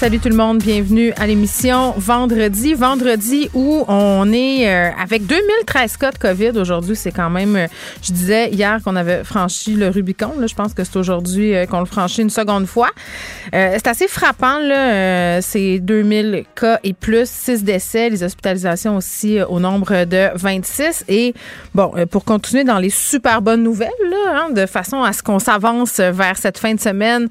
Salut tout le monde, bienvenue à l'émission vendredi. Vendredi où on est euh, avec 2013 cas de COVID aujourd'hui. C'est quand même, euh, je disais hier qu'on avait franchi le Rubicon. Je pense que c'est aujourd'hui euh, qu'on le franchit une seconde fois. c'est assez frappant, là, c'est 2000 cas et plus, 6 décès, les hospitalisations aussi au nombre de 26. Et bon, pour continuer dans les super bonnes nouvelles, hein, de façon à ce qu'on s'avance vers cette fin de semaine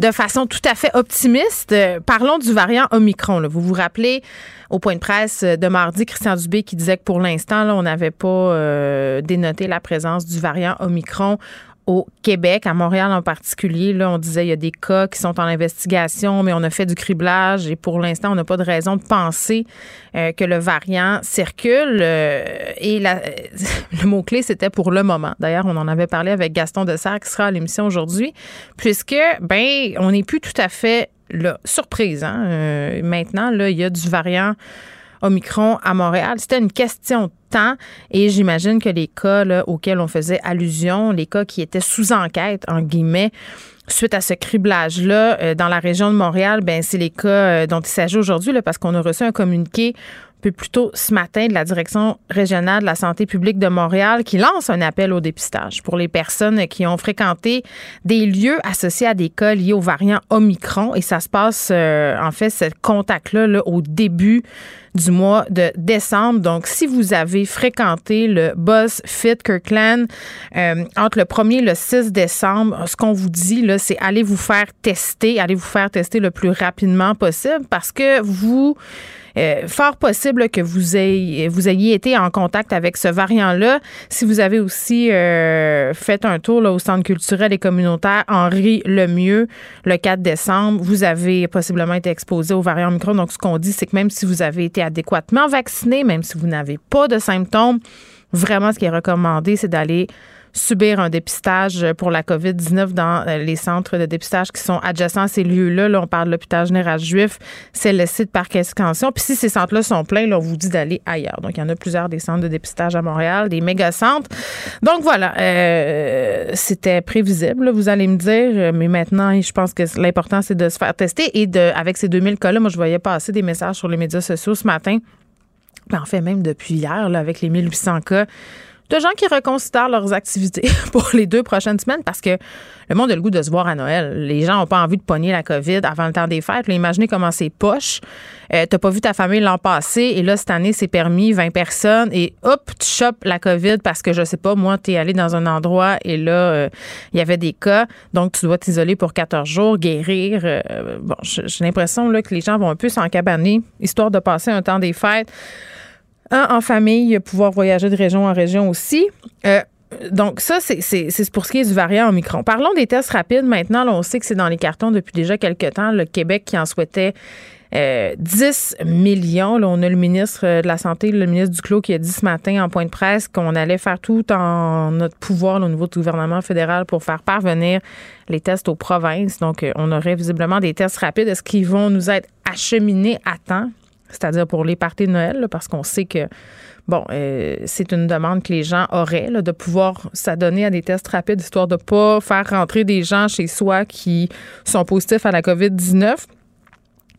de façon tout à fait optimiste parlons du variant Omicron. Vous vous rappelez au point de presse de mardi, Christian Dubé qui disait que pour l'instant, on n'avait pas euh, dénoté la présence du variant Omicron au Québec, à Montréal en particulier. Là, on disait il y a des cas qui sont en investigation, mais on a fait du criblage et pour l'instant, on n'a pas de raison de penser euh, que le variant circule. Euh, et le mot-clé, c'était pour le moment. D'ailleurs, on en avait parlé avec Gaston Dessert qui sera à l'émission aujourd'hui, puisque, ben, on n'est plus tout à fait là, surprise. Hein? Euh, maintenant, là, il y a du variant Omicron à Montréal. C'était une question de temps et j'imagine que les cas auxquels on faisait allusion, les cas qui étaient sous enquête, en guillemets, suite à ce criblage-là euh, dans la région de Montréal, ben c'est les cas euh, dont il s'agit aujourd'hui parce qu'on a reçu un communiqué un peu plus tôt ce matin de la Direction régionale de la santé publique de Montréal qui lance un appel au dépistage pour les personnes qui ont fréquenté des lieux associés à des cas liés au variant Omicron. Et ça se passe, euh, en fait, ce contact-là au début du mois de décembre. Donc, si vous avez fréquenté le Buzz Fit Kirkland euh, entre le 1er et le 6 décembre, ce qu'on vous dit, là, c'est allez vous faire tester, allez vous faire tester le plus rapidement possible parce que vous euh, fort possible que vous ayez, vous ayez été en contact avec ce variant-là. Si vous avez aussi euh, fait un tour là, au Centre culturel et communautaire Henri Lemieux le 4 décembre, vous avez possiblement été exposé au variant micro. Donc, ce qu'on dit, c'est que même si vous avez été adéquatement vacciné, même si vous n'avez pas de symptômes, vraiment, ce qui est recommandé, c'est d'aller subir un dépistage pour la COVID-19 dans euh, les centres de dépistage qui sont adjacents à ces lieux-là. Là, on parle de l'hôpital général juif, c'est le site par extension. Puis si ces centres-là sont pleins, là, on vous dit d'aller ailleurs. Donc, il y en a plusieurs des centres de dépistage à Montréal, des méga-centres. Donc, voilà, euh, c'était prévisible, vous allez me dire. Mais maintenant, je pense que l'important, c'est de se faire tester. Et de, avec ces 2000 cas-là, moi, je voyais passer des messages sur les médias sociaux ce matin. En fait, même depuis hier, là, avec les 1800 cas de gens qui reconsidèrent leurs activités pour les deux prochaines semaines parce que le monde a le goût de se voir à Noël. Les gens n'ont pas envie de pogner la COVID avant le temps des fêtes. imaginez comment c'est poche. Euh, t'as pas vu ta famille l'an passé et là, cette année, c'est permis 20 personnes et hop, tu chopes la COVID parce que je sais pas, moi, t'es allé dans un endroit et là, euh, il y avait des cas. Donc, tu dois t'isoler pour 14 jours, guérir. Euh, bon, j'ai l'impression que les gens vont un peu s'encabaner histoire de passer un temps des fêtes un en famille, pouvoir voyager de région en région aussi. Euh, donc, ça, c'est pour ce qui est du variant Omicron. Parlons des tests rapides maintenant. On sait que c'est dans les cartons depuis déjà quelques temps. Le Québec qui en souhaitait 10 euh, millions. Là, on a le ministre de la Santé, le ministre Duclos, qui a dit ce matin en point de presse qu'on allait faire tout en notre pouvoir au niveau du gouvernement fédéral pour faire parvenir les tests aux provinces. Donc, euh, on aurait visiblement des tests rapides. Est-ce qu'ils vont nous être acheminés à temps? C'est-à-dire pour les parties de Noël, parce qu'on sait que, bon, euh, c'est une demande que les gens auraient, de pouvoir s'adonner à des tests rapides, histoire de ne pas faire rentrer des gens chez soi qui sont positifs à la COVID-19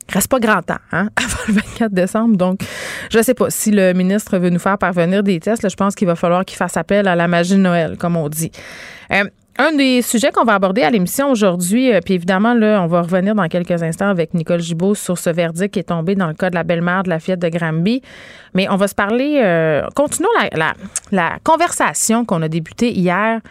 reste pas grand temps hein, avant le 24 décembre. Donc, je sais pas si le ministre veut nous faire parvenir des tests. je pense qu'il va falloir qu'il fasse appel à la magie de Noël, comme on dit. Euh, un des sujets qu'on va aborder à l'émission aujourd'hui, euh, puis évidemment, là, on va revenir dans quelques instants avec Nicole Gibault sur ce verdict qui est tombé dans le cas de la belle-mère de la fillette de Granby. Mais on va se parler, euh, continuons la, conversation qu'on a débutée hier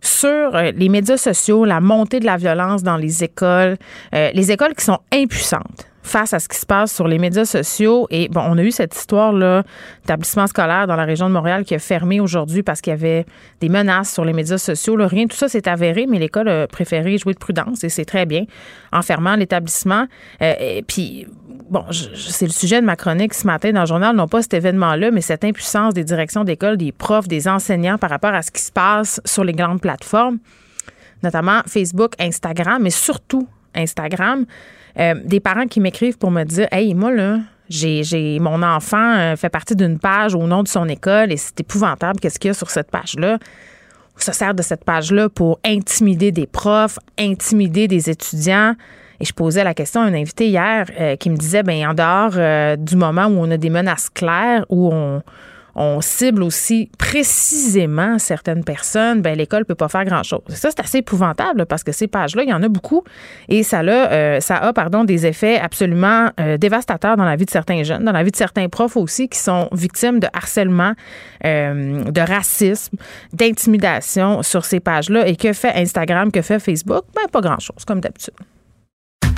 sur euh, les médias sociaux, la montée de la violence dans les écoles, les écoles qui sont impuissantes face à ce qui se passe sur les médias sociaux. Et bon, on a eu cette histoire-là d'établissement scolaire dans la région de Montréal qui a fermé aujourd'hui parce qu'il y avait des menaces sur les médias sociaux. Rien, tout ça s'est avéré, mais l'école a préféré jouer de prudence et c'est très bien en fermant l'établissement. Euh, et puis, bon, c'est le sujet de ma chronique ce matin dans le journal, non pas cet événement-là, mais cette impuissance des directions d'école, des profs, des enseignants par rapport à ce qui se passe sur les grandes plateformes. notamment Facebook, Instagram, mais surtout Instagram, euh, des parents qui m'écrivent pour me dire Hey, moi, là, j'ai, mon enfant euh, fait partie d'une page au nom de son école et c'est épouvantable qu'est-ce qu'il y a sur cette page-là. On se sert de cette page-là pour intimider des profs, intimider des étudiants. Et je posais la question à un invité hier euh, qui me disait, ben en dehors du moment où on a des menaces claires, où on, on cible aussi précisément certaines personnes, ben l'école peut pas faire grand-chose. Ça, c'est assez épouvantable parce que ces pages-là, il y en a beaucoup et ça a, euh, ça a pardon, des effets absolument euh, dévastateurs dans la vie de certains jeunes, dans la vie de certains profs aussi qui sont victimes de harcèlement, euh, de racisme, d'intimidation sur ces pages-là. Et que fait Instagram, que fait Facebook? Ben, pas grand-chose, comme d'habitude.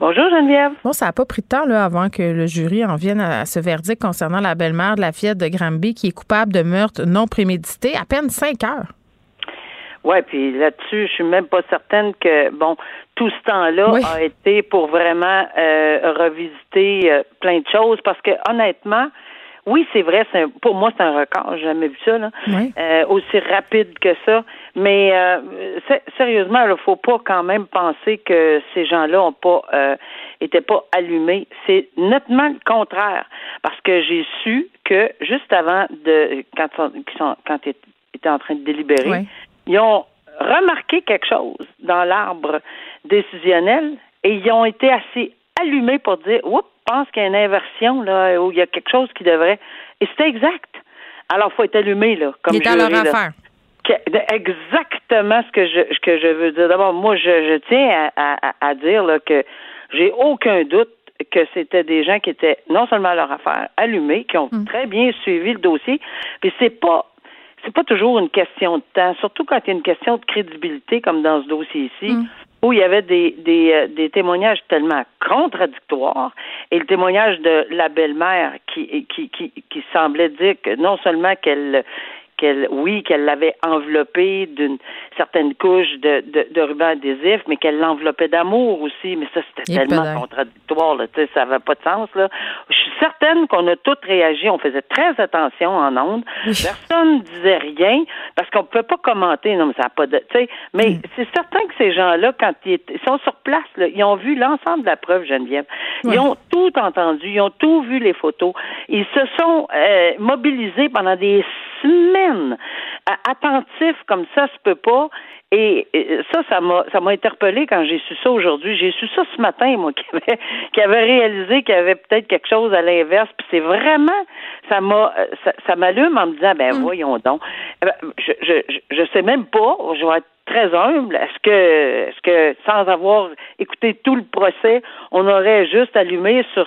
Bonjour Geneviève. Bon, ça n'a pas pris de temps là, avant que le jury en vienne à ce verdict concernant la belle-mère de la fillette de Granby qui est coupable de meurtre non prémédité. À peine cinq heures. Oui, puis là-dessus, je suis même pas certaine que, bon, tout ce temps-là a été pour vraiment euh, revisiter euh, plein de choses parce que honnêtement, oui, c'est vrai, c'est pour moi, c'est un record. J'ai jamais vu ça, là. Euh, aussi rapide que ça. Mais euh, sérieusement, il ne faut pas quand même penser que ces gens-là ont pas euh, étaient pas allumés. C'est nettement le contraire. Parce que j'ai su que juste avant de quand ils sont, quand ils étaient en train de délibérer, ils ont remarqué quelque chose dans l'arbre décisionnel et ils ont été assez allumés pour dire Oups, pense qu'il y a une inversion, là, où il y a quelque chose qui devrait. Et c'était exact. Alors, il faut être allumé, là, comme Il est à leur affaire. Exactement ce que je, ce que je veux dire. D'abord, moi, je, je tiens à, à, à dire là, que j'ai aucun doute que c'était des gens qui étaient non seulement à leur affaire, allumés, qui ont mm. très bien suivi le dossier. Puis c'est pas c'est pas toujours une question de temps, surtout quand il y a une question de crédibilité, comme dans ce dossier ici. Où il y avait des, des, euh, des, témoignages tellement contradictoires et le témoignage de la belle-mère qui, qui, qui, qui semblait dire que non seulement qu'elle qu'elle, oui, qu'elle l'avait enveloppé d'une certaine couche de, de, de ruban adhésif, mais qu'elle l'enveloppait d'amour aussi. Mais ça, c'était tellement contradictoire, là, tu sais, ça n'avait pas de sens, là. Je suis certaine qu'on a toutes réagi, on faisait très attention en ondes. Personne ne disait rien, parce qu'on ne pouvait pas commenter, non, mais ça n'a pas de, tu sais, mais mm. c'est certain que ces gens-là, quand ils, sont sur place, là, ils ont vu l'ensemble de la preuve, Geneviève. Ils ont tout entendu, ils ont tout vu les photos. Ils se sont euh, mobilisés pendant des Attentif comme ça se peut pas. Et, ça, ça m'a, ça m'a interpellé quand j'ai su ça aujourd'hui. J'ai su ça ce matin, moi, qui avait, qui avait réalisé qu'il y avait peut-être quelque chose à l'inverse. Puis c'est vraiment, ça m'a, ça, m'allume en me disant, ben mm. voyons donc. Eh ben, je, je, je sais même pas. Je vais être très humble. Est-ce que, est-ce que sans avoir écouté tout le procès, on aurait juste allumé sur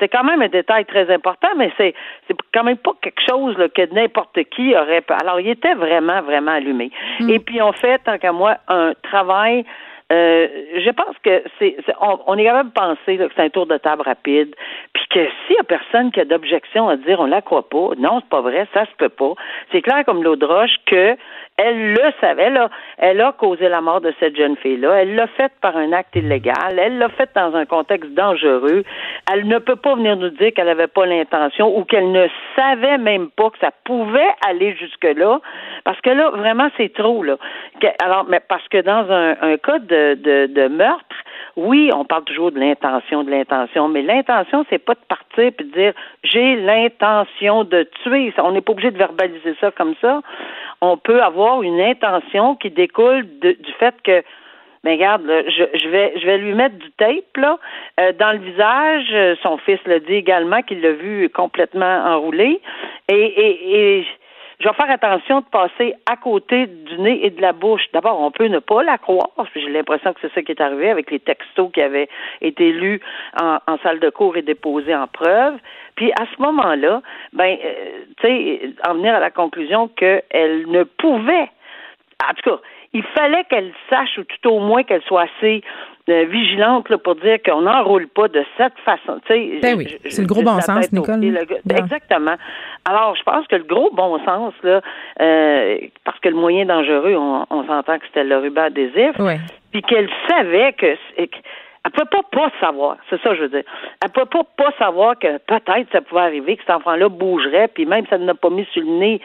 c'est quand même un détail très important, mais c'est c'est quand même pas quelque chose que n'importe qui aurait. Alors, il était vraiment, vraiment allumé. Mm. Et puis, on fait, tant qu'à moi, un travail euh, je pense que c'est, on, est capable de penser que c'est un tour de table rapide, puis que s'il y a personne qui a d'objection à dire on la croit pas, non, c'est pas vrai, ça se peut pas. C'est clair comme l'eau de roche que elle le savait, là. Elle a causé la mort de cette jeune fille-là. Elle l'a fait par un acte illégal. Elle l'a fait dans un contexte dangereux. Elle ne peut pas venir nous dire qu'elle n'avait pas l'intention ou qu'elle ne savait même pas que ça pouvait aller jusque-là. Parce que là, vraiment, c'est trop, là. Alors, mais parce que dans un, un cas de, de, de meurtre, oui, on parle toujours de l'intention, de l'intention, mais l'intention, c'est pas de partir et de dire j'ai l'intention de tuer. On n'est pas obligé de verbaliser ça comme ça. On peut avoir une intention qui découle du fait que mais ben, regarde, je, je, vais je vais lui mettre du tape là euh, dans le visage. Son fils le dit également qu'il l'a vu complètement enroulé. Et, et, et je vais faire attention de passer à côté du nez et de la bouche. D'abord, on peut ne pas la croire. J'ai l'impression que c'est ça qui est arrivé avec les textos qui avaient été lus en, salle de cours et déposés en preuve. Puis à ce moment-là, ben, euh, tu sais, en venir à la conclusion qu'elle ne pouvait, en tout cas, il fallait qu'elle sache, ou tout au moins qu'elle soit assez euh, vigilante là, pour dire qu'on n'enroule pas de cette façon. Ben oui, c'est le gros bon sens, Nicole. Exactement. Alors, je pense que le gros bon sens, là, euh, parce que le moyen dangereux, on, s'entend que c'était le ruban adhésif, puis qu'elle savait que... Elle peut pas pas savoir, c'est ça que je veux dire. Elle peut pas pas savoir que peut-être ça pouvait arriver que cet enfant-là bougerait, puis même si elle n'a pas mis sur le nez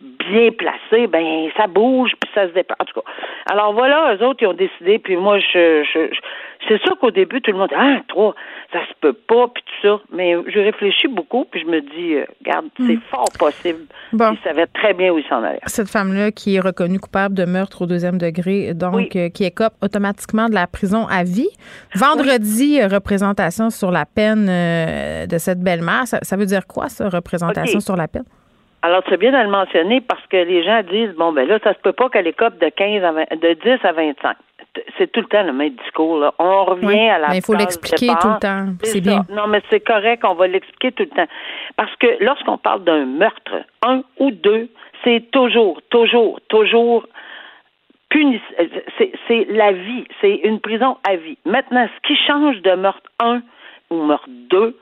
bien placé, ben ça bouge puis ça se dépend. En tout cas, alors voilà, eux autres ils ont décidé, puis moi je, je, c'est sûr qu'au début tout le monde dit ah toi ça se peut pas puis tout ça, mais je réfléchis beaucoup puis je me dis euh, regarde c'est hmm. fort possible. Bon. Ils savaient très bien où ils s'en allaient. Cette femme là qui est reconnue coupable de meurtre au deuxième degré, donc euh, qui écope automatiquement de la prison à vie. Vendredi euh, représentation sur la peine de cette belle-mère, ça, veut dire quoi ça représentation sur la peine? Alors, c'est bien de le mentionner parce que les gens disent, bon, ben là, ça se peut pas qu'elle écope de 15 à de 10 à 25. C'est tout le temps le même discours, là. On revient à la Mais il faut l'expliquer tout le temps. C'est bien. Non, mais c'est correct, on va l'expliquer tout le temps. Parce que lorsqu'on parle d'un meurtre, un ou deux, c'est toujours, toujours, toujours puni. C'est la vie. C'est une prison à vie. Maintenant, ce qui change de meurtre 1 ou meurtre 2,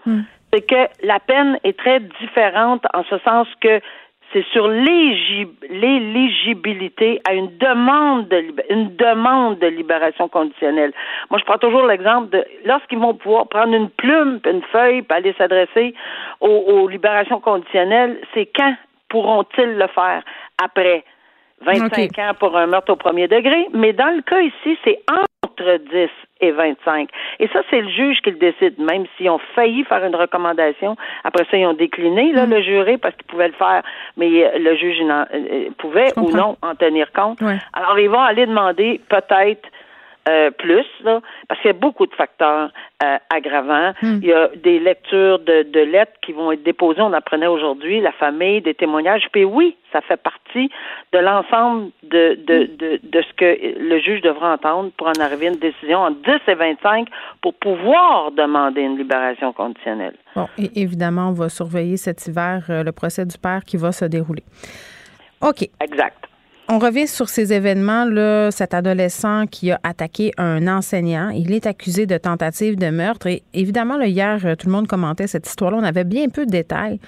c'est que la peine est très différente en ce sens que c'est sur l'éligibilité à une demande de une demande de libération conditionnelle. Moi, je prends toujours l'exemple de lorsqu'ils vont pouvoir prendre une plume, une feuille, pour aller s'adresser aux, libérations conditionnelles, c'est quand pourront-ils le faire? Après 25 ans pour un meurtre au premier degré, mais dans le cas ici, c'est entre 10 et 25. Et ça, c'est le juge qui le décide, même s'ils ont failli faire une recommandation. Après ça, ils ont décliné là, mm. le juré parce qu'ils pouvaient le faire, mais euh, le juge euh, pouvait ou non en tenir compte. Alors, ils vont aller demander peut-être euh, plus, là, parce qu'il y a beaucoup de facteurs euh, aggravants. Hmm. Il y a des lectures de, de, lettres qui vont être déposées, on apprenait aujourd'hui, la famille, des témoignages. Puis oui, ça fait partie de l'ensemble de, de, hmm. de, de, ce que le juge devra entendre pour en arriver à une décision en 10 et 25 pour pouvoir demander une libération conditionnelle. Bon, et évidemment, on va surveiller cet hiver euh, le procès du père qui va se dérouler. OK. Exact. On revient sur ces événements-là. Cet adolescent qui a attaqué un enseignant, il est accusé de tentative de meurtre. Et évidemment, hier, tout le monde commentait cette histoire-là. On avait bien peu de détails.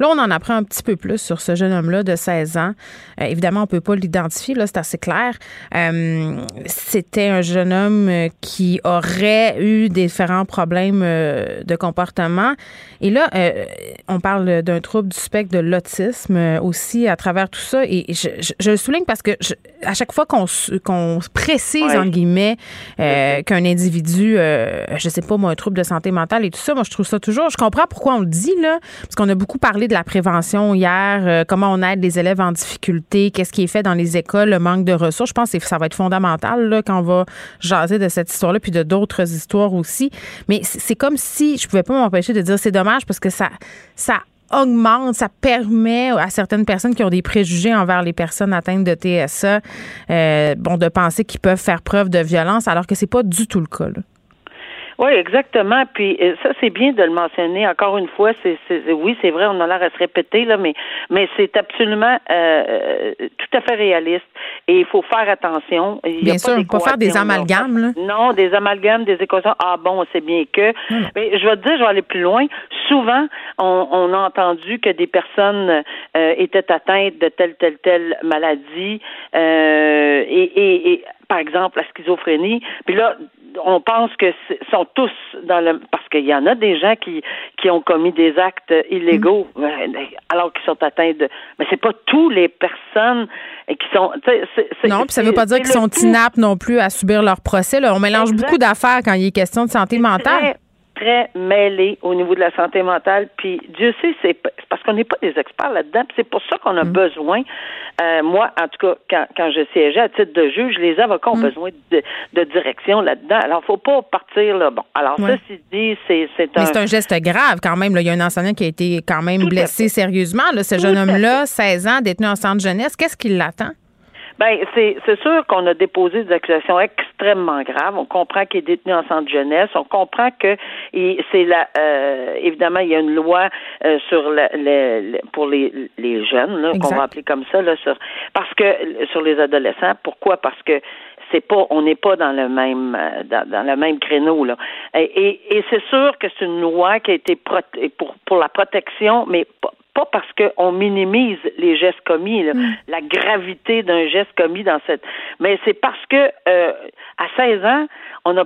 Là, on en apprend un petit peu plus sur ce jeune homme-là de 16 ans. Euh, évidemment, on peut pas l'identifier, là, c'est assez clair. Euh, c'était un jeune homme euh, qui aurait eu différents problèmes de comportement. Et là, on parle d'un trouble du spectre de l'autisme aussi à travers tout ça. Et je, le souligne parce que à chaque fois qu'on qu'on précise, en guillemets, qu'un individu, je sais pas moi, un trouble de santé mentale et tout ça, moi, je trouve ça toujours, je comprends pourquoi on le dit, là, parce qu'on a beaucoup parlé de la prévention hier, euh, comment on aide les élèves en difficulté, qu'est-ce qui est fait dans les écoles, le manque de ressources. Je pense que ça va être fondamental là, quand on va jaser de cette histoire-là, puis de d'autres histoires aussi. Mais c'est comme si je pouvais pas m'empêcher de dire c'est dommage parce que ça, ça augmente, ça permet à certaines personnes qui ont des préjugés envers les personnes atteintes de TSA, euh, bon, de penser qu'ils peuvent faire preuve de violence, alors que c'est pas du tout le cas. Là. Oui, exactement. Puis euh, ça, c'est bien de le mentionner. Encore une fois, c'est, oui, c'est vrai, on a l'air à se répéter là, mais mais c'est absolument euh, euh, tout à fait réaliste. Et il faut faire attention. Il bien sûr, pas, pas faire des amalgames. Là. Non, des amalgames, des équations. Ah bon, c'est bien que. Mais je vais te dire, je vais aller plus loin. Souvent, on, on a entendu que des personnes étaient atteintes de telle telle telle maladie et, et, et par exemple la schizophrénie. Puis là, on pense que sont tous dans le parce qu'il y en a des gens qui qui ont commis des actes illégaux mm. alors qu'ils sont atteints de mais c'est pas tous les personnes qui sont non puis ça veut pas dire qu'ils sont inaptes non plus à subir leur procès là. on mélange beaucoup d'affaires quand il est question de santé mentale très mêlés au niveau de la santé mentale. Puis Dieu sait, c'est parce qu'on n'est pas des experts là-dedans. C'est pour ça qu'on a mm. besoin. Euh, moi, en tout cas, quand, quand je siégeais à titre de juge, les avocats ont mm. besoin de, de direction là-dedans. Alors, faut pas partir là. Bon, alors ça, ceci dit, c'est c'est un. Mais c'est un geste grave quand même. Là. Il y a un enseignant qui a été quand même blessé sérieusement. Là. Ce jeune homme-là, 16 ans, détenu en centre jeunesse, qu'est-ce qui l'attend? Ben, c'est, c'est sûr qu'on a déposé des accusations extrêmement graves. On comprend qu'il est détenu en centre jeunesse. On comprend que c'est la, euh, évidemment, il y a une loi euh, sur la, pour les, les jeunes, là, qu'on va appeler comme ça, là, sur, parce que sur les adolescents. Pourquoi? Parce que c'est pas, on n'est pas dans le même euh, dans, le même créneau là. Et, et, c'est sûr que c'est une loi qui a été pour pour la protection, mais pas, parce qu'on minimise les gestes commis, mm. la gravité d'un geste commis dans cette, mais c'est parce que euh, à 16 ans, on a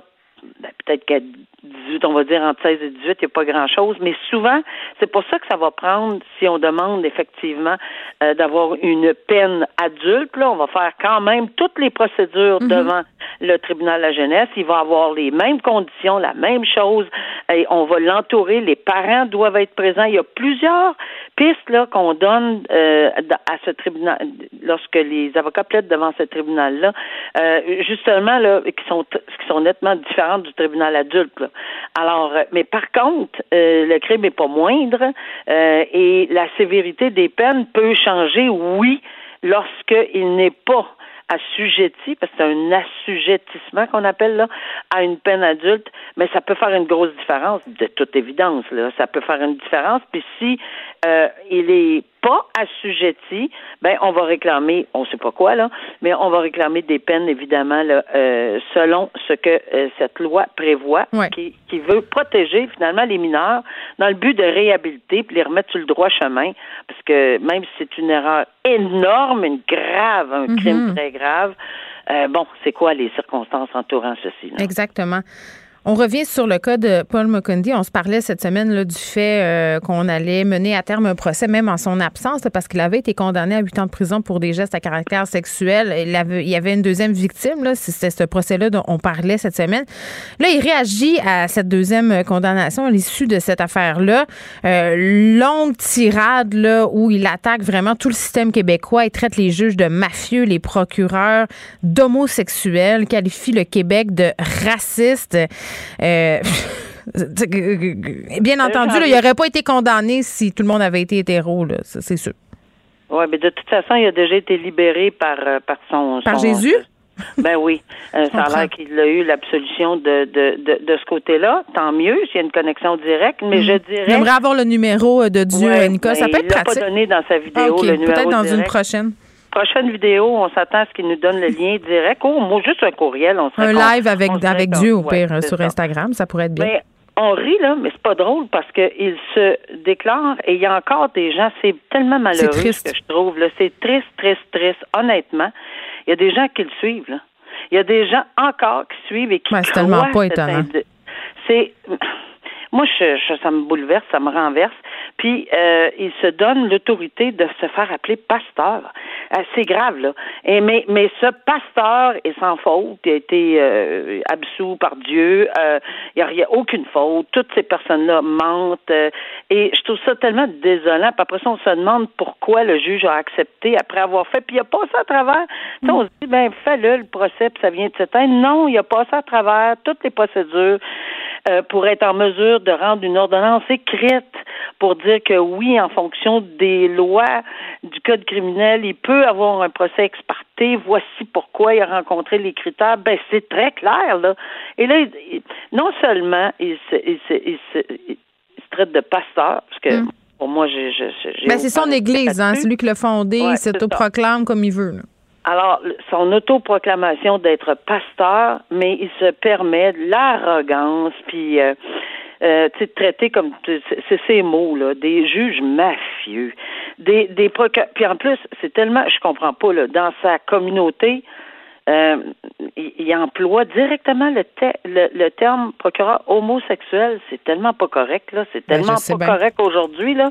ben, peut-être qu'à 18, on va dire entre 16 et 18, il n'y a pas grand-chose, mais souvent, c'est pour ça que ça va prendre, si on demande effectivement euh, d'avoir une peine adulte, là, on va faire quand même toutes les procédures mm-hmm. devant le tribunal de la jeunesse. Il va avoir les mêmes conditions, la même chose, et on va l'entourer. Les parents doivent être présents. Il y a plusieurs pistes là qu'on donne euh, à ce tribunal lorsque les avocats plaident devant ce tribunal-là, euh, justement là, qui sont sont nettement différentes du tribunal adulte. Alors, euh, mais par contre, le crime n'est pas moindre et la sévérité des peines peut changer, oui, lorsqu'il n'est pas assujetti, parce que c'est un assujettissement qu'on appelle là, à une peine adulte, mais ça peut faire une grosse différence, de toute évidence. Là. Ça peut faire une différence. Puis si euh, il est pas assujetti, ben on va réclamer, on sait pas quoi là, mais on va réclamer des peines évidemment là, euh, selon ce que euh, cette loi prévoit, qui, qui, veut protéger finalement les mineurs dans le but de réhabiliter puis les remettre sur le droit chemin, parce que même si c'est une erreur énorme, une grave, un crime très grave, euh, bon, c'est quoi les circonstances entourant ceci là? Exactement. On revient sur le cas de Paul Mukundi. On se parlait cette semaine là, du fait euh, qu'on allait mener à terme un procès, même en son absence, parce qu'il avait été condamné à huit ans de prison pour des gestes à caractère sexuel. Il, y avait une deuxième victime. C'était ce procès-là dont on parlait cette semaine. Là, il réagit à cette deuxième condamnation à l'issue de cette affaire-là. Euh, longue tirade où il attaque vraiment tout le système québécois. Il traite les juges de mafieux, les procureurs d'homosexuels, qualifie le Québec de raciste. Euh, bien entendu, il n'aurait pas été condamné si tout le monde avait été hétéro, c'est sûr. Oui, mais de toute façon, il a déjà été libéré par, euh, par son. Par Jésus? Ben oui, euh, ça a l'air qu'il a eu l'absolution de, de, de, ce côté-là. Tant mieux s'il y a une connexion directe, mais je mm. dirais. J'aimerais avoir le numéro de Dieu, Nicolas. Ça peut être pratique. Il l'a pas donné dans sa vidéo, le numéro Peut-être dans une prochaine prochaine vidéo, on s'attend à ce qu'il nous donne le lien direct. Oh, moi, juste un courriel. On un live avec, avec Dieu, au pire, sur Instagram, ça pourrait être bien. Mais on rit, là, mais c'est pas drôle parce qu'il se déclare et il y a encore des gens, c'est tellement malheureux que je trouve. C'est triste, triste, triste. Honnêtement, il y a des gens qui le suivent. Là. Il y a des gens encore qui suivent et qui ouais, c'est tellement pas étonnant. C'est moi, je, ça me bouleverse, ça me renverse. Puis, euh, il se donne l'autorité de se faire appeler pasteur. Euh, c'est grave, là. Et, mais, mais ce pasteur est sans faute. Il a été euh, absous par Dieu. Euh, il n'y a, a, aucune faute. Toutes ces personnes-là mentent. et je trouve ça tellement désolant. Puis après ça, on se demande pourquoi le juge a accepté après avoir fait. Puis il a passé à travers. on se dit, ben, fais-le, le procès, puis ça vient de s'éteindre. Non, il a passé à travers toutes les procédures. Euh, pour être en mesure de rendre une ordonnance écrite pour dire que oui, en fonction des lois du code criminel, il peut avoir un procès exparté. Voici pourquoi il a rencontré les critères. Ben c'est très clair là. Et là, non seulement il se, il se, il se, traite de pasteur, parce que mm. pour moi, j'ai. Ben, c'est son église, hein, celui qui l'a fondé, il s'autoproclame comme il veut. Là. Alors, son autoproclamation d'être pasteur, mais il se permet de l'arrogance, puis euh, euh, tu sais, traiter comme c'est ces mots là, des juges mafieux, des des puis en plus c'est tellement, je comprends pas là, dans sa communauté, euh, il, emploie directement le, le, terme procureur homosexuel. C'est tellement pas correct là, c'est ben, tellement pas correct aujourd'hui là.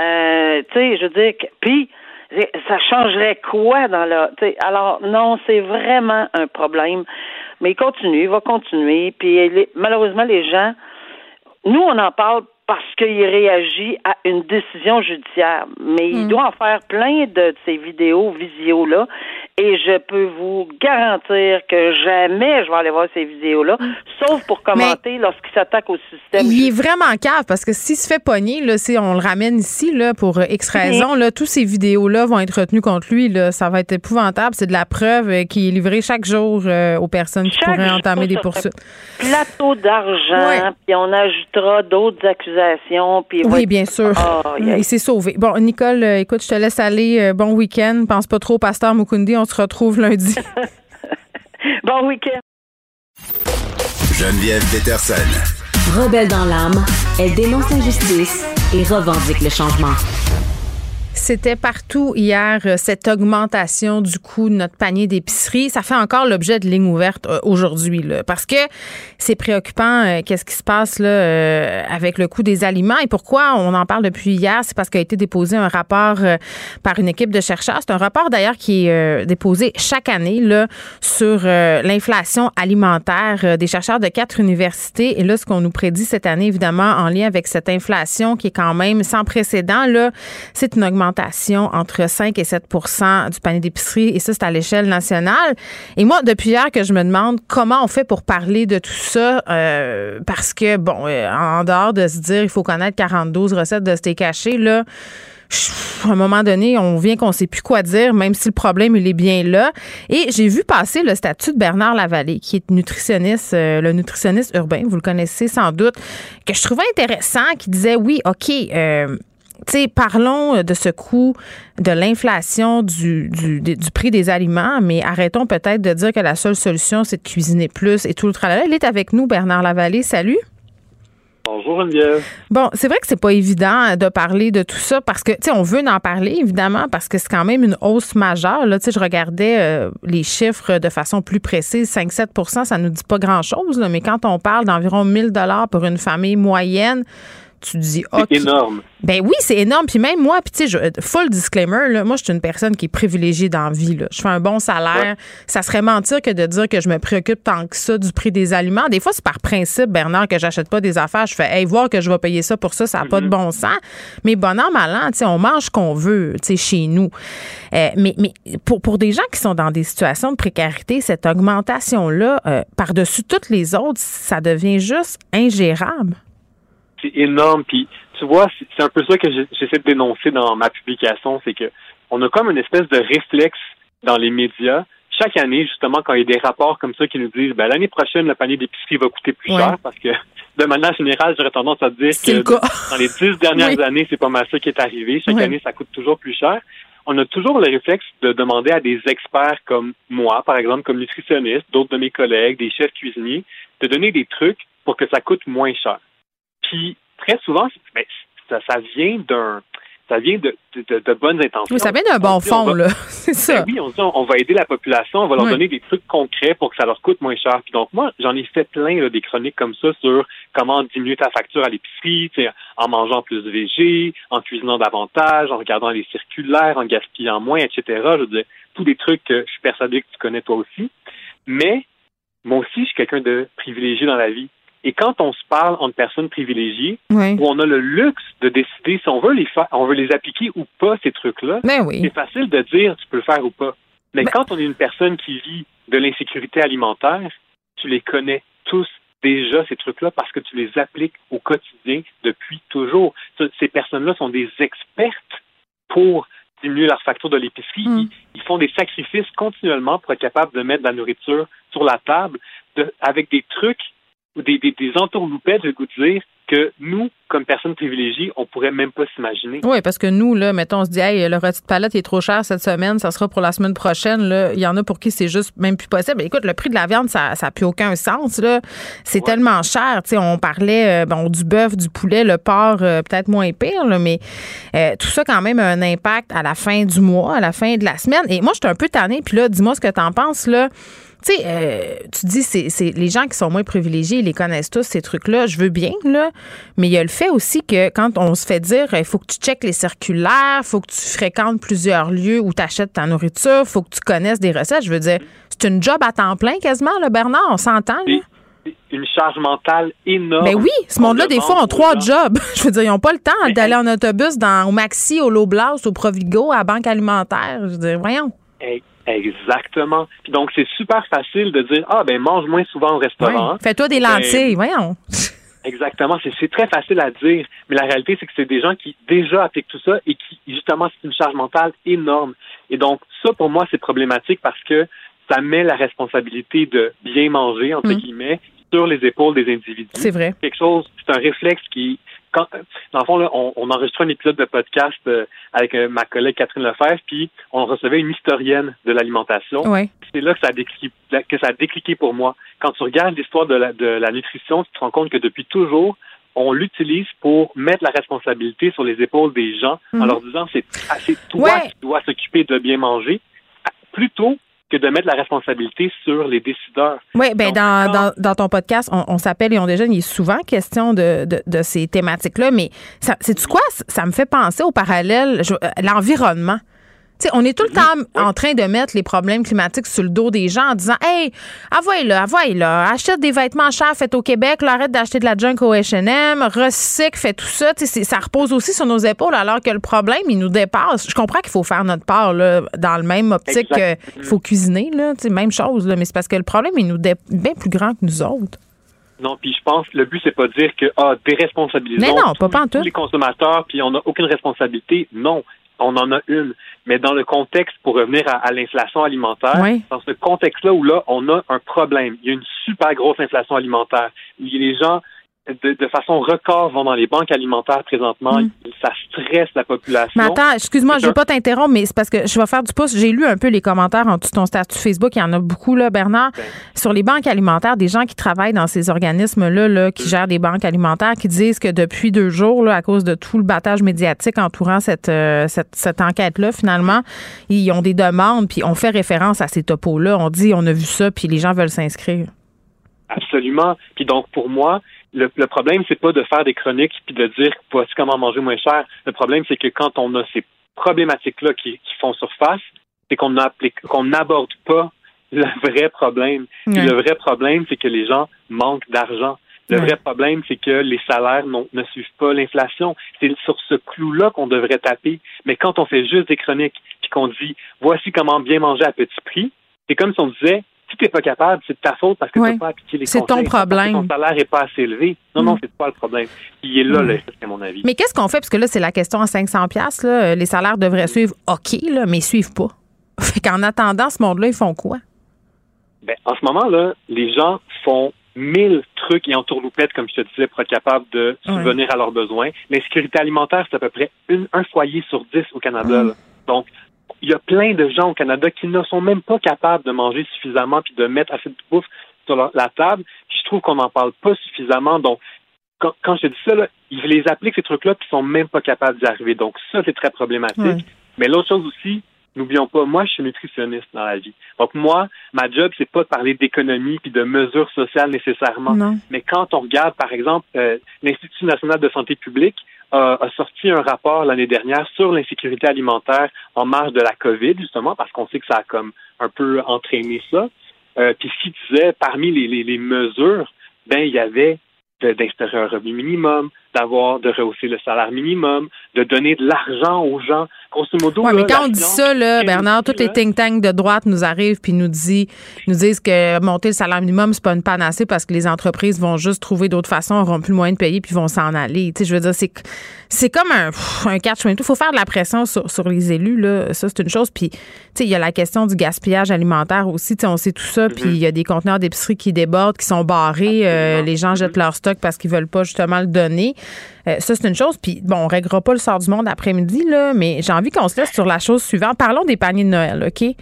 Euh, tu sais, je veux dire, puis ça changerait quoi dans la. Alors, non, c'est vraiment un problème. Mais il continue, il va continuer. Puis malheureusement, les gens, nous, on en parle parce qu'il réagit à une décision judiciaire. Mais il hmm. doit en faire plein de ces vidéos, visio-là. et je peux vous garantir que jamais je vais aller voir ces vidéos-là, sauf pour commenter lorsqu'il s'attaque au système. Il est vraiment cave parce que s'il se fait pogner, là, si on le ramène ici là, pour X raison, là, tous ces vidéos-là vont être retenues contre lui. Là. Ça va être épouvantable. C'est de la preuve euh, qui est livrée chaque jour euh, aux personnes qui pourraient entamer des poursuites. Plateau d'argent, puis on ajoutera d'autres accusations. Puis oui, bien sûr. Il s'est sauvé. Bon, Nicole, euh, écoute, je te laisse aller. bon week-end. Pense pas trop au pasteur Mukundi. On se retrouve lundi. bon week-end. Geneviève Peterson. Rebelle dans l'âme, elle dénonce l'injustice et revendique le changement. C'était partout hier, euh, cette augmentation du coût de notre panier d'épicerie. Ça fait encore l'objet de lignes ouvertes euh, aujourd'hui, parce que c'est préoccupant. Euh, qu'est-ce qui se passe là avec le coût des aliments et pourquoi on en parle depuis hier? C'est parce qu'a été déposé un rapport par une équipe de chercheurs. C'est un rapport d'ailleurs qui est déposé chaque année là, sur l'inflation alimentaire des chercheurs de quatre universités. Et là, ce qu'on nous prédit cette année, évidemment, en lien avec cette inflation qui est quand même sans précédent, là, c'est une augmentation entre 5 et 7% du panier d'épicerie, et ça, c'est à l'échelle nationale. Et moi, depuis hier que je me demande comment on fait pour parler de tout ça, euh, parce que, bon, euh, en dehors de se dire il faut connaître 42 recettes de steak haché, là, à un moment donné, on vient qu'on sait plus quoi dire, même si le problème, il est bien là. Et j'ai vu passer le statut de Bernard Lavallée, qui est nutritionniste, euh, le nutritionniste urbain, vous le connaissez sans doute, que je trouvais intéressant, qui disait, oui, OK, sais, parlons euh, de ce coût de l'inflation du, du, du, prix des aliments, mais arrêtons peut-être de dire que la seule solution, c'est de cuisiner plus et tout le travail. Il est avec nous, Bernard Lavallée. Salut. Bonjour Geneviève. Bon, c'est vrai que c'est pas évident de parler de tout ça parce que tu sais on veut en parler évidemment parce que c'est quand même une hausse majeure là, tu sais je regardais euh, les chiffres de façon plus précise, 5 7% ça nous dit pas grand-chose mais quand on parle d'environ 1000 dollars pour une famille moyenne, tu dis C'est énorme. Ben oui, c'est énorme. Puis même moi, puis tu sais, full disclaimer, là, moi, je suis une personne qui est privilégiée dans la vie. Là. Je fais un bon salaire. Ça serait mentir que de dire que je me préoccupe tant que ça du prix des aliments. Des fois, c'est par principe, Bernard, que j'achète pas des affaires. Je fais, hey, voir que je vais payer ça pour ça, ça n'a pas de mm-hmm. bon sens. Mais bon an, mal an, tu sais, on mange ce qu'on veut, tu sais, chez nous. Euh, mais mais pour, pour des gens qui sont dans des situations de précarité, cette augmentation-là, euh, par-dessus toutes les autres, ça devient juste ingérable c'est énorme. Puis tu vois, c'est un peu ça que j'essaie de dénoncer dans ma publication, c'est que on a comme une espèce de réflexe dans les médias. Chaque année, justement, quand il y a des rapports comme ça qui nous disent ben, l'année prochaine, le panier d'épicerie va coûter plus cher parce que de manière générale, j'aurais tendance à dire que dans les dix dernières années, c'est pas mal ça qui est arrivé. Chaque année, ça coûte toujours plus cher. On a toujours le réflexe de demander à des experts comme moi, par exemple, comme nutritionniste, d'autres de mes collègues, des chefs cuisiniers, de donner des trucs pour que ça coûte moins cher. Puis très souvent, ben, ça, ça vient d'un ça vient de, de, bonnes intentions. Oui, ça vient d'un bon fond, là. C'est ça. Ben oui, on dit on, va aider la population, on va leur donner des trucs concrets pour que ça leur coûte moins cher. Puis donc, moi, j'en ai fait plein des chroniques comme ça sur comment diminuer ta facture à l'épicerie, en mangeant plus de végé, en cuisinant davantage, en regardant les circulaires, en gaspillant moins, etc. Je veux dire, tous des trucs que je suis persuadé que tu connais toi aussi. Mais moi aussi, je suis quelqu'un de privilégié dans la vie. Et quand on se parle entre personnes privilégiées, où on a le luxe de décider si on veut les faire, on veut les appliquer ou pas ces trucs-là, ben c'est facile de dire tu peux le faire ou pas. Mais ben quand on est une personne qui vit de l'insécurité alimentaire, tu les connais tous déjà ces trucs-là parce que tu les appliques au quotidien depuis toujours. Ces personnes-là sont des expertes pour diminuer leur facture de l'épicerie. Hmm. Ils, font des sacrifices continuellement pour être capables de mettre de la nourriture sur la table avec des trucs ou des, des, des entourloupettes, je vous dire, que nous, comme personnes privilégiées, on pourrait même pas s'imaginer. Oui, parce que nous, là, mettons, on se dit, hey, le rôti de palette est trop cher cette semaine, ça sera pour la semaine prochaine. Là. Il y en a pour qui c'est juste même plus possible. Écoute, le prix de la viande, ça n'a plus aucun sens. Là. C'est tellement cher. Tu sais, on parlait euh, bon, du bœuf, du poulet, le porc, euh, peut-être moins pire, là, mais euh, tout ça, quand même, a un impact à la fin du mois, à la fin de la semaine. Et moi, je suis un peu tannée. Puis là, dis-moi ce que tu en penses. Là. Tu sais, euh, tu dis, c'est les gens qui sont moins privilégiés, ils les connaissent tous, ces trucs-là. Je veux bien, là. Mais il y a le fait aussi que quand on se fait dire, il faut que tu checkes les circulaires, il faut que tu fréquentes plusieurs lieux où tu achètes ta nourriture, il faut que tu connaisses des recettes. Je veux dire, c'est une job à temps plein quasiment, là, Bernard, on s'entend, là une charge mentale énorme. Mais ben oui, ce monde-là, des fois, ont trois jobs. Je veux dire, ils n'ont pas le temps d'aller en autobus dans, au Maxi, au Loblas, au Provigo, à la Banque alimentaire. Je veux dire, voyons Exactement. Puis donc, c'est super facile de dire, ah, ben, mange moins souvent au restaurant. Fais-toi des Ben, lentilles, voyons. Exactement, c'est c'est très facile à dire, mais la réalité, c'est que c'est des gens qui déjà appliquent tout ça et qui, justement, c'est une charge mentale énorme. Et donc, ça, pour moi, c'est problématique parce que ça met la responsabilité de bien manger, entre Mm. guillemets, sur les épaules des individus. C'est vrai. Quelque chose, c'est un réflexe qui, quand, dans le fond, là, on, on enregistrait un épisode de podcast euh, avec euh, ma collègue Catherine Lefebvre, puis on recevait une historienne de l'alimentation c'est là que ça a décliqué, que ça a décliqué pour moi. Quand tu regardes l'histoire de la, de la nutrition, tu te rends compte que depuis toujours, on l'utilise pour mettre la responsabilité sur les épaules des gens en Mhm. leur disant c'est ah, c'est toi Ouais. qui dois s'occuper de bien manger, plutôt que de mettre la responsabilité sur les décideurs. Oui, Donc, dans, dans, dans ton podcast, on, on s'appelle et on déjeune, il est souvent question de, de, de ces thématiques-là, mais c'est-tu quoi? Ça me fait penser au parallèle, euh, l'environnement. On est tout le temps en train de mettre les problèmes climatiques sur le dos des gens en disant Hey, envoyez-le, envoyez-le, achète des vêtements chers faits au Québec, là, arrête d'acheter de la junk au HM, recycle, fais tout ça. Ça repose aussi sur nos épaules alors que le problème, il nous dépasse. Je comprends qu'il faut faire notre part là, dans le même optique qu'il faut cuisiner, là, même chose, là, mais c'est parce que le problème, il nous dé- bien plus grand que nous autres. Non, puis je pense que le but c'est pas de dire que ah déresponsabilisons Mais non, pas tous- pantoute. tous les consommateurs puis on n'a aucune responsabilité. Non, on en a une. Mais dans le contexte pour revenir à, à l'inflation alimentaire, Oui. dans ce contexte-là où là on a un problème, il y a une super grosse inflation alimentaire. Il- Les gens de, de façon record vont dans les banques alimentaires présentement. Mm. Ça stresse la population. Mais attends, excuse-moi, je veux pas t'interrompre, mais c'est parce que je vais faire du pouce. J'ai lu un peu les commentaires en dessous de ton statut Facebook. Il y en a beaucoup, là, Bernard. Ben. Sur les banques alimentaires, des gens qui travaillent dans ces organismes-là, là, qui gèrent des banques alimentaires, qui disent que depuis deux jours, là, à cause de tout le battage médiatique entourant cette, euh, cette, cette enquête-là, finalement, ils ont des demandes, puis on fait référence à ces topos-là. On dit, on a vu ça, puis les gens veulent s'inscrire. Absolument. Puis donc, pour moi, le, le problème, c'est pas de faire des chroniques puis de dire voici comment manger moins cher. Le problème, c'est que quand on a ces problématiques-là qui, qui font surface, c'est qu'on n'aborde pas le vrai problème. Le vrai problème, c'est que les gens manquent d'argent. Le vrai problème, c'est que les salaires ne suivent pas l'inflation. C'est sur ce clou-là qu'on devrait taper. Mais quand on fait juste des chroniques puis qu'on dit voici comment bien manger à petit prix, c'est comme si on disait si t'es pas capable, c'est de ta faute parce que Ouais. tu pas appliqué les C'est ton problème. Ton salaire est pas assez élevé. Non, non, Mm. c'est pas le problème. Il est là, Mm. le risque, à mon avis. Mais qu'est-ce qu'on fait? Parce que là, c'est la question à 500 pièces là. Les salaires devraient suivre OK, là, mais ils suivent pas. Fait qu'en attendant, ce monde-là, ils font quoi? Ben, en ce moment-là, les gens font mille trucs et en tourloupette, comme je te disais, pour être capable de subvenir à leurs besoins. L'insécurité alimentaire, c'est à peu près une- un foyer sur dix au Canada. Mm. là. Donc, il y a plein de gens au Canada qui ne sont même pas capables de manger suffisamment puis de mettre assez de bouffe sur la, la table. Puis je trouve qu'on n'en parle pas suffisamment. Donc, quand, quand je te dis ça, là, ils les appliquent, ces trucs-là, puis ils sont même pas capables d'y arriver. Donc, ça, c'est très problématique. Ouais. Mais l'autre chose aussi, n'oublions pas, moi, je suis nutritionniste dans la vie. Donc, moi, ma job, c'est pas de parler d'économie puis de mesures sociales nécessairement. Non. Mais quand on regarde, par exemple, euh, l'Institut national de santé publique a, a sorti un rapport l'année dernière sur l'insécurité alimentaire en marge de la COVID, justement, parce qu'on sait que ça a comme un peu entraîné ça. Euh, puis ce qu'il disait, parmi les, les, les mesures, ben il y avait d'instaurer un revenu minimum, d'avoir de rehausser le salaire minimum, de donner de l'argent aux gens. Grosso modo, là, mais quand on dit ça, là, Bernard, tous les think tanks de droite nous arrivent puis nous, dit, nous disent que monter le salaire minimum, c'est pas une panacée parce que les entreprises vont juste trouver d'autres façons, auront plus le moyen de payer puis vont s'en aller. Tu sais, je veux dire, c'est, c'est comme un, un catch Il faut faire de la pression sur, sur les élus, là. Ça, c'est une chose. Puis, tu sais, il y a la question du gaspillage alimentaire aussi. Tu sais, on sait tout ça. Puis, il y a des conteneurs d'épicerie qui débordent, qui sont barrés. Euh, les gens jettent leur stock parce qu'ils veulent pas justement le donner. Euh, ça, c'est une chose. Puis, bon, on réglera pas le sort du monde après-midi, là, mais j'ai envie qu'on se laisse sur la chose suivante. Parlons des paniers de Noël, OK?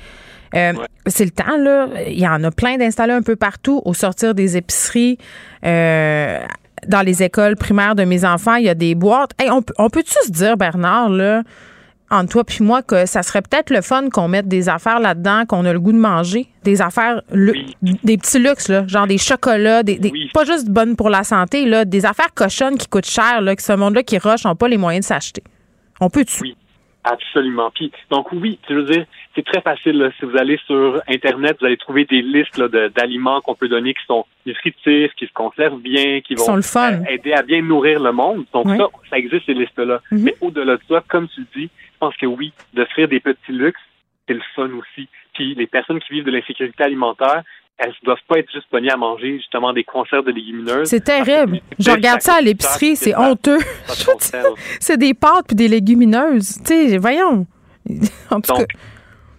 Euh, C'est le temps, là. Il y en a plein d'installés un peu partout. Au sortir des épiceries, euh, dans les écoles primaires de mes enfants, il y a des boîtes. Hey, on, peut- on peut-tu se dire, Bernard, là, entre toi puis moi, que ça serait peut-être le fun qu'on mette des affaires là-dedans, qu'on a le goût de manger? Des affaires, des petits luxes, là, genre des chocolats, des, des- Oui. pas juste bonnes pour la santé, là, des affaires cochonnes qui coûtent cher, là, que ce monde-là qui rush n'ont pas les moyens de s'acheter. On peut-tu? Oui. Absolument. Puis, donc oui, je veux dire, c'est très facile. là. Si vous allez sur Internet, vous allez trouver des listes de- d'aliments qu'on peut donner qui sont nutritifs, qui se conservent bien, qui vont aider à bien nourrir le monde. Donc Oui. ça, ça existe ces listes-là. Mhm. Mais au-delà de ça, comme tu dis, pense que oui, d'offrir des petits luxes, c'est le fun aussi. Puis les personnes qui vivent de l'insécurité alimentaire, elles ne doivent pas être juste pognées à manger justement des conserves de légumineuses. C'est terrible. Je regarde ça à l'épicerie, c'est honteux. c'est des pâtes puis des légumineuses. Tu sais, voyons. En tout cas.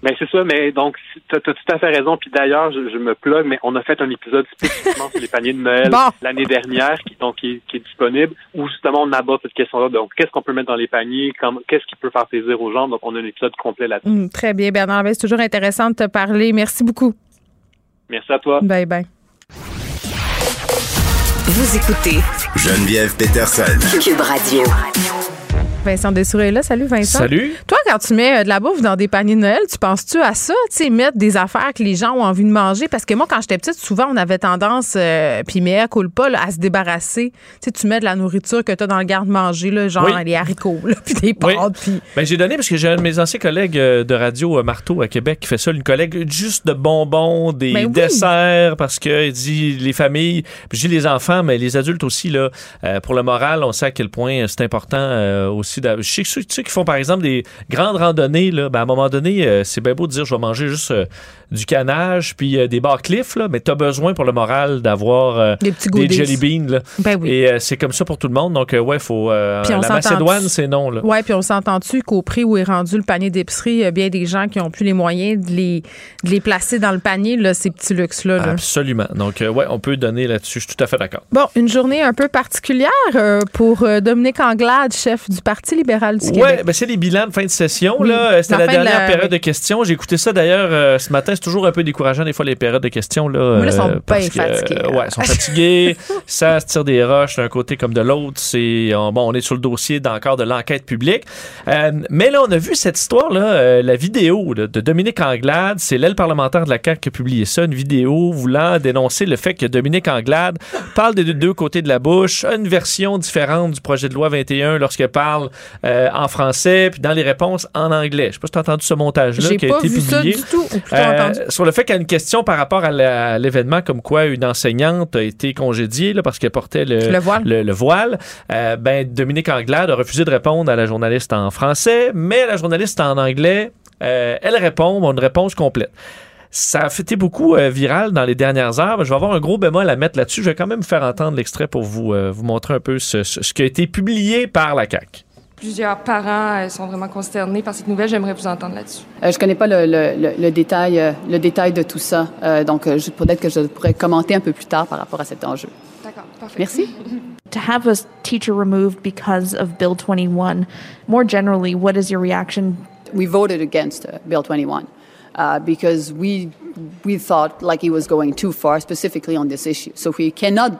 Ben c'est ça, mais donc tu as, tout à fait raison. Puis d'ailleurs, je, me plug, mais on a fait un épisode spécifiquement sur les paniers de Noël l'année dernière, qui donc qui, est disponible, où justement on aborde cette question-là. Donc, qu'est-ce qu'on peut mettre dans les paniers, qu'est-ce qui peut faire plaisir aux gens? Donc, on a un épisode complet là-dessus. Hum, très bien, Bernard. C'est toujours intéressant de te parler. Merci beaucoup. Merci à toi. Bye bye. Vous écoutez Geneviève Peterson. Cube Radio. Vincent Dessouré là. Salut Vincent. Salut. Toi, quand tu mets euh, de la bouffe dans des paniers de Noël, tu penses-tu à ça? Tu sais, mettre des affaires que les gens ont envie de manger? Parce que moi, quand j'étais petite, souvent, on avait tendance, euh, puis mais coule pas, à se débarrasser. Tu sais, tu mets de la nourriture que tu as dans le garde-manger, là, genre les haricots, puis des pâtes. Puis... Ben, j'ai donné, parce que j'ai un de mes anciens collègues euh, de radio, Marteau, à Québec, qui fait ça, une collègue juste de bonbons, des ben desserts, parce que il dit les familles, puis j'ai les enfants, mais les adultes aussi, là, pour le moral, on sait à quel point c'est important aussi je sais que ceux, qui font, par exemple, des grandes randonnées, là, ben, à un moment donné, euh, c'est bien beau de dire je vais manger juste euh, du canage puis euh, des bar cliff, là, mais tu as besoin pour le moral d'avoir des, des jelly beans. Ben Et c'est comme ça pour tout le monde. Donc, ouais, faut. la Macédoine, c'est non. Là. Ouais, puis on s'entend-tu qu'au prix où est rendu le panier d'épicerie, il y a bien des gens qui ont plus les moyens de les, de les placer dans le panier, là, ces petits luxes-là. Absolument. Donc, ouais, on peut donner là-dessus. Je suis tout à fait d'accord. Bon, une journée un peu particulière pour Dominique Anglade, chef du Parti libéral du Québec. Oui, ben c'est les bilans de fin de session. là. C'était la dernière période de questions. J'ai écouté ça d'ailleurs euh, ce matin. C'est toujours un peu décourageant des fois les périodes de questions. Là, ils sont pas euh, fatigués. Euh, ouais, ils sont fatigués. ça se tire des roches d'un côté comme de l'autre. C'est bon, on est sur le dossier d'encore de l'enquête publique. mais là, on a vu cette histoire-là, la vidéo de Dominique Anglade. C'est l'aile parlementaire de la CAQ qui a publié ça, une vidéo voulant dénoncer le fait que Dominique Anglade parle des deux côtés de la bouche, une version différente du projet de loi 21 lorsqu'elle parle en français, puis dans les réponses en anglais. Je sais pas si tu as entendu ce montage-là qui a été publié. Ça du tout, euh, sur le fait qu'il y a une question par rapport à l'événement, comme quoi une enseignante a été congédiée là, parce qu'elle portait le, voile. Euh, ben, Dominique Anglade a refusé de répondre à la journaliste en français, mais la journaliste en anglais, euh, elle répond, une réponse complète. Ça a fait beaucoup viral dans les dernières heures. Je vais avoir un gros bémol à mettre là-dessus. Je vais quand même faire entendre l'extrait pour vous, vous montrer un peu ce, ce, qui a été publié par la CAQ plusieurs parents euh, sont vraiment consternés par cette nouvelle. J'aimerais vous entendre là-dessus. Euh, je ne connais pas le, le, le, détail, euh, le détail de tout ça. Euh, donc, peut-être que je pourrais commenter un peu plus tard par rapport à cet enjeu. D'accord, parfait. Merci. to have a teacher removed because of Bill 21, more generally, what is your reaction? We voted against uh, Bill 21 uh, because we we thought like he was going too far, specifically on this issue. So we cannot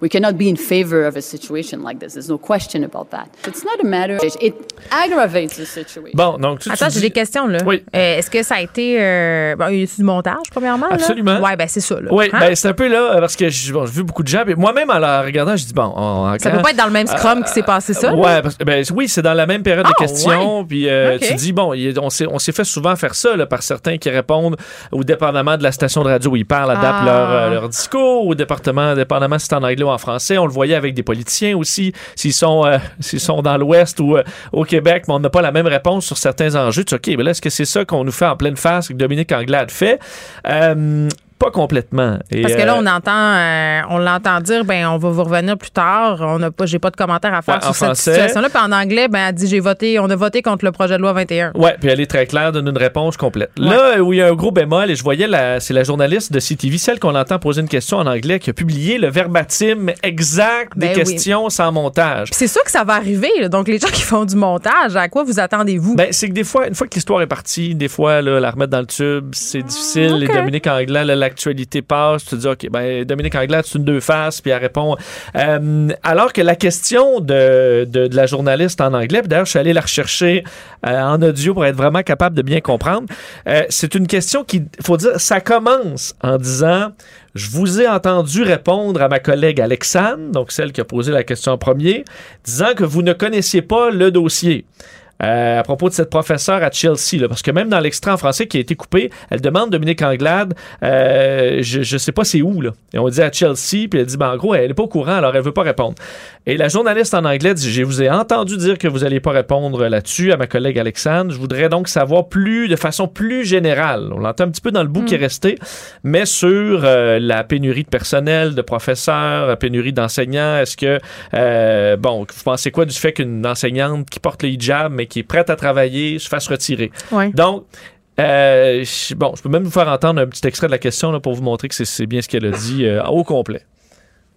we cannot be in favor of a situation like this. There's no question about that. It's not a matter. It aggravates the situation. Bon, donc tu, Attends, j'ai des questions là. Oui. Euh, Est-ce que ça a été euh, bon, y a du montage premièrement Absolument. Là? Ouais, ben c'est ça là. Oui, hein? ben c'est un peu là parce que j'ai bon, vu beaucoup de gens. Moi-même en la regardant, je dis bon, on, ça peut pas être dans le même scrum euh, qui s'est passé ça. Ouais, parce, ben oui, c'est dans la même période de ah, questions. Puis euh, tu dis bon, on s'est on s'est fait souvent faire ça là, par certains qui répondent au dépendamment de la station de radio où ils parlent, adaptent ah. leur, leur discours, au département, dépendamment si c'est en anglais en français. On le voyait avec des politiciens aussi, s'ils sont, euh, s'ils sont dans l'Ouest ou euh, au Québec, mais on n'a pas la même réponse sur certains enjeux. Tu OK, mais est-ce que c'est ça qu'on nous fait en pleine face que Dominique Anglade fait? Euh, pas complètement. Parce que là, on entend, euh, on l'entend dire, ben, on va vous revenir plus tard. On n'a pas, j'ai pas de commentaire à faire sur cette situation-là. Puis en anglais, ben, elle dit, j'ai voté, on a voté contre le projet de loi 21. Ouais, puis elle est très claire, donne une réponse complète. Là où il y a un gros bémol, et je voyais, la, c'est la journaliste de CTV, celle qu'on entend poser une question en anglais, qui a publié le verbatim exact des ben questions sans montage. c'est sûr que ça va arriver. Donc les gens qui font du montage, à quoi vous attendez-vous? Ben, c'est que des fois, une fois que l'histoire est partie, des fois, là, la remettre dans le tube, c'est difficile. Les Dominique Anglais, là, l'actualité passe, tu te dis, OK, ben, Dominique Anglade, c'est une deux faces, puis elle répond. Euh, alors que la question de, de, la journaliste en anglais, d'ailleurs, je suis allé la rechercher euh, en audio pour être vraiment capable de bien comprendre, euh, c'est une question qui, faut dire, ça commence en disant, je vous ai entendu répondre à ma collègue Alexandre, donc celle qui a posé la question en premier, disant que vous ne connaissiez pas le dossier. Euh, à propos de cette professeure à Chelsea, là, parce que même dans l'extrait en français qui a été coupé, elle demande Dominique Anglade, euh, je, je sais pas c'est où, là. Et on dit à Chelsea, puis elle dit, ben, en gros, elle est pas au courant, alors elle veut pas répondre. Et la journaliste en anglais dit, je vous ai entendu dire que vous allez pas répondre là-dessus à ma collègue Alexandre. Je voudrais donc savoir plus, de façon plus générale. On l'entend un petit peu dans le bout qui est resté, mais sur euh, la pénurie de personnel, de professeurs, la pénurie d'enseignants. Est-ce que, euh, bon, vous pensez quoi du fait qu'une enseignante qui porte le hijab, mais qui est prête à travailler, se fasse retirer? Ouais. Donc, euh, je- bon, je peux même vous faire entendre un petit extrait de la question là, pour vous montrer que c'est- c'est bien ce qu'elle a dit euh, au complet.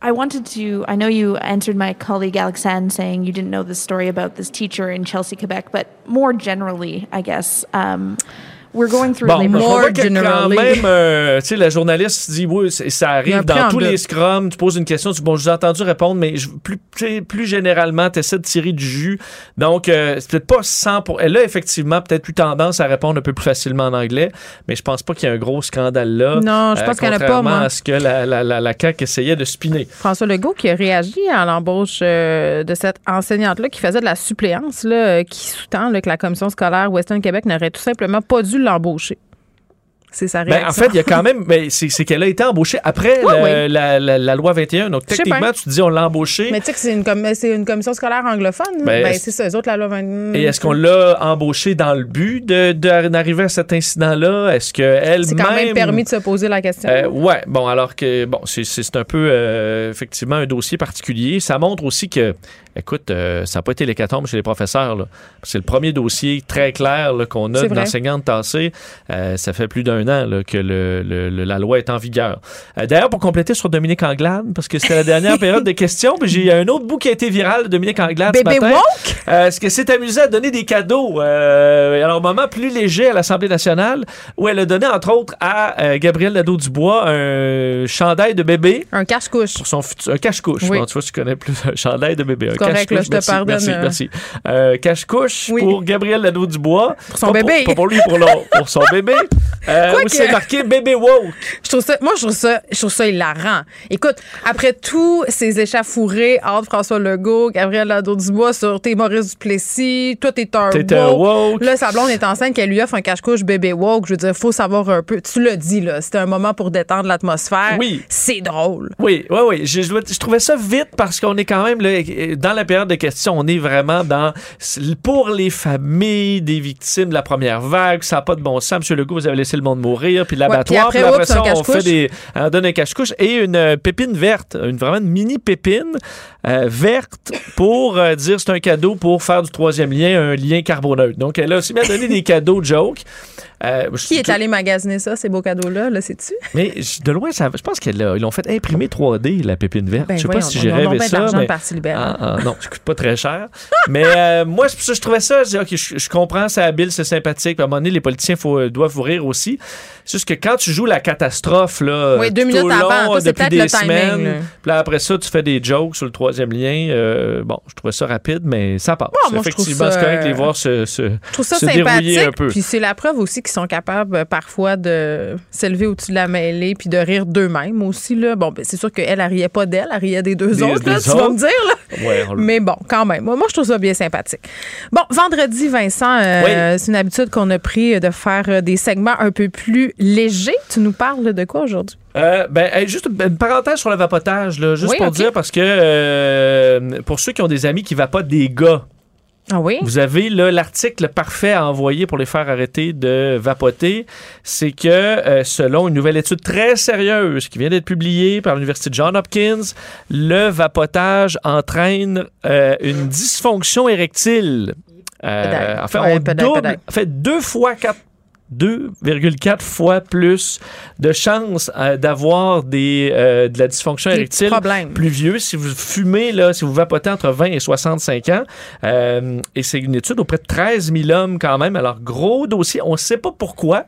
I wanted to. I know you answered my colleague Alexandre saying you didn't know the story about this teacher in Chelsea, Quebec, but more generally, I guess, um, we're going through Bon, labor. je More que quand même, euh, tu sais, la journaliste dit, oui, ça arrive dans tous les scrums, tu poses une question, tu dis, bon, je vous ai entendu répondre, mais je- plus, plus généralement, tu essaies de tirer du jus. Donc, euh, c'est peut-être pas 100 pour... Elle a effectivement peut-être eu tendance à répondre un peu plus facilement en anglais, mais je pense pas qu'il y ait un gros scandale là. Non, je pense qu'il y en a pas, moi. à ce que la, la, la, la CAQ essayait de spinner. François Legault qui a réagi à l'embauche euh, de cette enseignante-là qui faisait de la suppléance, là, euh, qui sous-tend que la commission scolaire Western Québec n'aurait tout simplement pas dû l'embaucher. C'est sa réaction. Ben, en fait, il y a quand même, ben, c'est qu'elle a été embauchée après Oui, le- oui. La, la- la loi 21. Donc, techniquement, tu te dis, on l'a embauchée. Mais tu sais que c'est une, com- c'est une commission scolaire anglophone. Ben, Ben, est-ce- c'est ça, eux autres, la loi 20... Et est-ce qu'on l'a embauchée dans le but de- de- d'arriver à cet incident-là? Est-ce qu'elle C'est quand même permis de se poser la question. Euh, ouais, bon, alors que, bon, c'est un peu, euh, effectivement, un dossier particulier. Ça montre aussi que, écoute, euh, ça n'a pas été l'hécatombe chez les professeurs. C'est le premier dossier très clair qu'on a C'est d'une vrai. enseignante tassée. Euh, ça fait plus d'un an là, que le- le- le- la loi est en vigueur. Euh, D'ailleurs, pour compléter sur Dominique Anglade, parce que c'était la dernière période de questions, puis j'ai un autre bout qui a été viral de Dominique Anglade ce Bébé matin. woke? Euh, Est-ce que c'est amusé à donner des cadeaux? Alors, un moment plus léger à l'Assemblée nationale, où elle a donné, entre autres, à Gabriel Nadeau-Dubois un chandail de bébé Un cache-couche. pour son futur... Un cache-couche. Oui. Bon, tu vois, tu connais plus un chandail de bébé. Un correct, là, je te merci, pardonne, Merci, merci. Euh, cache-couche Oui. pour Gabriel Nadeau-Dubois. Pour son Pas bébé. Pas pour lui, pour, l'autre, pour son bébé. Euh, où c'est marqué bébé woke. Je trouve ça, moi, je trouve ça, je trouve ça hilarant. Écoute, après tous ces échafourés entre François Legault, Gabriel Nadeau-Dubois sur t'es Maurice Duplessis, toi, t'es un T'es un woke. woke. Là, sa blonde est enceinte, qu'elle lui offre un cache-couche bébé woke. Je veux dire, faut savoir un peu. Tu l'as dit, là. C'était un moment pour détendre l'atmosphère. Oui. C'est drôle. Oui, oui, oui. Je, je, je trouvais ça vite parce qu'on est quand même là, dans la période de questions. On est vraiment dans pour les familles des victimes de la première vague. Ça n'a pas de bon sens. Monsieur Legault, vous avez laissé le monde mourir. Puis l'abattoir. puis puis après, après, oups, ça, on fait des. On donne un cache-couche et une euh, pépine verte. Une, vraiment une mini pépine euh, verte pour euh, dire c'est un cadeau pour faire du troisième lien, un lien carboneutre. Donc, elle a aussi bien donné des cadeaux joke. Euh, je- Qui est allé magasiner ça, ces beaux cadeaux-là, là, sais-tu? mais je- de loin, ça, je pense qu'ils l'ont fait imprimer 3D, la pépine verte. Ben je sais pas si j'ai rêvé ça. mais- de Parti libéral. Ah, ah, non, ça coûte pas très cher. mais euh, moi, que je trouvais ça. Je, je, je comprends, c'est habile, c'est sympathique. À un moment donné, les politiciens faut, doivent vous rire aussi. C'est juste que quand tu joues la catastrophe, là, Oui, tout deux au minutes long, avant, toi, depuis des le semaines, là. puis là, après ça, tu fais des jokes sur le troisième lien. euh, bon, je trouvais ça rapide, mais ça passe. Moi, trouve Effectivement, c'est correct de les euh, voir se, se, Je trouve ça se dérouiller sympathique. un peu. Puis c'est la preuve aussi sont capables euh, parfois de s'élever au-dessus de la mêlée puis de rire d'eux-mêmes aussi. Là. Bon, ben, c'est sûr qu'elle, elle riait pas d'elle, elle riait des deux Des- autres, là, tu vas me dire. Là. Ouais, on le- Mais bon, quand même. Moi, moi, je trouve ça bien sympathique. Bon, vendredi, Vincent, euh, c'est une habitude qu'on a pris de faire euh, des segments un peu plus légers. Tu nous parles de quoi aujourd'hui? Euh, ben, juste une, parenthèse sur le vapotage, là, juste Oui, pour dire, parce que euh, pour ceux qui ont des amis qui vapotent des gars, Ah oui? vous avez là, l'article parfait à envoyer pour les faire arrêter de vapoter. C'est que, euh, selon une nouvelle étude très sérieuse qui vient d'être publiée par l'Université John Hopkins, le vapotage entraîne euh, une dysfonction érectile. Euh, en fait, on double, en fait, deux fois quatre 2,4 fois plus de chances euh, d'avoir des, euh, de la dysfonction érectile plus vieux si vous fumez, là, si vous vapotez entre 20 et 65 ans. Euh, et c'est une étude auprès de 13 000 hommes quand même. Alors, gros dossier. On ne sait pas pourquoi.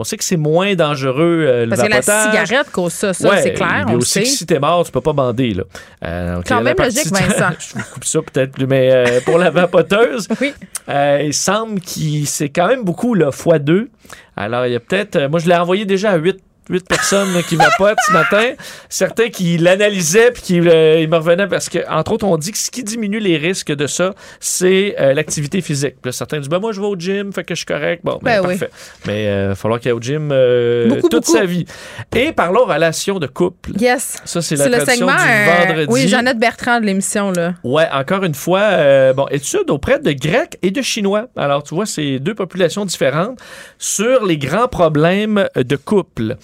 On sait que c'est moins dangereux euh, le Parce que la cigarette cause ça, ça Ouais, c'est clair, mais on aussi sait. que si t'es mort, tu peux pas bander. Là. Euh, donc, Quand même logique, Vincent. je vous coupe ça peut-être, mais euh, pour la vapoteuse, Oui. euh, il semble que c'est quand même beaucoup, là, fois deux. Alors, il y a peut-être. euh, moi, je l'ai envoyé déjà à 8 8 personnes là, qui vapotent ce matin. Certains qui l'analysaient puis qui euh, ils me revenaient parce que, entre autres, on dit que ce qui diminue les risques de ça, c'est euh, l'activité physique. Puis là, certains disent, ben, moi, je vais au gym, fait que je suis correct. Bon, ben, Ben oui. parfait. Mais il va falloir qu'il y ait au gym euh, Beaucoup, toute beaucoup. sa vie. Et parlons relations de couple. Yes. Ça, c'est la le segment. du euh, vendredi. oui, Jeannette Bertrand de l'émission, là. Ouais, encore une fois, euh, bon, étude auprès de Grecs et de Chinois. Alors, tu vois, c'est deux populations différentes sur les grands problèmes de couple.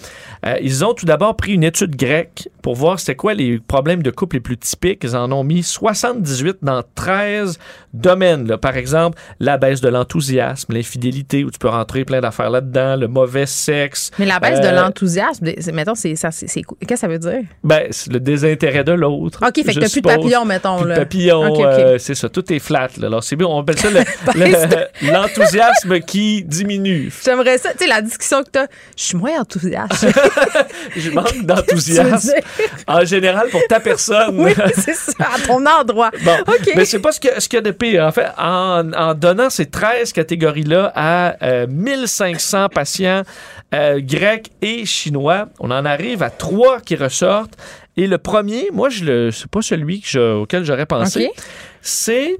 Euh, ils ont tout d'abord pris une étude grecque pour voir c'était quoi les problèmes de couple les plus typiques. Ils en ont mis 78 dans 13 domaines. là. Par exemple, la baisse de l'enthousiasme, l'infidélité, où tu peux rentrer plein d'affaires là-dedans, le mauvais sexe. Mais la baisse de Euh, l'enthousiasme, mettons, c'est ça, c'est c'est- qu'est-ce que ça veut dire? Ben, c'est le désintérêt de l'autre. OK, fait que t'as plus de suppose. papillons, mettons, Plus de OK. euh, c'est ça, tout est flat. Là. Alors, c'est bien, on appelle ça le- le- l'enthousiasme qui diminue. J'aimerais ça, tu sais, la discussion que t'as. Je suis moins enthousiaste. Je manque d'enthousiasme. En général, pour ta personne. oui, c'est ça, à ton endroit. Bon, OK. mais c'est pas ce que- ce qu'il y a de pire. En fait, en, en donnant ces 13 catégories-là à euh, 1500 patients euh, grecs et chinois, on en arrive à trois qui ressortent. Et le premier, moi, je le, c'est pas celui que je- auquel j'aurais pensé, OK. c'est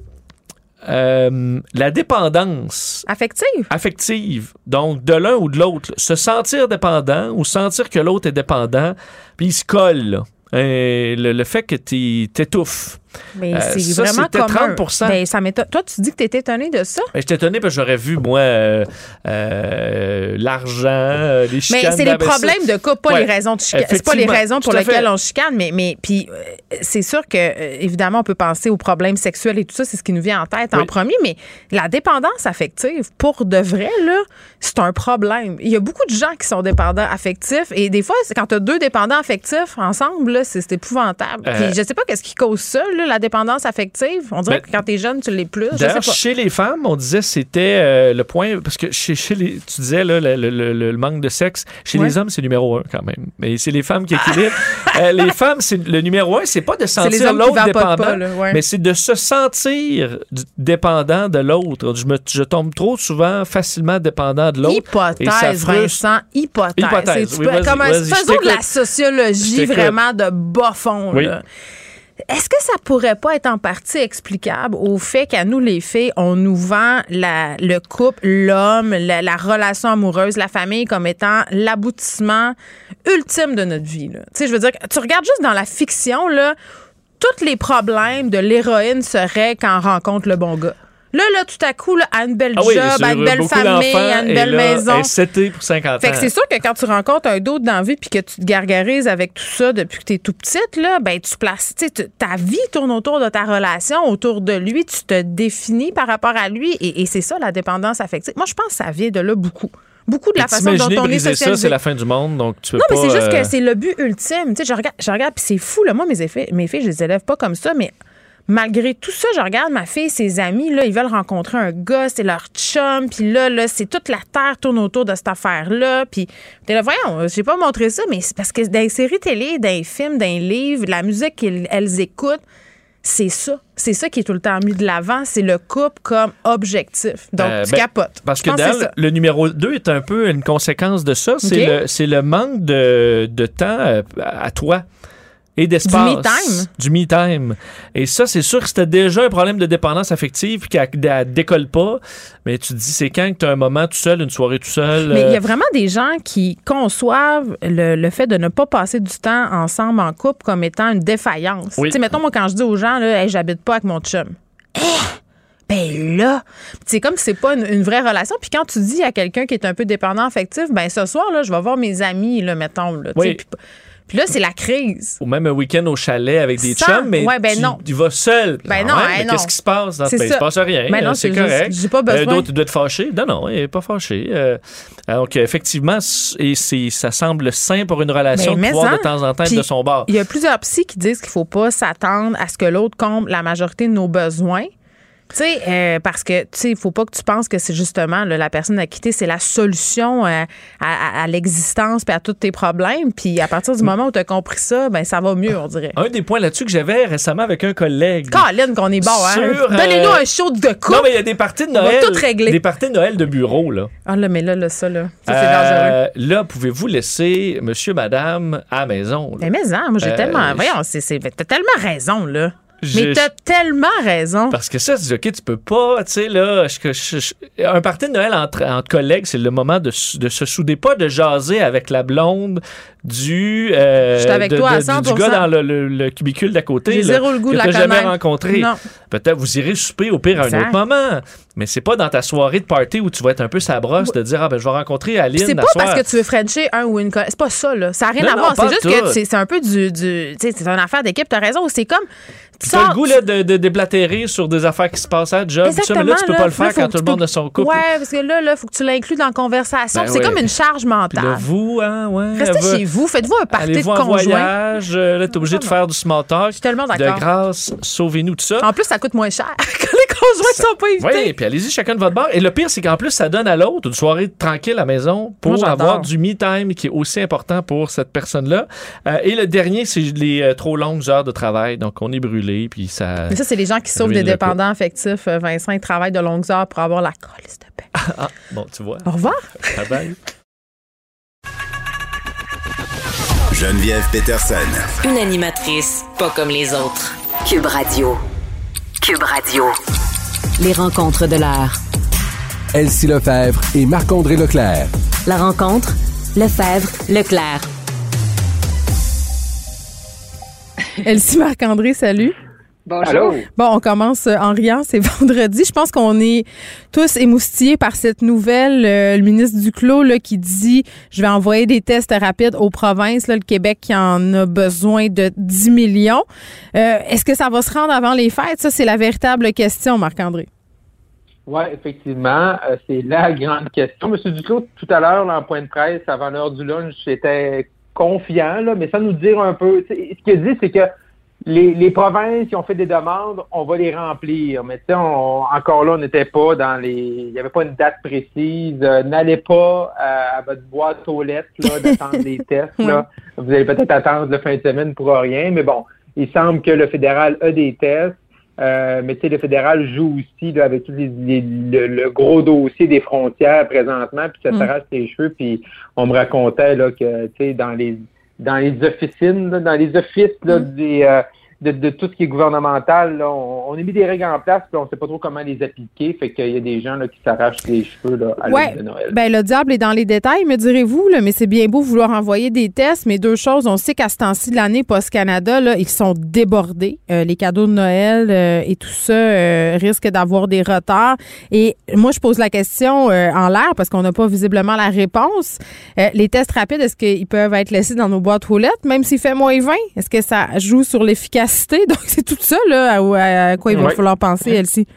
euh, la dépendance Affective? affective, donc de l'un ou de l'autre. Se sentir dépendant ou sentir que l'autre est dépendant, puis il se colle. là. Le, le fait que tu t'étouffes. Mais Euh, c'est vraiment commun. 30 Ben, ça. Toi, tu dis que t'étais étonné de ça? Ben, J'étais étonné parce que j'aurais vu, moi, euh, euh, l'argent, les Mais chicanes. c'est les problèmes de couple, pas Ouais. les raisons de chicane. C'est pas les raisons pour lesquelles on chicane, mais, mais puis c'est sûr que, évidemment, on peut penser aux problèmes sexuels et tout ça, c'est ce qui nous vient en tête en premier, mais la dépendance affective, pour de vrai, là, c'est un problème. Il y a beaucoup de gens qui sont dépendants affectifs et des fois, c'est quand tu as deux dépendants affectifs ensemble, c'est épouvantable. Puis je sais pas qu'est-ce qui cause ça, là, la dépendance affective. On dirait Ben, que quand t'es jeune, tu l'es plus. Je sais D'ailleurs, pas. chez les femmes, on disait c'était euh, le point parce que chez, chez les, tu disais là, le, le- le- le manque de sexe. Chez Ouais. les hommes, c'est numéro un quand même. Mais c'est les femmes qui équilibrent. Euh, les femmes, c'est le numéro un, c'est pas de sentir l'autre dépendant, pas, là, ouais. mais c'est de se sentir dépendant de l'autre. Je, me, je tombe trop souvent facilement dépendant de l'autre. et ça Hypothèse. Vincent, hypothèse. Hypothèse, oui, peux- comme un- faisons de la sociologie vraiment de bas fond. Oui. là. Est-ce que ça pourrait pas être en partie explicable au fait qu'à nous, les filles, on nous vend le couple, l'homme, la, la relation amoureuse, la famille comme étant l'aboutissement ultime de notre vie? Tu sais, je veux dire, tu regardes juste dans la fiction, là, tous les problèmes de l'héroïne seraient quand on rencontre le bon gars. Là, là, tout à coup, là, à une belle Ah oui, job, à une belle famille, à une belle là, maison. elle, pour 50 Fait ans. que c'est sûr que quand tu rencontres un d'autre dans la vie puis que tu te gargarises avec tout ça depuis que tu es tout petite, là, ben tu places, tu sais, tu- ta vie tourne autour de ta relation, autour de lui, tu te définis par rapport à lui et, et c'est ça la dépendance affective. Moi, je pense que ça vient de là beaucoup. Beaucoup de la façon dont on est socialisé. ça, c'est la fin du monde, donc tu peux Non, pas... mais c'est juste euh, que c'est le but ultime. Tu sais, je regarde, je regarde puis c'est fou, là. Moi, mes, effets, mes filles, je les élève pas comme ça, mais malgré tout ça, je regarde ma fille, ses amis, là, ils veulent rencontrer un gars, c'est leur chum, puis là, là, c'est toute la terre tourne autour de cette affaire-là. Puis, t'es là, voyons, j'ai pas montré ça, mais c'est parce que dans les séries télé, dans les films, dans les livres, la musique qu'elles elles écoutent, c'est ça. C'est ça qui est tout le temps mis de l'avant. C'est le couple comme objectif. Donc, Euh, tu ben, capotes. Parce Je que le numéro 2 est un peu une conséquence de ça. C'est le, manque de, de temps euh, à toi et d'espace. Du me time. Du me time. Et ça, c'est sûr que c'était déjà un problème de dépendance affective puis qu'elle elle décolle pas. Mais tu te dis, c'est quand que tu as un moment tout seul, une soirée tout seul. Mais il y euh, a vraiment des gens qui conçoivent le, le fait de ne pas passer du temps ensemble en couple comme étant une défaillance. Oui. Tu sais, mettons, moi, quand je dis aux gens, là, Hey, j'habite pas avec mon chum. Eh! Ben là, c'est comme si c'est pas une, une vraie relation. Puis quand tu dis à quelqu'un qui est un peu dépendant affectif, ben ce soir, là, je vais voir mes amis, là, mettons. Là, Oui. Puis là, c'est la crise. Ou même un week-end au chalet avec des Sans- chums, mais ouais, ben tu, non. tu vas seul. Ben Ah non, ouais, hein, mais non. qu'est-ce qui se passe? Dans... Il ça. se passe rien. Ben euh, c'est correct. j'ai pas besoin. D'autres, tu dois être fâché. Non, non, il n'est pas fâché. Euh, donc, effectivement, et ça semble sain pour une relation Ben, de en. de temps en temps de son bord. Il y a plusieurs psys qui disent qu'il faut pas s'attendre à ce que l'autre comble la majorité de nos besoins. Tu sais, euh, parce que, tu sais, il faut pas que tu penses que c'est justement là, la personne à quitter, c'est la solution euh, à, à- à l'existence puis à tous tes problèmes. Puis à partir du Mm. moment où tu as compris ça, ben ça va mieux, on dirait. Un des points là-dessus que j'avais récemment avec un collègue. Colin, qu'on est bon, hein? Euh, Donnez-nous un show de couple. Non, mais il y a des parties de On va Noël. tout régler. Des parties de Noël de bureau, là. Ah là, mais là, là ça, là, ça, c'est dangereux. Là, pouvez-vous laisser monsieur, madame à la maison? là? Mais, mais hein, moi, j'ai tellement. Voyons, c'est, c'est- t'as tellement raison, là. Mais t'as tellement raison. Parce que ça, tu dis, OK, tu peux pas, tu sais, là, je- je- je- un party de Noël entre, entre collègues, c'est le moment de, de se souder, pas de jaser avec la blonde du, euh, Je suis avec de- toi à de- du 100%. gars dans le, le- le cubicule d'à côté. J'ai là, zéro le goût que de la t'as jamais connaître. rencontré. Non. Peut-être vous irez souper au pire à un Exact. autre moment. Mais c'est pas dans ta soirée de party où tu vas être un peu sa brosse de dire, ah ben, je vais rencontrer Aline. C'est pas à soir. parce que tu veux Frencher un ou une co- C'est pas ça, là. Ça n'a rien Non, à non, voir. pas C'est juste tout. que c'est c'est un peu du. du tu sais, c'est une affaire d'équipe. T'as raison. C'est comme. Tu Tu as sors- le goût là, de, de déblatérer sur des affaires qui se passent à la job, tout ça, mais là, tu peux pas le faire Là, quand tout le monde a son couple. Ouais, parce que là, il faut que tu l'inclues dans la conversation. Ben c'est oui. comme une charge Puis là, mentale. vous, hein, ouais. Restez vous- chez vous. Faites-vous un party de Allez-vous en conjoint? voyage, euh, là, t'es obligé de faire du small talk. Je suis tellement De d'accord. grâce, sauvez-nous de ça. En plus, ça coûte moins cher quand les conjoints Ça- sont pas. Oui, puis allez-y chacun de votre bar. Et le pire, c'est qu'en plus, ça donne à l'autre une soirée tranquille à la maison pour avoir du me time qui est aussi important pour cette personne-là. Euh, et le dernier, c'est les euh, trop longues heures de travail. Donc, on est brûlé, puis ça. Mais ça, c'est les gens qui sauvent ruine des dépendants affectifs. Vincent, ils travaillent de longues heures pour avoir la colle de paix. Ah, bon, tu vois. Au revoir. Bye bye. Geneviève Peterson. Une animatrice pas comme les autres. Cube Radio. Cube Radio. Les rencontres de l'heure. Elsie Lefebvre et Marc-André Leclerc. La rencontre, Lefebvre, Leclerc. Elsie Marc-André, salut. Bonjour. Bon, on commence euh, en riant, c'est vendredi. Je pense qu'on est tous émoustillés par cette nouvelle. Euh, le ministre Duclos là, qui dit je vais envoyer des tests rapides aux provinces. Là, le Québec qui en a besoin de 10 millions. Euh, Est-ce que ça va se rendre avant les fêtes? Ça, c'est la véritable question, Marc-André. Oui, effectivement, euh, c'est la grande question. Monsieur Duclos, tout à l'heure, là, en point de presse, avant l'heure du lunch, j'étais confiant, là, mais ça nous dire un peu. Ce qu'il a dit, c'est que les, les provinces qui ont fait des demandes, on va les remplir. Mais tu sais, on- encore là, on n'était pas dans les. Il n'y avait pas une date précise. Euh, N'allez pas euh, à votre boîte aux lettres là, d'attendre des tests. Là. Vous allez peut-être attendre la fin de semaine pour rien, mais bon, il semble que le fédéral a des tests. Euh, mais tu sais, le fédéral joue aussi là, avec tous les, les- le, le gros dossier des frontières présentement, puis ça Mm. s'arrache les cheveux, puis on me racontait là que tu sais dans les dans les officines, là, dans les offices là, des euh, de, de tout ce qui est gouvernemental, là, on, on a mis des règles en place, puis on sait pas trop comment les appliquer, fait qu'il y a des gens là, qui s'arrachent les cheveux là, à Ouais. de Noël. Ben, le diable est dans les détails, me direz-vous, mais c'est bien beau vouloir envoyer des tests, mais deux choses. On sait qu'à ce temps-ci de l'année, Post-Canada, ils sont débordés. Euh, les cadeaux de Noël euh, et tout ça euh, risquent d'avoir des retards. Et moi, je pose la question en l'air parce qu'on n'a pas visiblement la réponse. Les tests rapides, est-ce qu'ils peuvent être laissés dans nos boîtes aux lettres, même s'il fait moins 20? Est-ce que ça joue sur l'efficacité? Donc, c'est tout ça, là, à, à quoi il va Ouais. falloir penser, Elsie.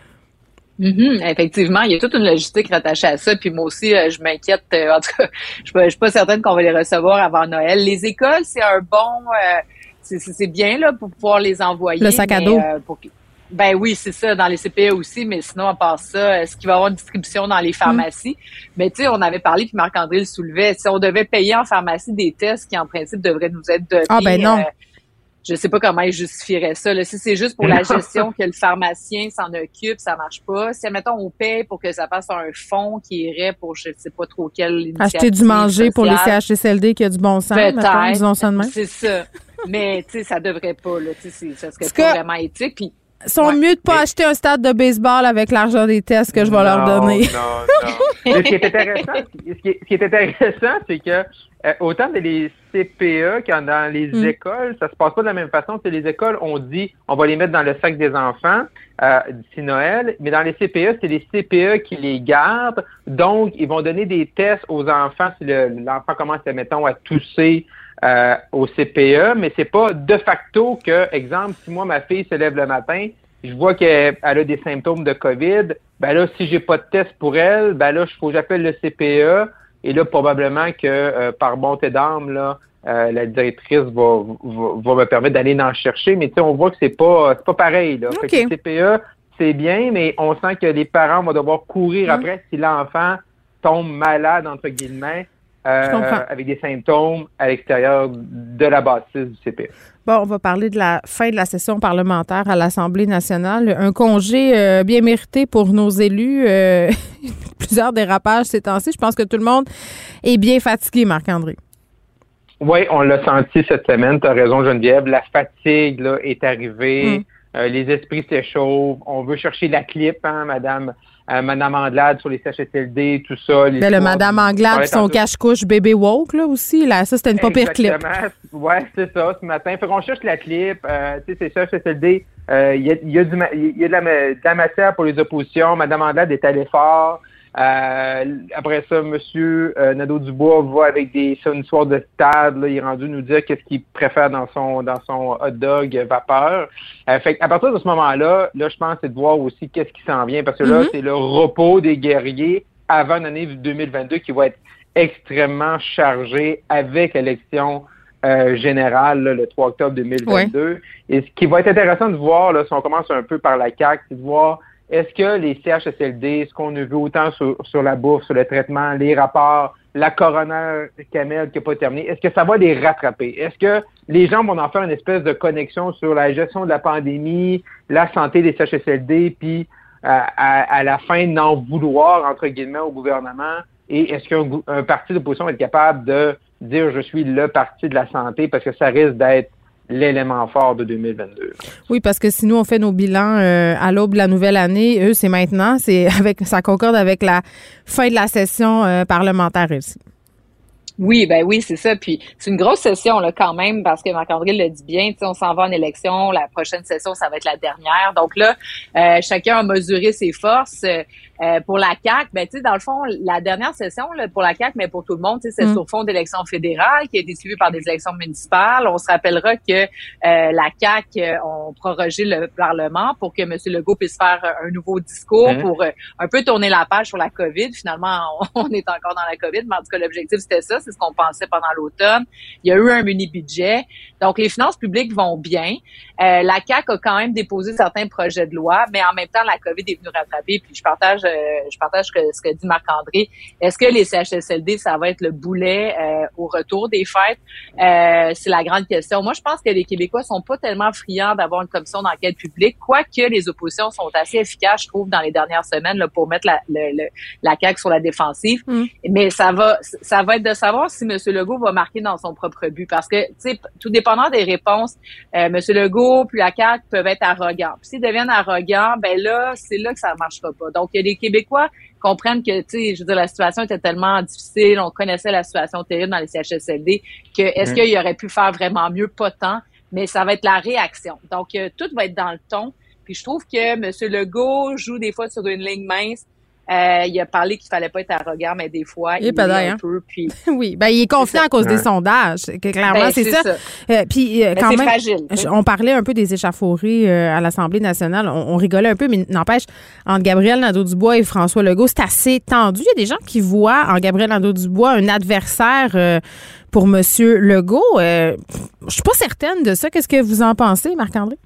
Mhm, effectivement, il y a toute une logistique rattachée à ça. Puis moi aussi, euh, je m'inquiète. euh, en tout cas, je suis pas- je suis pas certaine qu'on va les recevoir avant Noël. Les écoles, c'est un bon, euh, c'est- bien là pour pouvoir les envoyer. Le sac à mais, dos. euh, pour ben oui, c'est ça, dans les CPE aussi, mais sinon, à part ça, est-ce qu'il va y avoir une distribution dans les pharmacies? Mais tu sais, on avait parlé, puis Marc-André le soulevait, si on devait payer en pharmacie des tests qui, en principe, devraient nous être donnés, Ah, ben non. euh, je sais pas comment ils justifieraient ça. Là. Si c'est juste pour la gestion que le pharmacien s'en occupe, ça marche pas. Si, admettons, on paye pour que ça passe à un fonds qui irait pour je sais pas trop quelle Acheter du manger pour les. CHSLD qui a du bon sens, mettons, disons ça de même. C'est ça. Mais, tu sais, ça devrait pas, là. Tu sais, c'est- ça serait pas vraiment éthique. Puis, Sont mieux de pas acheter un stade de baseball avec l'argent des tests que je vais leur donner. Non, ce qui est intéressant, ce qui est, ce qui est intéressant, c'est que euh, autant dans les CPE que dans les Mm. écoles, ça se passe pas de la même façon. Que les écoles, on dit, on va les mettre dans le sac des enfants euh, d'ici Noël, mais dans les CPE, c'est les CPE qui les gardent. Donc, ils vont donner des tests aux enfants si le- l'enfant commence, mettons, à tousser euh, au CPE, mais c'est pas de facto que, exemple, si moi ma fille se lève le matin, je vois qu'elle elle a des symptômes de COVID, ben là, si j'ai pas de test pour elle, ben là, il faut que j'appelle le CPE, et là, probablement que euh, par bonté d'âme, là, euh, la directrice va, va, va me permettre d'aller en chercher, mais tu sais, on voit que c'est pas c'est pas pareil. Là. Fait que le CPE, c'est bien, mais on sent que les parents vont devoir courir Hum. après si l'enfant tombe malade, entre guillemets, euh, avec des symptômes à l'extérieur de la bâtisse du CPE. Bon, on va parler de la fin de la session parlementaire à l'Assemblée nationale. Un congé euh, bien mérité pour nos élus. euh, plusieurs dérapages ces temps-ci. Je pense que tout le monde est bien fatigué, Marc-André. Oui, on l'a senti cette semaine. Tu as raison, Geneviève. La fatigue là, est arrivée. Mm. Les esprits s'échauffent. On veut chercher la clip, hein, Madame, euh, Madame Anglade sur les CHSLD, tout ça. les Ben, le Madame Anglade, son cache-couche bébé woke, là aussi. Là, ça, c'était une pas pire clip. Ouais, c'est ça, ce matin. Fait qu'on cherche la clip. Euh, tu sais, c'est ça, CHSLD. euh, Il y, a, y a du y a de la, ma- de la matière pour les oppositions. Madame Anglade est allée fort. Euh, après ça, Monsieur euh, Nadeau-Dubois va avec des ça, une soirée de stade. Là, il est rendu nous dire qu'est-ce qu'il préfère dans son dans son hot dog vapeur. Euh, fait à partir de ce moment-là, là, je pense c'est de voir aussi qu'est-ce qui s'en vient parce que là, Mhm. c'est le repos des guerriers avant l'année 2022 qui va être extrêmement chargé avec l'élection euh, générale là, le 3 octobre 2022. Et ce qui va être intéressant de voir, là, si on commence un peu par la CAQ, c'est de voir est-ce que les CHSLD, ce qu'on a vu autant sur, sur la bourse, sur le traitement, les rapports, la coroner Kamel qui n'a pas terminé, est-ce que ça va les rattraper? Est-ce que les gens vont en faire une espèce de connexion sur la gestion de la pandémie, la santé des CHSLD, puis euh, à, à la fin n'en vouloir, entre guillemets, au gouvernement? Et est-ce qu'un parti d'opposition va être capable de dire je suis le parti de la santé parce que ça risque d'être l'élément fort de 2022? Oui, parce que si nous, on fait nos bilans euh, à l'aube de la nouvelle année, eux, c'est maintenant. C'est avec ça concorde avec la fin de la session euh, parlementaire ici. Oui, ben oui, c'est ça. Puis c'est une grosse session là quand même parce que Marc-André le dit bien. Tu sais, on s'en va en élection. La prochaine session, ça va être la dernière. Donc là, euh, chacun a mesuré ses forces. Euh, pour la CAC, ben tu sais, dans le fond, la dernière session là, pour la CAC, mais pour tout le monde, c'est Mm. sur fond d'élection fédérale qui a été suivie par des élections municipales. On se rappellera que euh, la CAC euh, ont prorogé le Parlement pour que M. Legault puisse faire euh, un nouveau discours Mhm. pour euh, un peu tourner la page sur la COVID. Finalement, on, on est encore dans la COVID, mais en tout cas, l'objectif, c'était ça. C'est ce qu'on pensait pendant l'automne. Il y a eu un mini-budget. Donc, les finances publiques vont bien. Euh, la CAC a quand même déposé certains projets de loi, mais en même temps, la COVID est venue rattraper. Puis je partage, euh, je partage ce que, ce que dit Marc-André. Est-ce que les CHSLD, ça va être le boulet euh, au retour des fêtes? Euh, c'est la grande question. Moi, je pense que les Québécois sont pas tellement friands d'avoir une commission d'enquête publique, quoique les oppositions sont assez efficaces, je trouve, dans les dernières semaines là, pour mettre la, le- le- la CAQ sur la défensive. Mais ça va, ça va être de savoir si M. Legault va marquer dans son propre but. Parce que, tu sais, tout dépendant des réponses, euh, M. Legault puis la CAQ peuvent être arrogants. Puis s'ils deviennent arrogants, ben là, c'est là que ça marchera pas. Donc, il y a des Québécois comprennent que, tu sais, je veux dire, la situation était tellement difficile, on connaissait la situation terrible dans les CHSLD, que est-ce Mhm. qu'il aurait pu faire vraiment mieux? Pas tant, mais ça va être la réaction. Donc, euh, tout va être dans le ton. Puis je trouve que M. Legault joue des fois sur une ligne mince. Euh, il a parlé qu'il fallait pas être arrogant, mais des fois, Il est il est un hein? peu. Puis oui, ben il est confiant à cause des sondages. que clairement, Ben, c'est c'est ça. ça. Euh, puis euh, Mais quand c'est même, fragile, je- on parlait un peu des échauffourées euh, à l'Assemblée nationale. On, on rigolait un peu, mais n'empêche, entre Gabriel Nadeau-Dubois et François Legault, c'est assez tendu. Il y a des gens qui voient en Gabriel Nadeau-Dubois un adversaire euh, pour Monsieur Legault. Euh, je suis pas certaine de ça. Qu'est-ce que vous en pensez, Marc-André?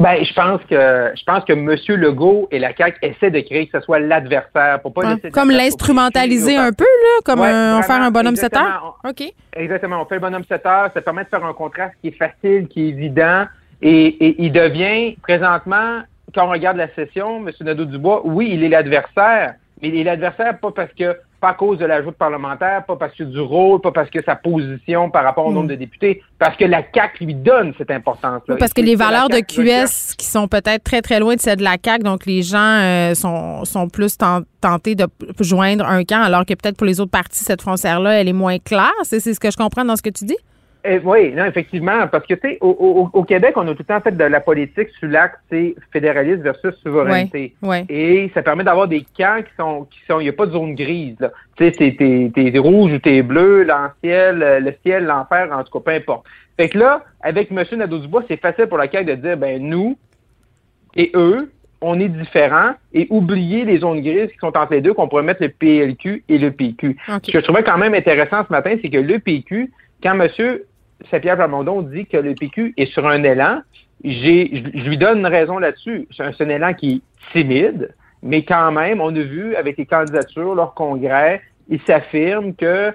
Ben, je pense que je pense que M. Legault et la CAQ essaient de créer que ce soit l'adversaire pour pas Ouais, laisser comme l'instrumentaliser un peu, là, comme Ouais, un- vraiment, faire un bonhomme 7 exactement. heures? OK. Exactement. On fait le bonhomme 7 heures. Ça permet de faire un contraste qui est facile, qui est évident. Et, et il devient, présentement, quand on regarde la session, M. Nadeau-Dubois, oui, il est l'adversaire, mais il est l'adversaire pas parce que, pas à cause de l'ajout parlementaire, pas parce que du rôle, pas parce que sa position par rapport au nombre de députés, parce que la CAQ lui donne cette importance-là. Oui, parce que les valeurs de. QS qui sont peut-être très, très loin de celles de la CAQ, donc les gens euh, sont, sont plus ten- tentés de joindre un camp, alors que peut-être pour les autres partis, cette frontière-là, elle est moins claire. C'est c'est ce que je comprends dans ce que tu dis? Eh, oui, non, effectivement, parce que tu sais, au, au- au Québec, on a tout le temps fait de la politique sur l'axe c'est fédéralisme versus souveraineté. Ouais, ouais. Et ça permet d'avoir des camps qui sont, qui sont, il n'y a pas de zone grise. là. Tu sais, t'es, t'es, t'es rouge ou t'es bleu, l'anciel, euh, le ciel, l'enfer, en tout cas, peu importe. Fait que là, avec M. Nadeau-Dubois, c'est facile pour la CAQ de dire, ben nous et eux, on est différents et oublier les zones grises qui sont entre les deux, qu'on pourrait mettre le PLQ et le PQ. Ce que je trouvais quand même intéressant ce matin, c'est que le PQ, quand M. Saint-Pierre Plamondon dit que le PQ est sur un élan, j'ai, je lui donne une raison là-dessus. C'est un, c'est un élan qui est timide, mais quand même, on a vu avec les candidatures, leur congrès, ils s'affirment que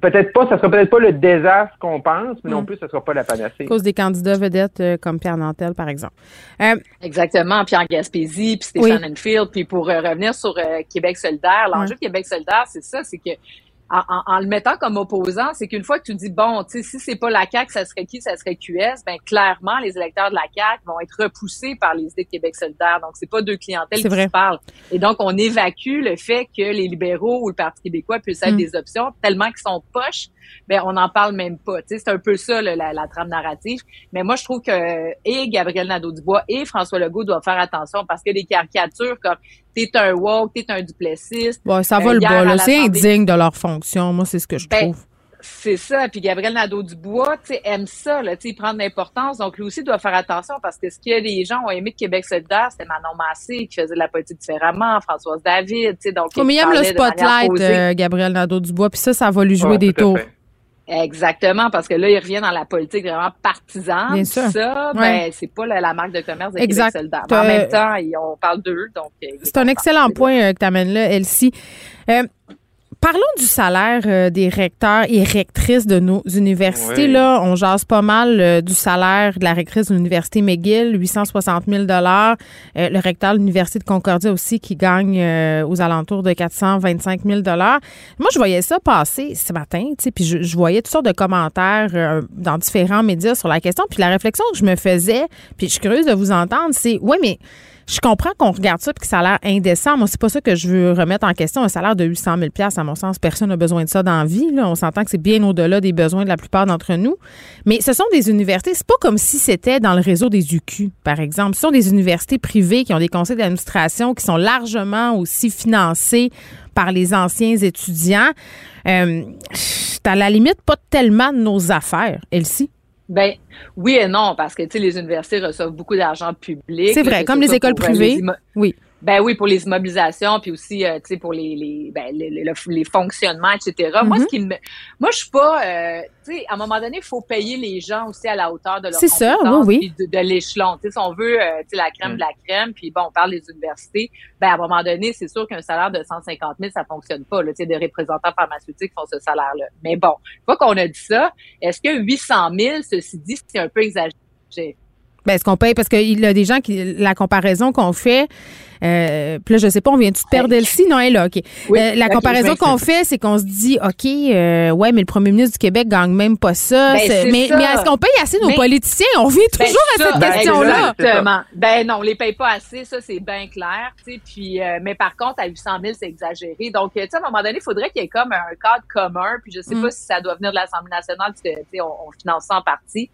peut-être pas, ça sera peut-être pas le désastre qu'on pense, mais non Mm. plus, ça sera pas la panacée. À cause des candidats vedettes euh, comme Pierre Nantel, par exemple. Euh, Exactement. Puis en Gaspésie, puis Stéphane Enfield. Puis pour euh, revenir sur euh, Québec solidaire, l'enjeu de Québec solidaire, c'est ça, c'est que en, en- en le mettant comme opposant, c'est qu'une fois que tu dis bon, tu sais, si c'est pas la CAQ, ça serait qui, ça serait QS, ben clairement les électeurs de la CAQ vont être repoussés par les idées de Québec solidaire. Donc c'est pas deux clientèles qui vrai. se parlent. Et donc on évacue le fait que les libéraux ou le Parti québécois puissent être Mm. des options tellement qu'ils sont poches, ben on n'en parle même pas. Tu sais, c'est un peu ça là, la, la trame narrative. Mais moi je trouve que et Gabriel Nadeau-Dubois et François Legault doivent faire attention parce que les caricatures comme t'es un woke, t'es un duplessiste. bon, ça euh, va le bas. C'est indigne de leur fonction. Moi, c'est ce que je Ben, trouve. C'est ça. Puis Gabriel Nadeau-Dubois, tu sais, aime ça, là, tu sais, il prend de l'importance. Donc, lui aussi doit faire attention parce que ce que les gens ont aimé de Québec solidaire, c'était Manon Massé qui faisait de la politique différemment, Françoise David, tu sais, donc. Oh, mais il aime le spotlight, euh, Gabriel Nadeau-Dubois, puis ça, ça va lui jouer Ouais, des tours. fait. Exactement, parce que là, il revient dans la politique vraiment partisane. Bien sûr. Ça, Ouais. ben, c'est pas la, la marque de commerce de Exact. Québec solidaire. Mais en Euh, même temps, ils- on parle d'eux, donc. euh, C'est un excellent point euh, que tu amènes là, Elsie. Euh, Parlons du salaire euh, des recteurs et rectrices de nos universités. Oui. Là, on jase pas mal euh, du salaire de la rectrice de l'université McGill, 860 000 euh, Le recteur de l'université de Concordia aussi qui gagne aux alentours de 425 000 Moi, je voyais ça passer ce matin, tu sais, puis je, je voyais toutes sortes de commentaires dans différents médias sur la question. Puis la réflexion que je me faisais, puis je suis curieuse de vous entendre, c'est ouais, mais je comprends qu'on regarde ça puis que ça a l'air indécent. Moi, c'est pas ça que je veux remettre en question. Un salaire de 800 000 à mon sens, personne n'a besoin de ça dans la vie. On s'entend que c'est bien au-delà des besoins de la plupart d'entre nous. Mais ce sont des universités. C'est pas comme si c'était dans le réseau des UQ, par exemple. Ce sont des universités privées qui ont des conseils d'administration qui sont largement aussi financés par les anciens étudiants. Euh, c'est à la limite pas tellement de nos affaires, Elsie. Ben oui et non, parce que tu sais, les universités reçoivent beaucoup d'argent public. C'est vrai, comme les écoles les privées. Oui. Ben oui, pour les immobilisations, puis aussi, euh, tu sais, pour les les, ben, les, les, le- les fonctionnements, etc. Moi, ce qui me, moi, je suis pas, euh, tu sais, à un moment donné, il faut payer les gens aussi à la hauteur de leur C'est ça, oui, oui. puis de, de l'échelon. Tu sais, si on veut, euh, tu sais, la crème de la crème, puis bon, on parle des universités, ben à un moment donné, c'est sûr qu'un salaire de 150 000, ça fonctionne pas. Là, tu sais, des représentants pharmaceutiques font ce salaire-là. Mais bon, une fois qu'on a dit ça, est-ce que 800 000, ceci dit, c'est un peu exagéré? Ben, est-ce qu'on paye? Parce qu'il y a des gens qui. La comparaison qu'on fait. Euh, puis là, je sais pas, on vient-tu de perdre Elsie? Non, elle est là, OK. Oui, Euh, la comparaison qu'on fait, c'est qu'on se dit, OK, euh, ouais, mais le premier ministre du Québec gagne même pas ça. Ben, C'est- c'est mais ça. mais est-ce qu'on paye assez nos Mais- politiciens? On vient Ben, toujours à cette ben, question-là. Exactement. Ben non, on les paye pas assez, ça c'est bien clair, tu sais. Puis, euh, mais par contre, à 800 000, c'est exagéré. Donc, euh, tu sais, à un moment donné, il faudrait qu'il y ait comme un cadre commun. Puis, je sais Mm. pas si ça doit venir de l'Assemblée nationale, parce que tu sais, on, on finance ça en partie.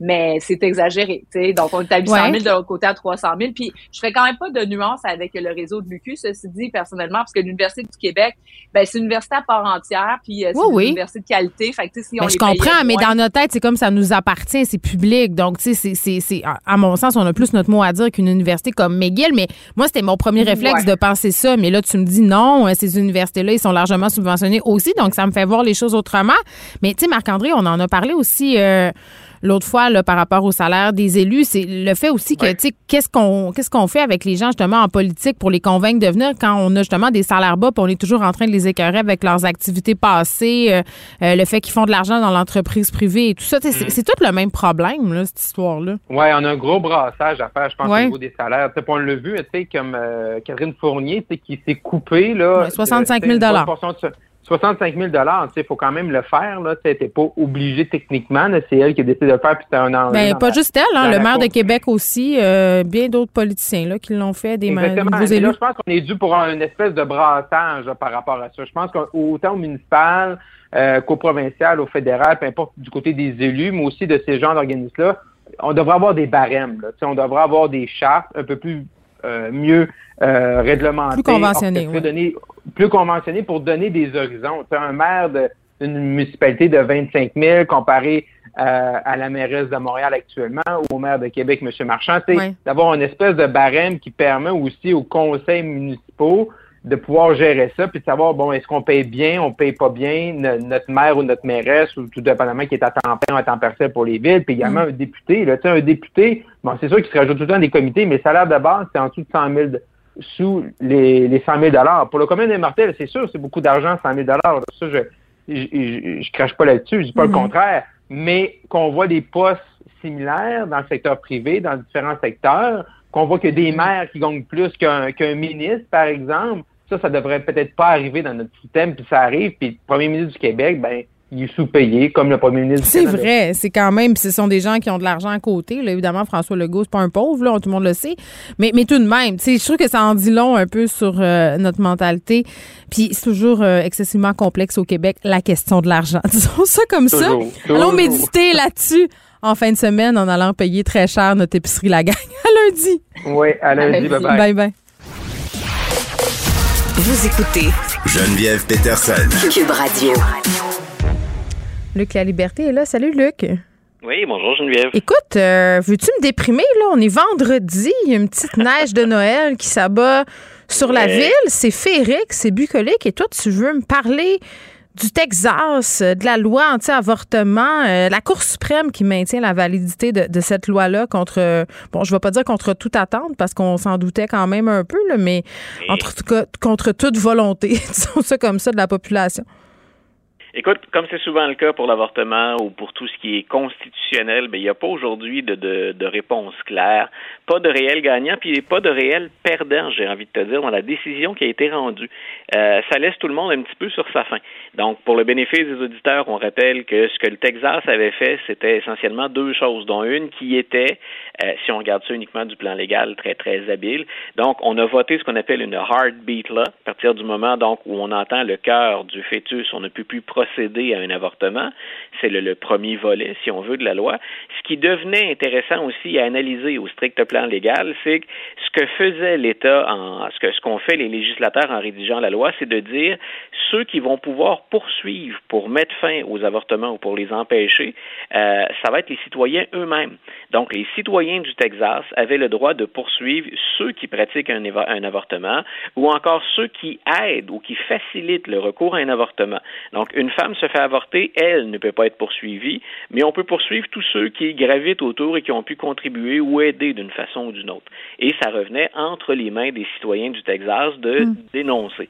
Mais c'est exagéré, tu sais. Donc, on est à 800 000 Ouais. de l'autre côté à 300 000. Puis, je ferais quand même pas de nuance avec le réseau de l'UQ, ceci dit, personnellement, parce que l'Université du Québec, ben, c'est une université à part entière, puis euh, c'est Oui, une oui. université de qualité. Fait que, si on Ben, je les payait comprends, mais moins- dans notre tête, c'est comme ça nous appartient, c'est public. Donc, tu sais, c'est- à- mon sens, on a plus notre mot à dire qu'une université comme McGill. Mais moi, c'était mon premier réflexe Ouais. de penser ça. Mais là, tu me dis non, euh, ces universités-là, ils sont largement subventionnés aussi. Donc, ça me fait voir les choses autrement. Mais, tu sais, Marc-André, on en a parlé aussi. euh, L'autre fois, là, par rapport au salaire des élus, c'est le fait aussi que, tu sais, qu'est-ce qu'on qu'est-ce qu'on fait avec les gens, justement, en politique pour les convaincre de venir quand on a, justement, des salaires bas puis on est toujours en train de les écœurer avec leurs activités passées, euh, euh, le fait qu'ils font de l'argent dans l'entreprise privée et tout ça. C'est Mhm. c'est tout le même problème, là, cette histoire-là. Ouais, on a un gros brassage à faire, je pense, Ouais. au niveau des salaires. Tu sais, puis on l'a vu, tu sais, comme euh, Catherine Fournier, tu sais, qui s'est coupée, là. Ouais, 65 000 de- portion de. 65 000 tu sais, il faut quand même le faire, là. Tu t'es pas obligé techniquement. C'est elle qui a décidé de le faire, puis c'était un enjeu. Ben, pas juste elle, hein, le maire de. Québec aussi, euh, bien d'autres politiciens là, qui l'ont fait, des Exactement. élus. là, je pense qu'on est dû pour une espèce de brassage là, par rapport à ça. Je pense qu'autant au municipal euh, qu'au provincial, au fédéral, peu importe du côté des élus, mais aussi de ces genres d'organismes-là, on devrait avoir des barèmes. Là. Tu sais, On devrait avoir des chartes un peu plus euh, mieux euh. Plus orchestrées, ouais. plus conventionnées pour donner des horizons. Tu un maire d'une municipalité de 25 000 comparé euh, à la mairesse de Montréal actuellement ou au maire de Québec, M. Marchand, Ouais. d'avoir une espèce de barème qui permet aussi aux conseils municipaux de pouvoir gérer ça, puis de savoir, bon, est-ce qu'on paye bien, on paye pas bien, notre maire ou notre mairesse, ou tout dépendamment qui est à temps plein ou à temps partiel pour les villes, puis également un député. Là, un député, bon, c'est sûr qu'il se rajoute tout le temps des comités, mais le salaire de base, c'est en dessous de 100 000 sous les, les 100 000 Pour le commun des mortels, c'est sûr, c'est beaucoup d'argent, 100 000 Ça, je, je, je, crache pas là-dessus, je dis pas le contraire, mais qu'on voit des postes similaires dans le secteur privé, dans différents secteurs, qu'on voit que des maires qui gagnent plus qu'un qu'un ministre, par exemple, ça, ça devrait peut-être pas arriver dans notre système, puis ça arrive, puis le premier ministre du Québec, ben, il est sous-payé, comme le premier ministre C'est vrai, c'est quand même, ce sont des gens qui ont de l'argent à côté. Là, évidemment, François Legault, c'est pas un pauvre, là, tout le monde le sait. Mais, mais tout de même, je trouve que ça en dit long un peu sur euh, notre mentalité. Puis c'est toujours euh, excessivement complexe au Québec, la question de l'argent. Disons ça comme ça. Allons méditer là-dessus en fin de semaine en allant payer très cher notre épicerie La Gang. À lundi. Oui, à lundi. Bye-bye. Bye-bye. Vous écoutez Geneviève Peterson. Cube Radio. Luc La Liberté est là. Salut, Luc. Oui, bonjour Geneviève. Écoute, euh, veux-tu me déprimer, là? On est vendredi, il y a une petite neige de Noël qui s'abat sur la ville. C'est féerique, c'est bucolique. Et toi, tu veux me parler du Texas, euh, de la loi anti-avortement, euh, la Cour suprême qui maintient la validité de, cette loi-là contre, bon, je ne vais pas dire contre toute attente parce qu'on s'en doutait quand même un peu, là, mais entre, contre toute volonté, disons ça comme ça, de la population. Écoute, comme c'est souvent le cas pour l'avortement ou pour tout ce qui est constitutionnel, ben, il n'y a pas aujourd'hui de, de, de, réponse claire, pas de réel gagnant, puis pas de réel perdant, j'ai envie de te dire, dans la décision qui a été rendue. Euh, ça laisse tout le monde un petit peu sur sa faim. Donc, pour le bénéfice des auditeurs, on rappelle que ce que le Texas avait fait, c'était essentiellement deux choses, dont une qui était, euh, si on regarde ça uniquement du plan légal, très, très habile. Donc, on a voté ce qu'on appelle une heartbeat là, à partir du moment donc où on entend le cœur du fœtus, on ne peut plus procéder à un avortement. C'est le, premier volet, si on veut, de la loi. Ce qui devenait intéressant aussi à analyser au strict plan légal, c'est que ce que faisait l'État, en, ce que ce qu'ont fait les législateurs en rédigeant la loi, c'est de dire ceux qui vont pouvoir poursuivre pour mettre fin aux avortements ou pour les empêcher, euh, ça va être les citoyens eux-mêmes. Donc, les citoyens du Texas avaient le droit de poursuivre ceux qui pratiquent un, un avortement ou encore ceux qui aident ou qui facilitent le recours à un avortement. Donc, une femme se fait avorter, elle ne peut pas être poursuivie, mais on peut poursuivre tous ceux qui gravitent autour et qui ont pu contribuer ou aider d'une façon ou d'une autre. Et ça revenait entre les mains des citoyens du Texas de hmm. dénoncer.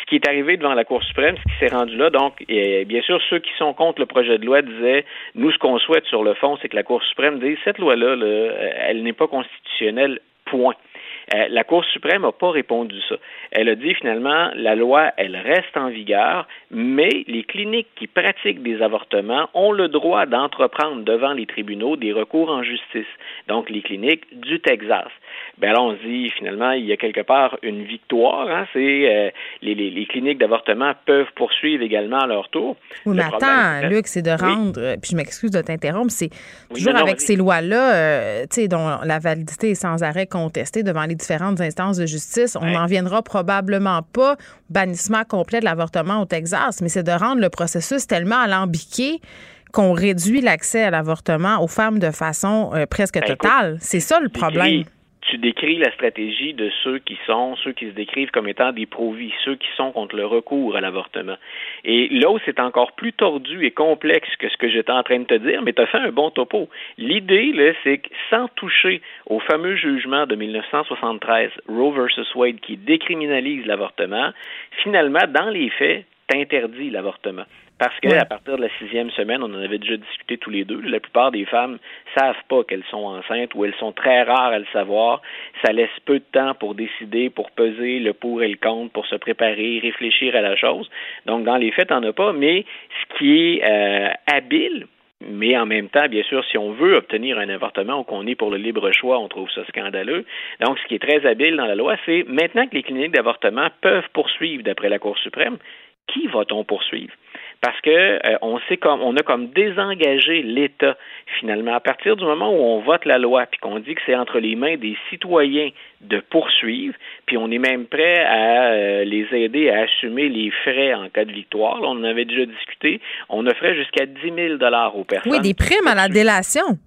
Ce qui est arrivé devant la Cour suprême, ce qui s'est rendu là, donc, bien sûr, ceux qui sont contre le projet de loi disaient, nous, ce qu'on souhaite sur le fond, c'est que la Cour suprême dise, cette loi-là, elle n'est pas constitutionnelle, point. Euh, la Cour suprême n'a pas répondu ça. Elle a dit finalement, la loi, elle reste en vigueur, mais les cliniques qui pratiquent des avortements ont le droit d'entreprendre devant les tribunaux des recours en justice. Donc, les cliniques du Texas. Ben là, on se dit finalement, il y a quelque part une victoire. Hein, c'est euh, les, les, cliniques d'avortement peuvent poursuivre également à leur tour. Oui, mais attends, Luc, c'est de rendre. Euh, puis je m'excuse de t'interrompre. C'est toujours avec ces lois-là, euh, tu sais, dont la validité est sans arrêt contestée devant les différentes instances de justice. On n'en viendra probablement pas au bannissement complet de l'avortement au Texas, mais c'est de rendre le processus tellement alambiqué qu'on réduit l'accès à l'avortement aux femmes de façon presque ben, totale. C'est ça le problème tu décris la stratégie de ceux qui sont, ceux qui se décrivent comme étant des pro-vie, ceux qui sont contre le recours à l'avortement. Et là où c'est encore plus tordu et complexe que ce que j'étais en train de te dire, mais tu as fait un bon topo. L'idée, là, c'est que sans toucher au fameux jugement de 1973, Roe versus Wade, qui décriminalise l'avortement, finalement, dans les faits, t'interdis l'avortement. Parce qu'à partir de la sixième semaine, on en avait déjà discuté tous les deux, la plupart des femmes savent pas qu'elles sont enceintes ou elles sont très rares à le savoir. Ça laisse peu de temps pour décider, pour peser le pour et le contre, pour se préparer, réfléchir à la chose. Donc, dans les faits, t'en as pas, mais ce qui est euh, habile, mais en même temps, bien sûr, si on veut obtenir un avortement ou qu'on est pour le libre choix, on trouve ça scandaleux. Donc, ce qui est très habile dans la loi, c'est maintenant que les cliniques d'avortement peuvent poursuivre d'après la Cour suprême, qui va-t-on poursuivre? Parce que euh, on sait comme on a comme désengagé l'État finalement. À partir du moment où on vote la loi puis qu'on dit que c'est entre les mains des citoyens de poursuivre puis on est même prêt à euh, les aider à assumer les frais en cas de victoire on en avait déjà discuté on offrait jusqu'à 10 000 dollars aux personnes. oui des primes à la délation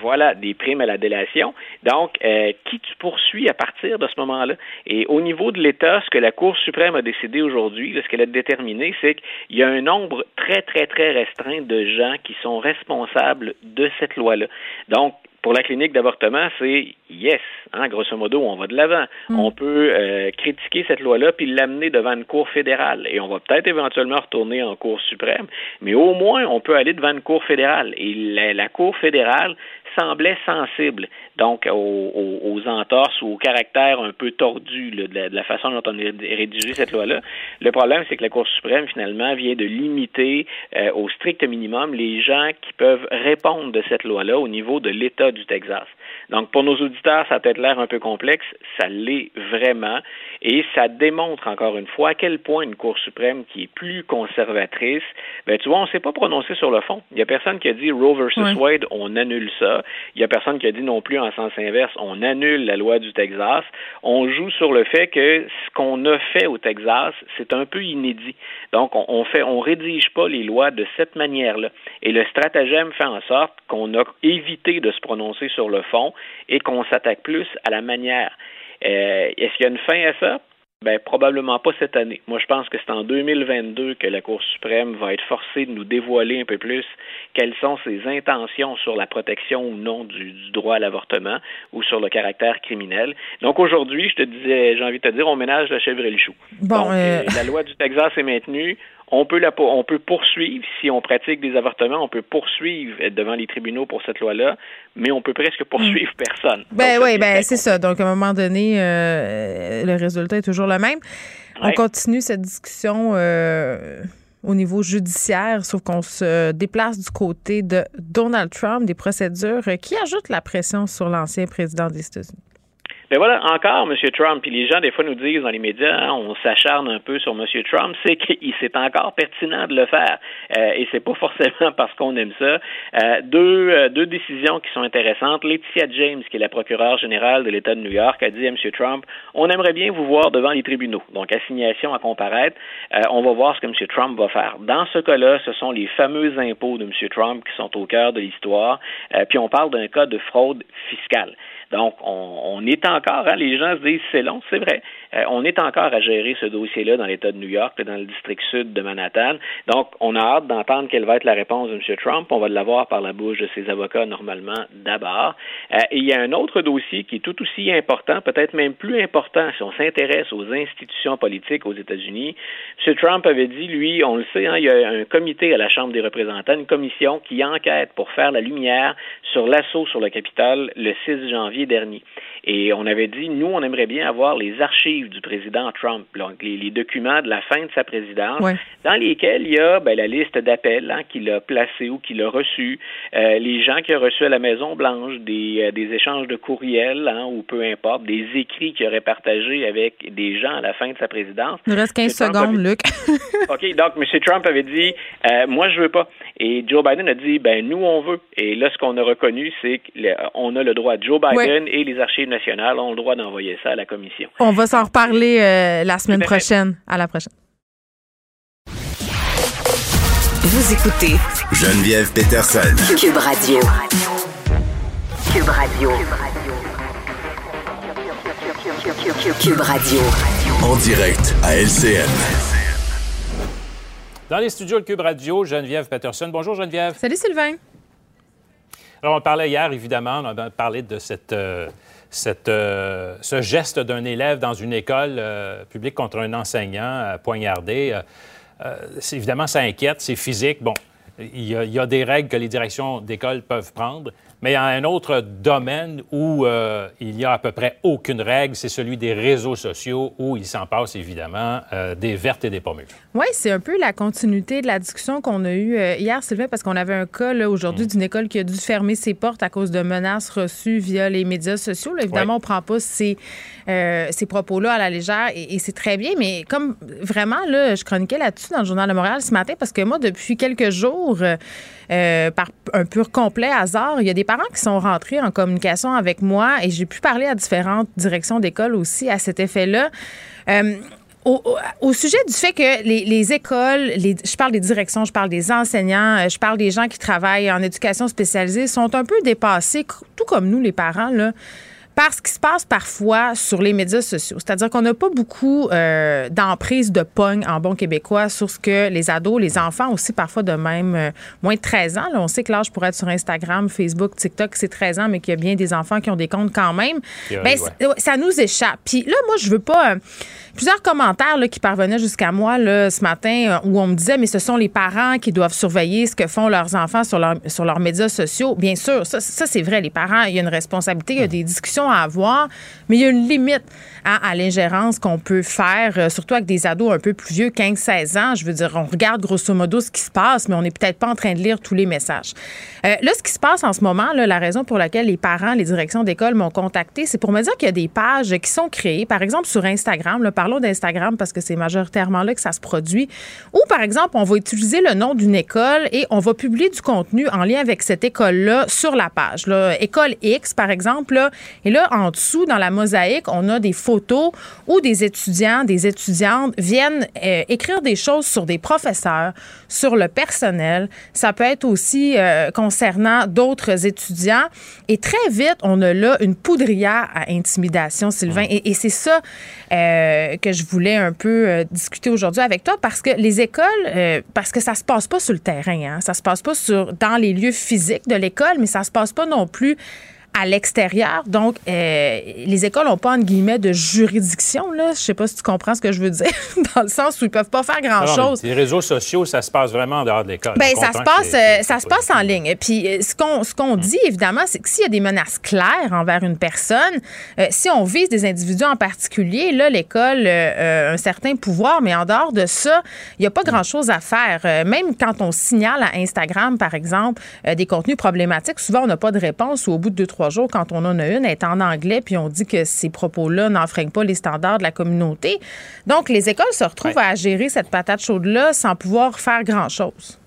Voilà, des primes à la délation. Donc, euh, qui tu poursuis à partir de ce moment-là? Et au niveau de l'État, ce que la Cour suprême a décidé aujourd'hui, ce qu'elle a déterminé, c'est qu'il y a un nombre très, très, très restreint de gens qui sont responsables de cette loi-là. Donc, pour la clinique d'avortement, c'est yes, hein, grosso modo, on va de l'avant. Mm. On peut euh, critiquer cette loi-là puis l'amener devant une cour fédérale et on va peut-être éventuellement retourner en cour suprême, mais au moins on peut aller devant une cour fédérale et la, la cour fédérale semblait sensible donc aux, entorses ou au caractère un peu tordu là, de, la, de, la, façon dont on a rédigé cette loi-là. Le problème, c'est que la Cour suprême, finalement, vient de limiter euh, au strict minimum les gens qui peuvent répondre de cette loi-là au niveau de l'État du Texas. Donc, pour nos auditeurs, ça a peut-être l'air un peu complexe, ça l'est vraiment, et ça démontre encore une fois à quel point une Cour suprême qui est plus conservatrice, ben tu vois, on ne s'est pas prononcé sur le fond. Il n'y a personne qui a dit Roe versus. Wade, on annule ça. Il n'y a personne qui a dit non plus en sens inverse, on annule la loi du Texas. On joue sur le fait que ce qu'on a fait au Texas, c'est un peu inédit. Donc, on, on fait, on rédige pas les lois de cette manière-là. Et le stratagème fait en sorte qu'on a évité de se prononcer sur le fond et qu'on s'attaque plus à la manière. Euh, Est-ce qu'il y a une fin à ça? Ben, probablement pas cette année. Moi, je pense que c'est en 2022 que la Cour suprême va être forcée de nous dévoiler un peu plus quelles sont ses intentions sur la protection ou non du, du droit à l'avortement ou sur le caractère criminel. Donc, aujourd'hui, je te disais, j'ai envie de te dire, on ménage la chèvre et le chou. Bon, Donc, euh... la loi du Texas est maintenue. On peut, la, on peut poursuivre, si on pratique des avortements, on peut poursuivre devant les tribunaux pour cette loi-là, mais on peut presque poursuivre mmh. personne. Ben oui, ben c'est ça. Donc, à un moment donné, euh, le résultat est toujours le même. Ouais. On continue cette discussion euh, au niveau judiciaire, sauf qu'on se déplace du côté de Donald Trump, des procédures qui ajoutent la pression sur l'ancien président des États-Unis. Mais voilà, encore M. Trump, puis les gens, des fois, nous disent dans les médias, hein, on s'acharne un peu sur M. Trump, c'est qu'il c'est encore pertinent de le faire. Euh, et c'est pas forcément parce qu'on aime ça. Euh, deux, euh, deux décisions qui sont intéressantes. Laetitia James, qui est la procureure générale de l'État de New York, a dit à M. Trump, on aimerait bien vous voir devant les tribunaux. Donc, assignation à comparaître. Euh, on va voir ce que M. Trump va faire. Dans ce cas-là, ce sont les fameux impôts de M. Trump qui sont au cœur de l'histoire. Puis on parle d'un cas de fraude fiscale. Donc, on, est encore, hein, les gens se disent c'est long, c'est vrai. Euh, on est encore à gérer ce dossier-là dans l'État de New York, dans le district sud de Manhattan. Donc, on a hâte d'entendre quelle va être la réponse de M. Trump. On va l'avoir par la bouche de ses avocats normalement d'abord. Euh, et il y a un autre dossier qui est tout aussi important, peut-être même plus important si on s'intéresse aux institutions politiques aux États-Unis. M. Trump avait dit, lui, on le sait, hein, il y a un comité à la Chambre des représentants, une commission qui enquête pour faire la lumière sur l'assaut sur le Capitole le 6 janvier dernier. Et on avait dit, nous, on aimerait bien avoir les archives du président Trump, donc les, les documents de la fin de sa présidence, ouais. dans lesquels il y a ben, la liste d'appels hein, qu'il a placés ou qu'il a reçus, euh, les gens qu'il a reçus à la Maison-Blanche, des, euh, des échanges de courriels hein, ou peu importe, des écrits qu'il aurait partagés avec des gens à la fin de sa présidence. Il reste 15 secondes, avait... Luc. OK, donc M. Trump avait dit, euh, moi, je veux pas. Et Joe Biden a dit, ben nous, on veut. Et là, ce qu'on a reconnu, c'est qu'on a le droit. Joe Biden et les archives nationales ont le droit d'envoyer ça à la commission. On va s'en reparler euh, la semaine prochaine. À la prochaine. Vous écoutez Geneviève Peterson. Cube Radio. Cube Radio. Cube Radio. En direct à LCN. Dans les studios de Cube Radio, Geneviève Peterson. Bonjour Geneviève. Salut Sylvain. Alors on parlait hier, évidemment, on a parlé de cette... Euh, cette, euh, ce geste d'un élève dans une école euh, publique contre un enseignant poignardé, évidemment, ça inquiète, c'est physique. Bon, il y, a, il y, a, des règles que les directions d'école peuvent prendre, mais il y a un autre domaine où euh, il n'y a à peu près aucune règle, c'est celui des réseaux sociaux où il s'en passe évidemment euh, des vertes et des pommes. Oui, c'est un peu la continuité de la discussion qu'on a eue euh, hier, Sylvain, parce qu'on avait un cas aujourd'hui mmh. d'une école qui a dû fermer ses portes à cause de menaces reçues via les médias sociaux. Là, évidemment, on ne prend pas ces, ces propos-là à la légère et, et c'est très bien, mais comme vraiment, là, je chroniquais là-dessus dans le Journal de Montréal ce matin parce que moi, depuis quelques jours, euh, par un pur complet hasard, il y a des parents qui sont rentrés en communication avec moi et j'ai pu parler à différentes directions d'école aussi à cet effet-là. Euh, au, sujet du fait que les, les écoles, les, je parle des directions, je parle des enseignants, euh, je parle des gens qui travaillent en éducation spécialisée, sont un peu dépassés, tout comme nous, les parents, par ce qui se passe parfois sur les médias sociaux. C'est-à-dire qu'on n'a pas beaucoup euh, d'emprise de pogne en bon québécois sur ce que les ados, les enfants aussi parfois de même euh, moins de 13 ans. Là, on sait que l'âge pour être sur Instagram, Facebook, TikTok, c'est 13 ans, mais qu'il y a bien des enfants qui ont des comptes quand même. Ben, ouais. c'est- ouais, ça nous échappe. Puis là, moi, je veux pas. euh, plusieurs commentaires là, qui parvenaient jusqu'à moi là, ce matin où on me disait mais ce sont les parents qui doivent surveiller ce que font leurs enfants sur, leur- sur leurs médias sociaux. Bien sûr, ça, ça c'est vrai. Les parents, il y a une responsabilité, il y a des discussions à avoir, mais il y a une limite à l'ingérence qu'on peut faire, euh, surtout avec des ados un peu plus vieux, 15-16 ans. Je veux dire, on regarde grosso modo ce qui se passe, mais on n'est peut-être pas en train de lire tous les messages. Euh, là, ce qui se passe en ce moment, la raison pour laquelle les parents, les directions d'école m'ont contacté, c'est pour me dire qu'il y a des pages qui sont créées, par exemple sur Instagram. Parlons d'Instagram parce que c'est majoritairement là que ça se produit. Ou par exemple, on va utiliser le nom d'une école et on va publier du contenu en lien avec cette école-là sur la page. Là. École X, par exemple. Là, et là, en dessous, dans la mosaïque, on a des photos où des étudiants, des étudiantes viennent euh, écrire des choses sur des professeurs, sur le personnel. Ça peut être aussi euh, concernant d'autres étudiants. Et très vite, on a là une poudrière à intimidation, Sylvain. Et, et c'est ça euh, que je voulais un peu discuter aujourd'hui avec toi parce que les écoles, parce que ça se passe pas sur le terrain, hein, ça se passe pas sur dans les lieux physiques de l'école, mais ça se passe pas non plus à l'extérieur. Donc, euh, les écoles n'ont pas, entre guillemets, de juridiction. Là. Je sais pas si tu comprends ce que je veux dire, dans le sens où ils peuvent pas faire grand-chose. Les réseaux sociaux, ça se passe vraiment en dehors de l'école. Ben, On ça se passe, euh, ça se passe en ligne. Puis euh, ce qu'on ce qu'on dit évidemment, c'est que s'il y a des menaces claires envers une personne, euh, si on vise des individus en particulier, là l'école euh, a un certain pouvoir, mais en dehors de ça, il n'y a pas grand chose à faire. Euh, même quand on signale à Instagram, par exemple, euh, des contenus problématiques, souvent on n'a pas de réponse ou au bout de deux trois jours, quand on en a une, elle est en anglais, puis on dit que ces propos-là n'enfreignent pas les standards de la communauté. Donc les écoles se retrouvent à gérer cette patate chaude là sans pouvoir faire grand chose.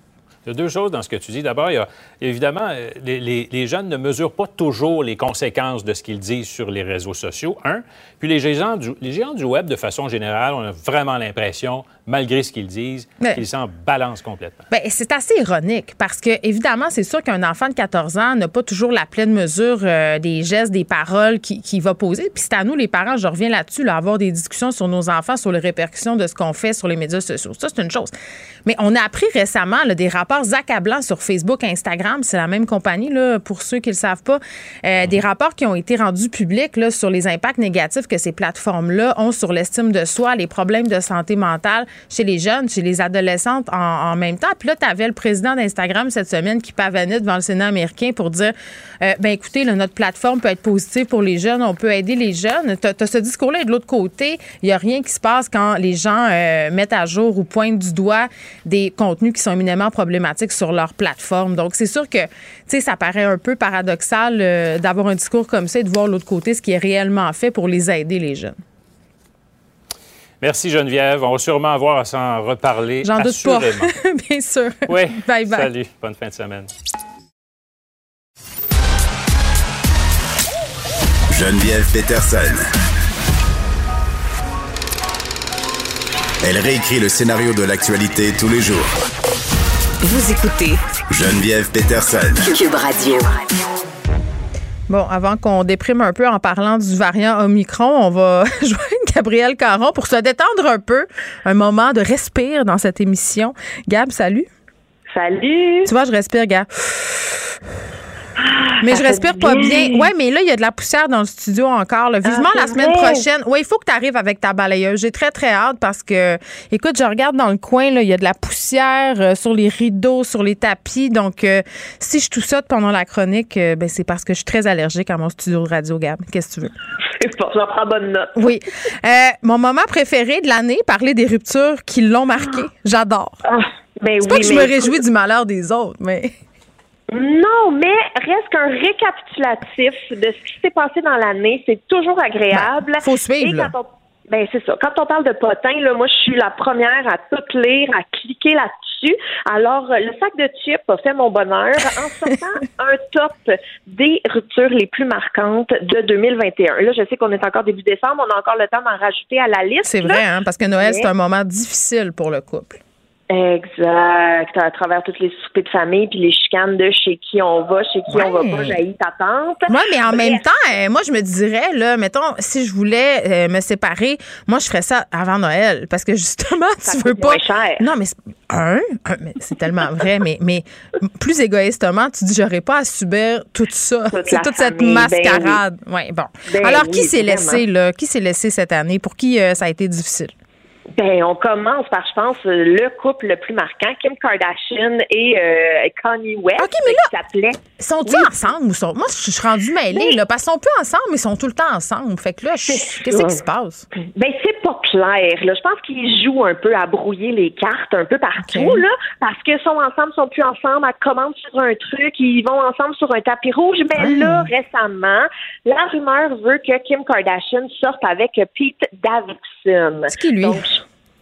Il y a deux choses dans ce que tu dis. D'abord, il y a évidemment, euh, les, les- les jeunes ne mesurent pas toujours les conséquences de ce qu'ils disent sur les réseaux sociaux, un. Puis les géants du, les géants du web, de façon générale, on a vraiment l'impression, malgré ce qu'ils disent, Mais- qu'ils s'en balancent complètement. Ben, c'est assez ironique parce que, évidemment, c'est sûr qu'un enfant de 14 ans n'a pas toujours la pleine mesure euh, des gestes, des paroles qu'il qui va poser. Puis c'est à nous, les parents, je reviens là-dessus, là, avoir des discussions sur nos enfants, sur les répercussions de ce qu'on fait sur les médias sociaux. Ça, c'est une chose. Mais on a appris récemment là, des rapports accablants sur Facebook, Instagram, c'est la même compagnie, là, pour ceux qui ne le savent pas, euh, des rapports qui ont été rendus publics là, sur les impacts négatifs que ces plateformes-là ont sur l'estime de soi, les problèmes de santé mentale chez les jeunes, chez les adolescentes en, même temps. Puis là, tu avais le président d'Instagram cette semaine qui pavanait devant le Sénat américain pour dire euh, ben écoutez, notre plateforme peut être positive pour les jeunes, on peut aider les jeunes. Tu as, ce discours-là de l'autre côté, il n'y a rien qui se passe quand les gens euh, mettent à jour ou pointent du doigt des contenus qui sont éminemment problématiques sur leur plateforme. Donc, c'est sûr que, tu sais, ça paraît un peu paradoxal euh, d'avoir un discours comme ça et de voir l'autre côté ce qui est réellement fait pour les aider, les jeunes. Merci Geneviève. On va sûrement avoir à s'en reparler. J'en doute pas, bien sûr. Oui. Bye bye. Salut. Bonne fin de semaine. Geneviève Peterson. Elle réécrit le scénario de l'actualité tous les jours. Vous écoutez Geneviève Peterson. Cube Radio. Bon, avant qu'on déprime un peu en parlant du variant Omicron, on va joindre Gabriel Caron pour se détendre un peu. Un moment de respire dans cette émission. Gab, salut. Salut. Tu vois, je respire, Gab. Mais ça je respire pas bien. bien. Ouais, mais là, il y a de la poussière dans le studio encore. là. Vivement Ah, la semaine vrai. prochaine. Oui, il faut que tu arrives avec ta balayeuse. J'ai très, très hâte parce que, écoute, je regarde dans le coin, là, il y a de la poussière euh, sur les rideaux, sur les tapis. Donc, euh, si je ça pendant la chronique, euh, ben, c'est parce que je suis très allergique à mon studio de radio, Gab. Qu'est-ce que tu veux? Bon, j'en prends bonne note. Oui. Mon moment préféré de l'année, parler des ruptures qui l'ont marqué. J'adore. Ben c'est pas oui, que je me réjouis du malheur des autres, mais. Non, mais reste qu'un récapitulatif de ce qui s'est passé dans l'année, c'est toujours agréable. Ben, faut suivre, Et quand on- Ben, c'est ça. Quand on parle de potin, là, moi, je suis la première à tout lire, à cliquer là-dessus. là-dessus. Alors, le sac de chips a fait mon bonheur en sortant un top des ruptures les plus marquantes de 2021. Là, je sais qu'on est encore début décembre, on a encore le temps d'en rajouter à la liste. C'est vrai, hein, parce que Noël, c'est un moment difficile pour le couple. Exact. À travers toutes les soupers de famille puis les chicanes de chez qui on va, chez qui on va pas, jaillit ta tante. Oui, mais en même temps, euh, moi, je me dirais, là, mettons, si je voulais euh, me séparer, moi, je ferais ça avant Noël. Parce que justement, tu veux pas. Non, mais c'est- un, un, mais c'est tellement vrai, mais, mais plus égoïstement, tu dis, j'aurais pas à subir tout ça. Toute toute cette famille, ben mascarade. ouais, bon. Ben Alors, oui, qui s'est laissé, là? Qui s'est laissé cette année? Pour qui euh, ça a été difficile? Ben, on commence par, je pense, le couple le plus marquant, Kim Kardashian et euh, Kanye West, qui s'appelait. Sont-ils ensemble ou sont. Moi, je suis rendue mêlée, là, parce qu'ils sont plus ensemble, mais ils sont tout le temps ensemble. Fait que là, je- qu'est-ce qui se passe? Ben, c'est pas clair. Là. Je pense qu'ils jouent un peu à brouiller les cartes un peu partout, là, parce que sont ensemble, sont plus ensemble, elles commandent sur un truc, ils vont ensemble sur un tapis rouge. Mais là, récemment, la rumeur veut que Kim Kardashian sorte avec Pete Davidson. C'est qui, lui? Donc,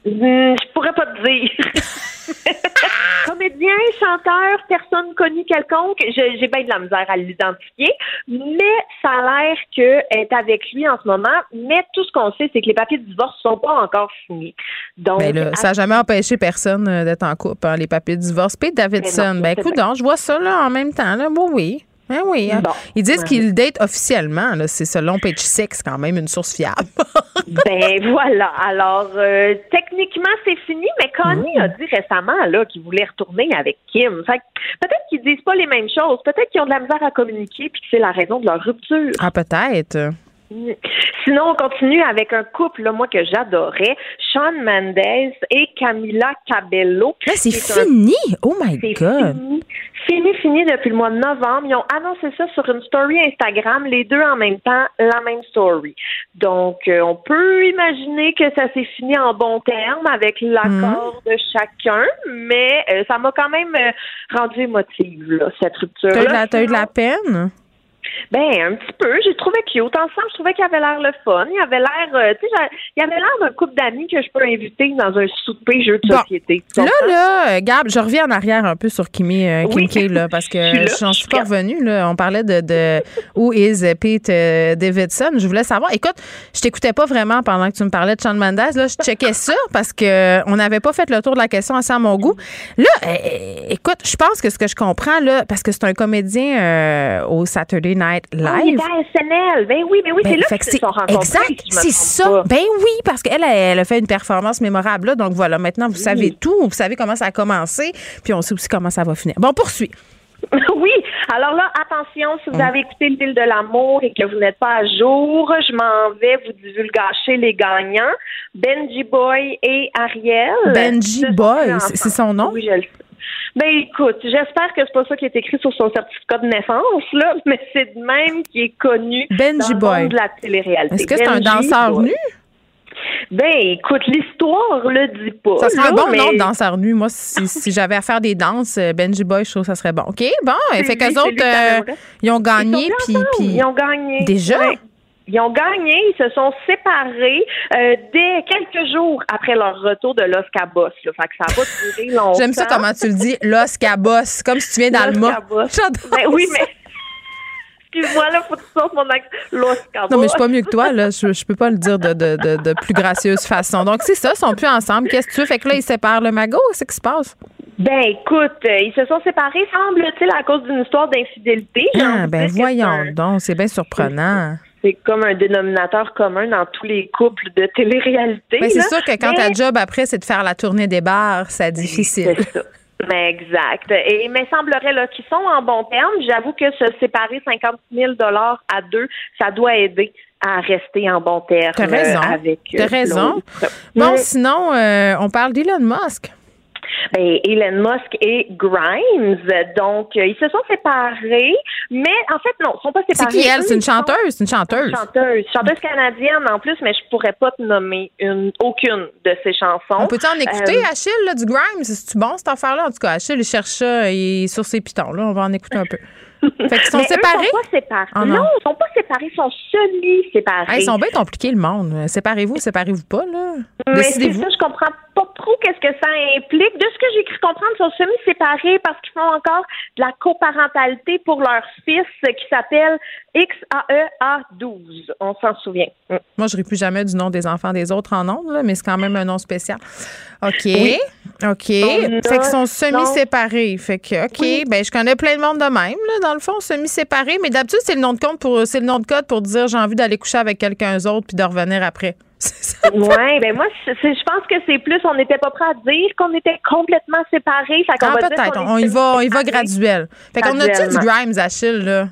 je, Hmm, je pourrais pas te dire. Comédien, chanteur, personne connue quelconque, je- j'ai bien de la misère à l'identifier, mais ça a l'air qu'elle est avec lui en ce moment, mais tout ce qu'on sait, c'est que les papiers de divorce sont pas encore signés. Donc, Ben là, ça n'a jamais empêché personne euh, d'être en couple, hein, les papiers de divorce. Pete Davidson, Mais non, ben écoute, vrai. je vois ça là en même temps. Là. Oui, oui. Ben oui. hein. Bon. Ils disent Ouais. qu'ils datent officiellement. C'est selon Page Six, quand même une source fiable. Ben voilà. Alors, euh, techniquement, c'est fini, mais Kanye Mm. a dit récemment là qu'il voulait retourner avec Kim. Peut-être qu'ils disent pas les mêmes choses. Peut-être qu'ils ont de la misère à communiquer puis que c'est la raison de leur rupture. ah, peut-être. Sinon, on continue avec un couple, là, moi, que j'adorais, Sean Mendes et Camila Cabello. Là, c'est un- fini. Oh my God. fini. Fini, fini depuis le mois de novembre. Ils ont annoncé ça sur une story Instagram, les deux en même temps, la même story. Donc, euh, on peut imaginer que ça s'est fini en bon terme avec l'accord Mhm. de chacun, mais euh, ça m'a quand même euh, rendu émotive, là, cette rupture. Eu, t'as eu de la peine? Ben, un petit peu. J'ai trouvé cute. Ensemble, je trouvais qu'il avait l'air le fun. Il avait l'air, euh, tu sais, il avait l'air d'un couple d'amis que je peux inviter dans un souper jeu de Bon. société. Là, là, euh, Gab, je reviens en arrière un peu sur Kimi, euh, Oui. Là, parce que Je suis pas revenue. Là. On parlait de, de Who is Pete euh, Davidson. Je voulais savoir. Écoute, je t'écoutais pas vraiment pendant que tu me parlais de Shawn Mendes. Là, je checkais ça parce que on n'avait pas fait le tour de la question assez à mon goût. Là, euh, écoute, je pense que ce que je comprends, là, parce que c'est un comédien euh, au Saturday Night il Live. était à SNL. Ben oui, ben oui, Ben, c'est là qu'ils se sont rencontrés. Exact, si c'est ça. pas. Ben oui, parce qu'elle, elle a fait une performance mémorable. Là, donc voilà, maintenant, vous savez tout. Vous savez comment ça a commencé. Puis on sait aussi comment ça va finir. Bon, poursuit. oui. Alors là, attention, si vous Hum. avez écouté l'île de l'amour et que vous n'êtes pas à jour, je m'en vais vous divulgacher les gagnants. Benji Boy et Ariel. Benji Boy, c'est- son nom? Oui, je le sais. Ben écoute, j'espère que c'est pas ça qui est écrit sur son certificat de naissance, là, mais c'est de même qui est connu Benji dans le Boy. monde de la télé-réalité. Est-ce que c'est un danseur Boy. nu? Ben écoute, l'histoire le dit pas. Ça serait là, bon mais- de danseur nu. Moi, si, si j'avais à faire des danses, euh, Benji Boy, je trouve que ça serait bon. OK, bon. Fait qu'eux autres, euh, ils ont gagné. Ils Puis, Ils ont gagné. Déjà? Ouais. Ils ont gagné, ils se sont séparés euh, dès quelques jours après leur retour de Los Cabos. Là. Fait que ça va durer longtemps. J'aime ça comment tu le dis, Los Cabos, comme si tu viens Los d'Alma. Cabos. J'adore Ben oui, mais. Excuse-moi, là, faut que tu sortes mon accent. Los Cabos. Non, mais je suis pas mieux que toi, là. Je, je peux pas le dire de, de, de, de plus gracieuse façon. Donc, c'est ça, ils sont plus ensemble. Qu'est-ce que tu veux? Fait que là, ils séparent le magot. Qu'est-ce qui se passe? Ben écoute, euh, ils se sont séparés, semble-t-il, à cause d'une histoire d'infidélité. Ah, ben voyons un- donc. C'est bien surprenant. C'est comme un dénominateur commun dans tous les couples de télé-réalité. Ben, c'est sûr que quand Mais- ta job après, c'est de faire la tournée des bars, c'est difficile. C'est ça. Mais exact. Et mais semblerait là qu'ils sont en bon terme. J'avoue que se séparer 50 000 dollars à deux, ça doit aider à rester en bon terme T'as raison. euh, avec. euh, T'as raison. l'autre. Bon, Mais- sinon, euh, on parle d'Elon Musk. Ben, Elon Musk et Grimes, donc euh, ils se sont séparés, mais en fait non, ils sont pas C'est séparés. qui elle? Eux, C'est une chanteuse? C'est une chanteuse. Chanteuse, chanteuse canadienne en plus, mais je pourrais pas te nommer une, aucune de ses chansons. On peut-tu en écouter, Euh, Achille, là, du Grimes? C'est-tu bon, cette affaire-là? En tout cas, Achille, il cherche ça, il est sur ses pitons, là. On va en écouter un peu. Fait qu'ils sont Mais eux séparés? sont pas séparés. Ah, non. non. ils sont pas séparés, ils sont semi-séparés. Hey, ils sont bien compliqués, le monde. Séparez-vous, séparez-vous pas, là. Mais c'est ça, je comprends pas trop qu'est-ce que ça implique. De ce que j'ai cru comprendre, ils sont semi-séparés parce qu'ils font encore de la coparentalité pour leur fils qui s'appelle E XAEA12. On s'en souvient. Mm. Moi, je ne plus jamais du nom des enfants des autres en nom, là, mais c'est quand même un nom spécial. OK. Oui. OK. On a- fait qu'ils sont semi-séparés. Fait que, OK. Oui. Ben, je connais plein de monde de même, là, dans le fond, semi-séparés. Mais d'habitude, c'est le nom de compte pour, c'est le nom de code pour dire j'ai envie d'aller coucher avec quelqu'un d'autre puis de revenir après. Ouais, ben moi, je pense que c'est plus, on n'était pas prêt à dire qu'on était complètement séparés. Fait Ah, peut-être. On, est y va, on y va graduel. Fait qu'on a-tu du. Grimes, Achille, là?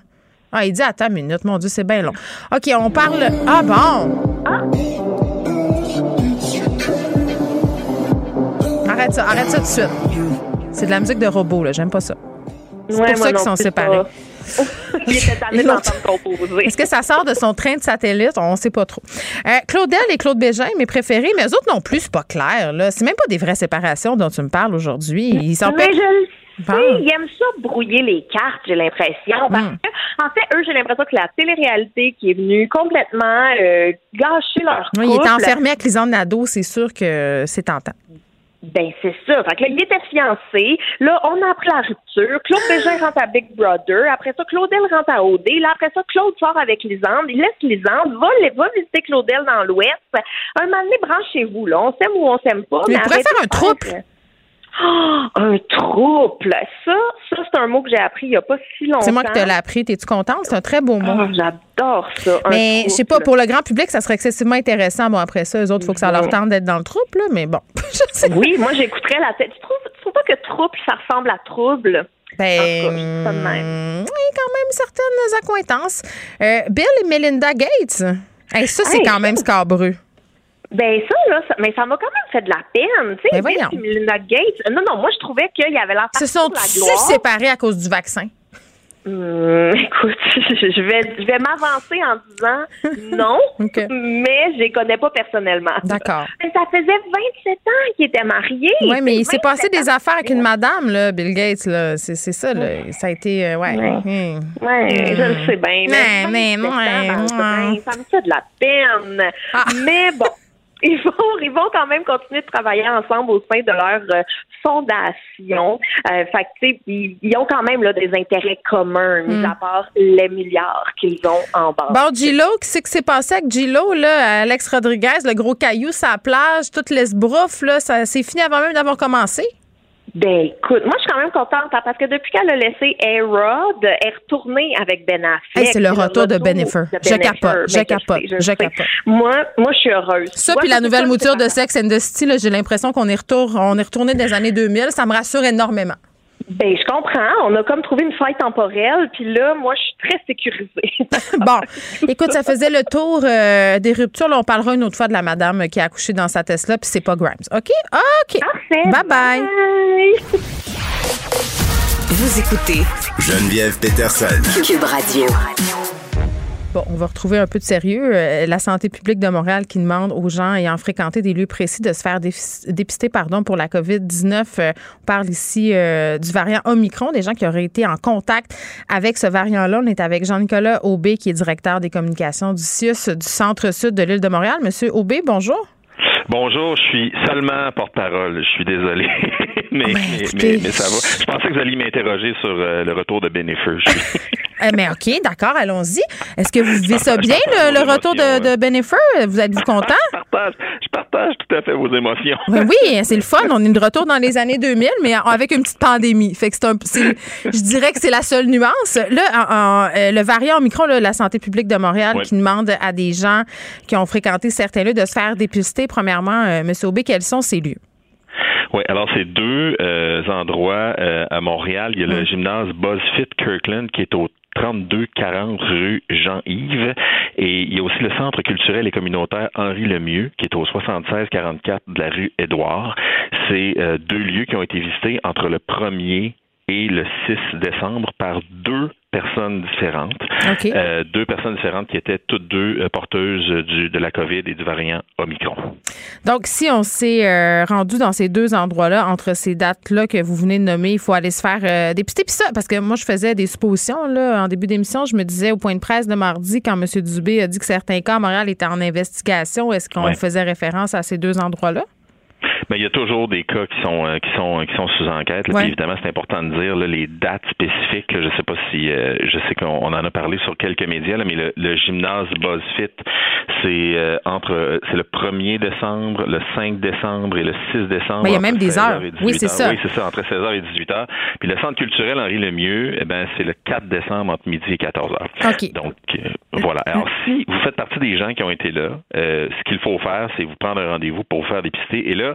Ah, il dit, attends une minute, mon Dieu, c'est bien long. OK, on parle. Ah, bon. Arrête ça, arrête ça tout de suite. C'est de la musique de robot, là. J'aime pas ça. C'est Ouais, pour ça qu'ils sont séparés. pas. Il était tanné Et l'autre- d'entendre composer. Est-ce que ça sort de son train de satellite? On ne sait pas trop. Euh, Claudel et Claude Bégin, mes préférés, mais eux autres non plus, c'est pas clair. Là. C'est même pas des vraies séparations dont tu me parles aujourd'hui. Ils sont Mais je Bon. ils aiment ça brouiller les cartes, j'ai l'impression. Parce Hmm. que, en fait, eux, j'ai l'impression que la télé-réalité qui est venue complètement euh, gâcher leur Oui, il couple. était enfermé avec Lisanne Nadeau, c'est sûr que c'est tentant. Ben, c'est ça. Fait que là, il était fiancé. Là, on a appris la rupture. Claude Bégin rentre à Big Brother. Après ça, Claudel rentre à OD. Là, après ça, Claude sort avec Lisande. Il laisse Lisande, va, va visiter Claudel dans l'Ouest. Un moment donné, branchez-vous, là. On s'aime ou on s'aime pas. Mais il pourrait faire un trouble. Ah, un trouble. Ça, ça, c'est un mot que j'ai appris il n'y a pas si longtemps. C'est moi qui te l'ai appris. T'es-tu contente? C'est un très beau mot. Ah, J'adore ça. un mais je sais pas, pour le grand public, ça serait excessivement intéressant. Bon, après ça, eux autres, il faut que ça leur tente d'être dans le trouble, là, mais bon. Je sais. Oui, moi, j'écouterais la tête. Tu trouves, tu trouves pas que trouble, ça ressemble à trouble? Ben, cas, même. oui, quand même certaines accointances. Euh, Bill et Melinda Gates. Hey, ça, c'est Hey, quand même scabreux. Ben ça, là, ça- mais ça m'a quand même fait de la peine. Tu sais, Ben Gates. Non, non, moi, je trouvais qu'il y avait la Se sont-ils gloire. séparés à cause du vaccin? Hum, écoute, je vais, je vais m'avancer en disant non, mais je les connais pas personnellement. D'accord. Mais ça faisait 27 ans qu'ils étaient mariés. Oui, mais il s'est 27 passé des affaires avec une madame, là, Bill Gates. Là. C'est, c'est ça, là. Ça a été. euh, ouais. Ouais. Hum. Ouais, je le sais bien. Mais, mais, 27 ans ouais, dans le ouais. bain, Ça me fait de la peine. Ah. Mais bon. Ils vont, ils vont quand même continuer de travailler ensemble au sein de leur euh, fondation. Euh, fait que, tu sais, ils, ils ont quand même là, des intérêts communs, mis Hmm. à part les milliards qu'ils ont en banque. Bon, Gilo, qu'est-ce qui s'est passé avec Gilo, là? Alex Rodriguez, le gros caillou la plage, toute l'esbrouffe, là, ça c'est fini avant même d'avoir commencé? Ben écoute, moi je suis quand même contente hein, parce que depuis qu'elle a laissé A-Rod, elle est retournée avec Ben Affleck. Hey, c'est le retour de Bennifer. Je Bennifer. capote, Ben, je capote, je capote. Moi, moi je suis heureuse. Ça, puis la nouvelle ça, mouture de Sex and the City, j'ai l'impression qu'on est, retour, on est retourné des années 2000. Ça me rassure énormément. Ben, je comprends. On a comme trouvé une faille temporelle, puis là, moi, je suis très sécurisée. Bon, écoute, ça faisait le tour euh, des ruptures. Là, on parlera une autre fois de la madame qui a accouché dans sa Tesla, puis c'est pas Grimes. OK? OK. Parfait. Bye bye. Vous écoutez Geneviève Peterson. Cube Radio. Bon, on va retrouver un peu de sérieux. Euh, la santé publique de Montréal qui demande aux gens ayant fréquenté des lieux précis de se faire dépister pardon, pour la COVID-19. Euh, on parle ici euh, du variant Omicron, des gens qui auraient été en contact avec ce variant-là. On est avec Jean-Nicolas Aubé, qui est directeur des communications du CIUS du centre-sud de l'île de Montréal. Monsieur Aubé, bonjour. Bonjour, je suis seulement porte-parole. Je suis désolé. mais, mais, Ben, mais, mais ça va. Je pensais que vous alliez m'interroger sur euh, le retour de Bennifer. Euh, mais OK, d'accord, allons-y. Est-ce que vous vivez ça bien, le, le retour de, de Bennifer? Vous êtes-vous content? je, partage, je partage tout à fait vos émotions. Ben oui, c'est le fun. On est de retour dans les années 2000, mais avec une petite pandémie. Fait que c'est un, je dirais que c'est la seule nuance. Là, en- en- euh, le variant Omicron, là, la santé publique de Montréal, qui demande à des gens qui ont fréquenté certains lieux de se faire dépister. Premièrement, euh, M. Aubé, quels sont ces lieux? Oui, alors c'est deux euh, endroits euh, à Montréal. Il y a le gymnase BuzzFit Kirkland qui est au 3240 rue Jean-Yves et il y a aussi le centre culturel et communautaire Henri Lemieux qui est au 7644 de la rue Édouard. C'est euh, deux lieux qui ont été visités entre le 1er et le 6 décembre par deux personnes différentes. Euh, deux personnes différentes qui étaient toutes deux euh, porteuses du, de la COVID et du variant Omicron. Donc, si on s'est euh, rendu dans ces deux endroits-là, entre ces dates-là que vous venez de nommer, il faut aller se faire dépister. Puis ça, parce que moi, je faisais des suppositions là, en début d'émission. Je me disais au point de presse de mardi, quand M. Dubé a dit que certains cas à Montréal étaient en investigation, est-ce qu'on faisait référence à ces deux endroits-là? Mais il y a toujours des cas qui sont euh, qui sont qui sont sous enquête. Puis évidemment, c'est important de dire là, les dates spécifiques. je sais pas si euh, je sais qu'on en a parlé sur quelques médias, là, mais le, gymnase BuzzFit, c'est euh, entre c'est le 1er décembre, le 5 décembre et le 6 décembre. Mais il y a même des heures. Oui, c'est ça. Oui, c'est ça, entre 16h et 18h. Puis le centre culturel Henri Lemieux, eh ben c'est le 4 décembre entre midi et 14h. OK. Donc voilà. Alors si vous faites partie des gens qui ont été là, ce qu'il faut faire, c'est vous prendre un rendez-vous pour vous faire dépister. Et là,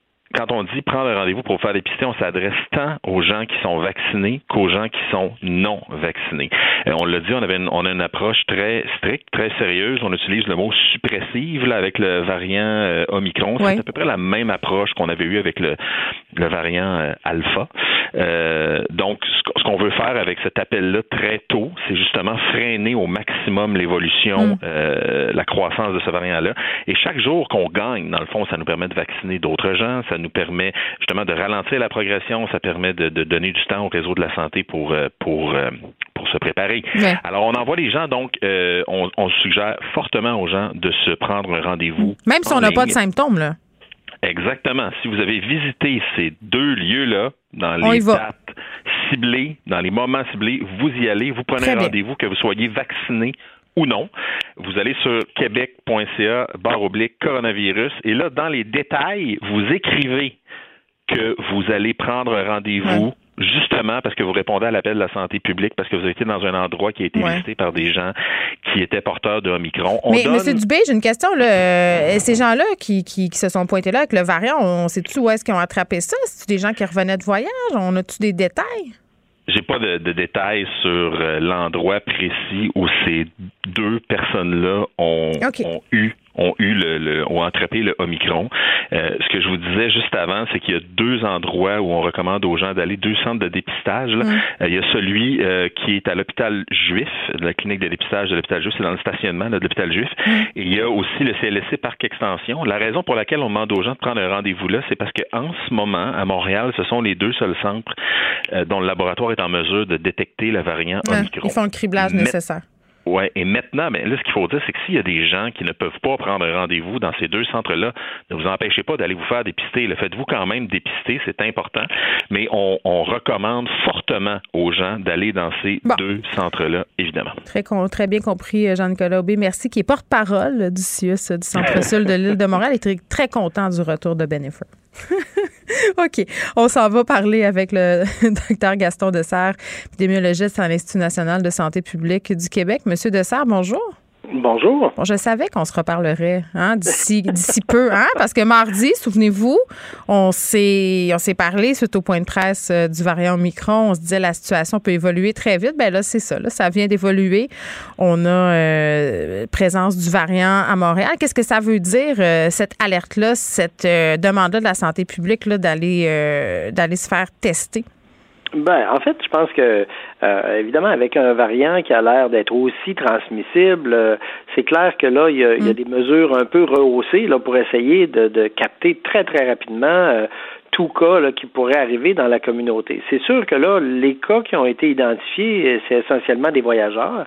quand on dit prendre un rendez-vous pour faire dépister, on s'adresse tant aux gens qui sont vaccinés qu'aux gens qui sont non vaccinés. Euh, on l'a dit, on avait une, on a une approche très stricte, très sérieuse. On utilise le mot suppressive là, avec le variant euh, Omicron. C'est à peu près la même approche qu'on avait eue avec le, le variant euh, Alpha. donc, ce qu'on veut faire avec cet appel-là très tôt, c'est justement freiner au maximum l'évolution, mm. la croissance de ce variant-là. Et chaque jour qu'on gagne, dans le fond, ça nous permet de vacciner d'autres gens. Ça nous permet justement de ralentir la progression, ça permet de, donner du temps au réseau de la santé pour euh, pour euh, pour se préparer. Alors on envoie les gens donc euh, on, suggère fortement aux gens de se prendre un rendez-vous. Même si on n'a pas de symptômes là. Exactement. Si vous avez visité ces deux lieux-là dans les dates ciblées, dans les moments ciblés, vous y allez, vous prenez un rendez-vous, que vous soyez vacciné ou non. Vous allez sur québec.ca barre oblique coronavirus et là, dans les détails, vous écrivez que vous allez prendre un rendez-vous. Justement, parce que vous répondez à l'appel de la santé publique, parce que vous avez été dans un endroit qui a été visité par des gens qui étaient porteurs de Omicron. Mais M. Dubé, j'ai une question. Là. Euh, ces gens-là qui, qui, se sont pointés là avec le variant, on sait-tu où est-ce qu'ils ont attrapé ça? C'est-tu des gens qui revenaient de voyage? On a-tu des détails? J'ai pas de, détails sur euh, l'endroit précis où ces deux personnes-là ont, ont eu ont eu le, le ont attrapé le Omicron. Euh, ce que je vous disais juste avant, c'est qu'il y a deux endroits où on recommande aux gens d'aller, deux centres de dépistage. Là. Euh, il y a celui euh, qui est à l'hôpital juif, la clinique de dépistage de l'hôpital juif, c'est dans le stationnement de l'hôpital juif. Et il y a aussi le CLSC Parc Extension. La raison pour laquelle on demande aux gens de prendre un rendez-vous là, c'est parce qu'en ce moment, à Montréal, ce sont les deux seuls centres dont le laboratoire est en mesure de détecter le variant Omicron. Ils font le criblage nécessaire. Oui, et maintenant, mais là, ce qu'il faut dire, c'est que s'il y a des gens qui ne peuvent pas prendre rendez-vous dans ces deux centres-là, ne vous empêchez pas d'aller vous faire dépister. Le faites-vous quand même dépister, c'est important, mais on, recommande fortement aux gens d'aller dans ces deux centres-là, évidemment. Très, très bien compris, euh, Jean-Nicolas Aubé. Merci, qui est porte-parole du CIUS, du Centre-Sud de l'île de Montréal, et très, très content du retour de Benefit. OK. On s'en va parler avec le docteur Gaston Dessert, épidémiologiste à l'Institut national de santé publique du Québec. Monsieur Dessert, bonjour. Bonjour. Bon, je savais qu'on se reparlerait hein, d'ici d'ici peu, hein, parce que mardi, souvenez-vous, on s'est on s'est parlé suite au point de presse euh, du variant Omicron. On se disait la situation peut évoluer très vite. Ben là, c'est ça. Là, ça vient d'évoluer. On a euh, présence du variant à Montréal. Qu'est-ce que ça veut dire euh, cette alerte-là, cette demande-là de la santé publique là, d'aller d'aller se faire tester? Ben, en fait, je pense que euh, évidemment, avec un variant qui a l'air d'être aussi transmissible, euh, c'est clair que là, il y, a, il y, a, mm. des mesures un peu rehaussées là pour essayer de, de capter très très rapidement euh, tout cas là, qui pourrait arriver dans la communauté. C'est sûr que là, les cas qui ont été identifiés, c'est essentiellement des voyageurs.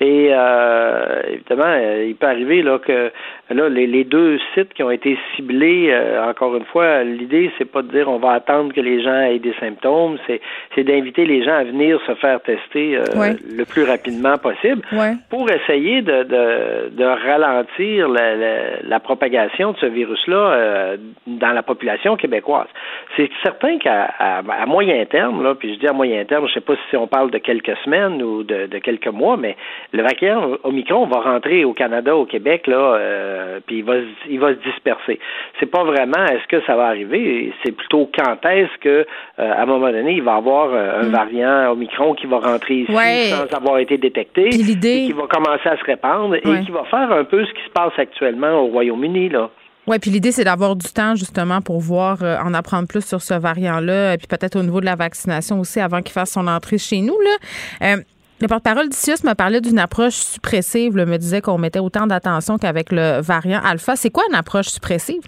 Et euh, évidemment, euh, il peut arriver là que là les, les deux sites qui ont été ciblés, euh, encore une fois, l'idée c'est pas de dire on va attendre que les gens aient des symptômes, c'est c'est d'inviter les gens à venir se faire tester le plus rapidement possible pour essayer de, de, de ralentir la, la, propagation de ce virus-là dans la population québécoise. C'est certain qu'à à, moyen terme, là, puis je dis à moyen terme, je sais pas si on parle de quelques semaines ou de, de quelques mois, mais le variant Omicron va rentrer au Canada, au Québec, là, euh, puis il va, il va se disperser. C'est pas vraiment est-ce que ça va arriver, c'est plutôt quand est-ce que, euh, à un moment donné, il va y avoir euh, un mm. variant Omicron qui va rentrer ici sans avoir été détecté, et qui va commencer à se répandre et qui va faire un peu ce qui se passe actuellement au Royaume-Uni, là. Oui, puis l'idée, c'est d'avoir du temps justement pour voir, euh, en apprendre plus sur ce variant-là, et puis peut-être au niveau de la vaccination aussi avant qu'il fasse son entrée chez nous. Là. Euh, le porte-parole d'ICIUS me parlait d'une approche suppressive, me disait qu'on mettait autant d'attention qu'avec le variant alpha. C'est quoi une approche suppressive?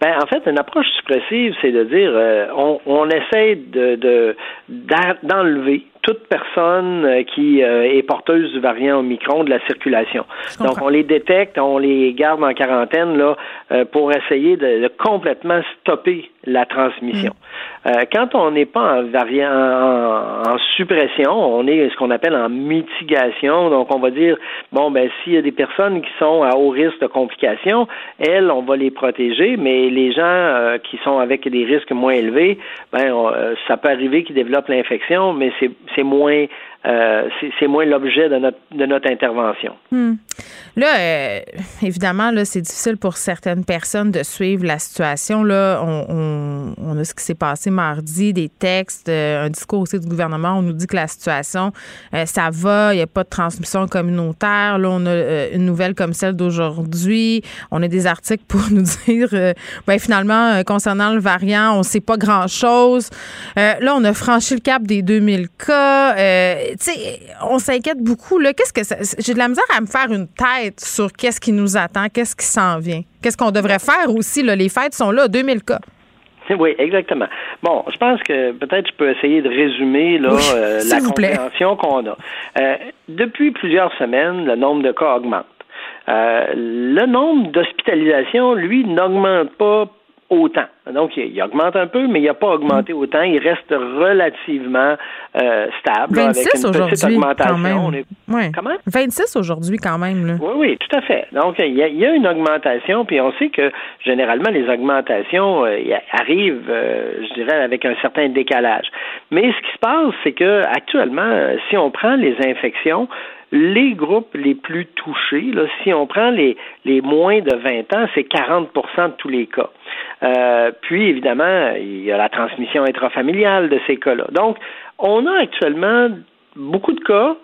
Ben, en fait, une approche suppressive, c'est de dire euh, on, essaie de- d'enlever toute personne euh, qui euh, est porteuse du variant Omicron de la circulation. Donc, on les détecte, on les garde en quarantaine là euh, pour essayer de, de complètement stopper la transmission. Euh, quand on n'est pas en variant en, en suppression, on est ce qu'on appelle en mitigation. Donc, on va dire bon ben s'il y a des personnes qui sont à haut risque de complications, elles, on va les protéger, mais les gens euh, qui sont avec des risques moins élevés, ben on- ça peut arriver qu'ils développent l'infection, mais c'est c'est moins euh, c'est- moins l'objet de notre de notre intervention. Hmm. Là, euh, évidemment, là, c'est difficile pour certaines personnes de suivre la situation. Là, on, on- a ce qui s'est passé mardi, des textes, euh, un discours aussi du gouvernement. On nous dit que la situation, ça va, il n'y a pas de transmission communautaire. Là, on a une nouvelle comme celle d'aujourd'hui. On a des articles pour nous dire, ben, finalement, concernant le variant, on ne sait pas grand-chose. Là, on a franchi le cap des 2000 cas. Tu sais, on s'inquiète beaucoup. Là. Qu'est-ce que ça- J'ai de la misère à me faire une tête sur qu'est-ce qui nous attend, qu'est-ce qui s'en vient. Qu'est-ce qu'on devrait faire aussi? Là? Les fêtes sont là, 2000 cas. Oui, exactement. Bon, je pense que peut-être je peux essayer de résumer là, Oui, euh, la compréhension qu'on a. Euh, depuis plusieurs semaines, le nombre de cas augmente. Euh, le nombre d'hospitalisations, lui, n'augmente pas autant. Donc, il, il augmente un peu, mais il n'a pas augmenté autant. Il reste relativement euh, stable. là, avec 26 une petite aujourd'hui, augmentation. quand même. On est- Ouais. Comment? 26 aujourd'hui, quand même. Là. Oui, oui, tout à fait. Donc, il y, a, il y a une augmentation, puis on sait que généralement, les augmentations euh, arrivent, euh, je dirais, avec un certain décalage. Mais ce qui se passe, c'est que actuellement, euh, si on prend les infections, les groupes les plus touchés, là, si on prend les, les moins de 20 ans, c'est 40% de tous les cas. Euh, puis, évidemment, il y a la transmission intrafamiliale de ces cas-là. Donc, on a actuellement beaucoup de cas,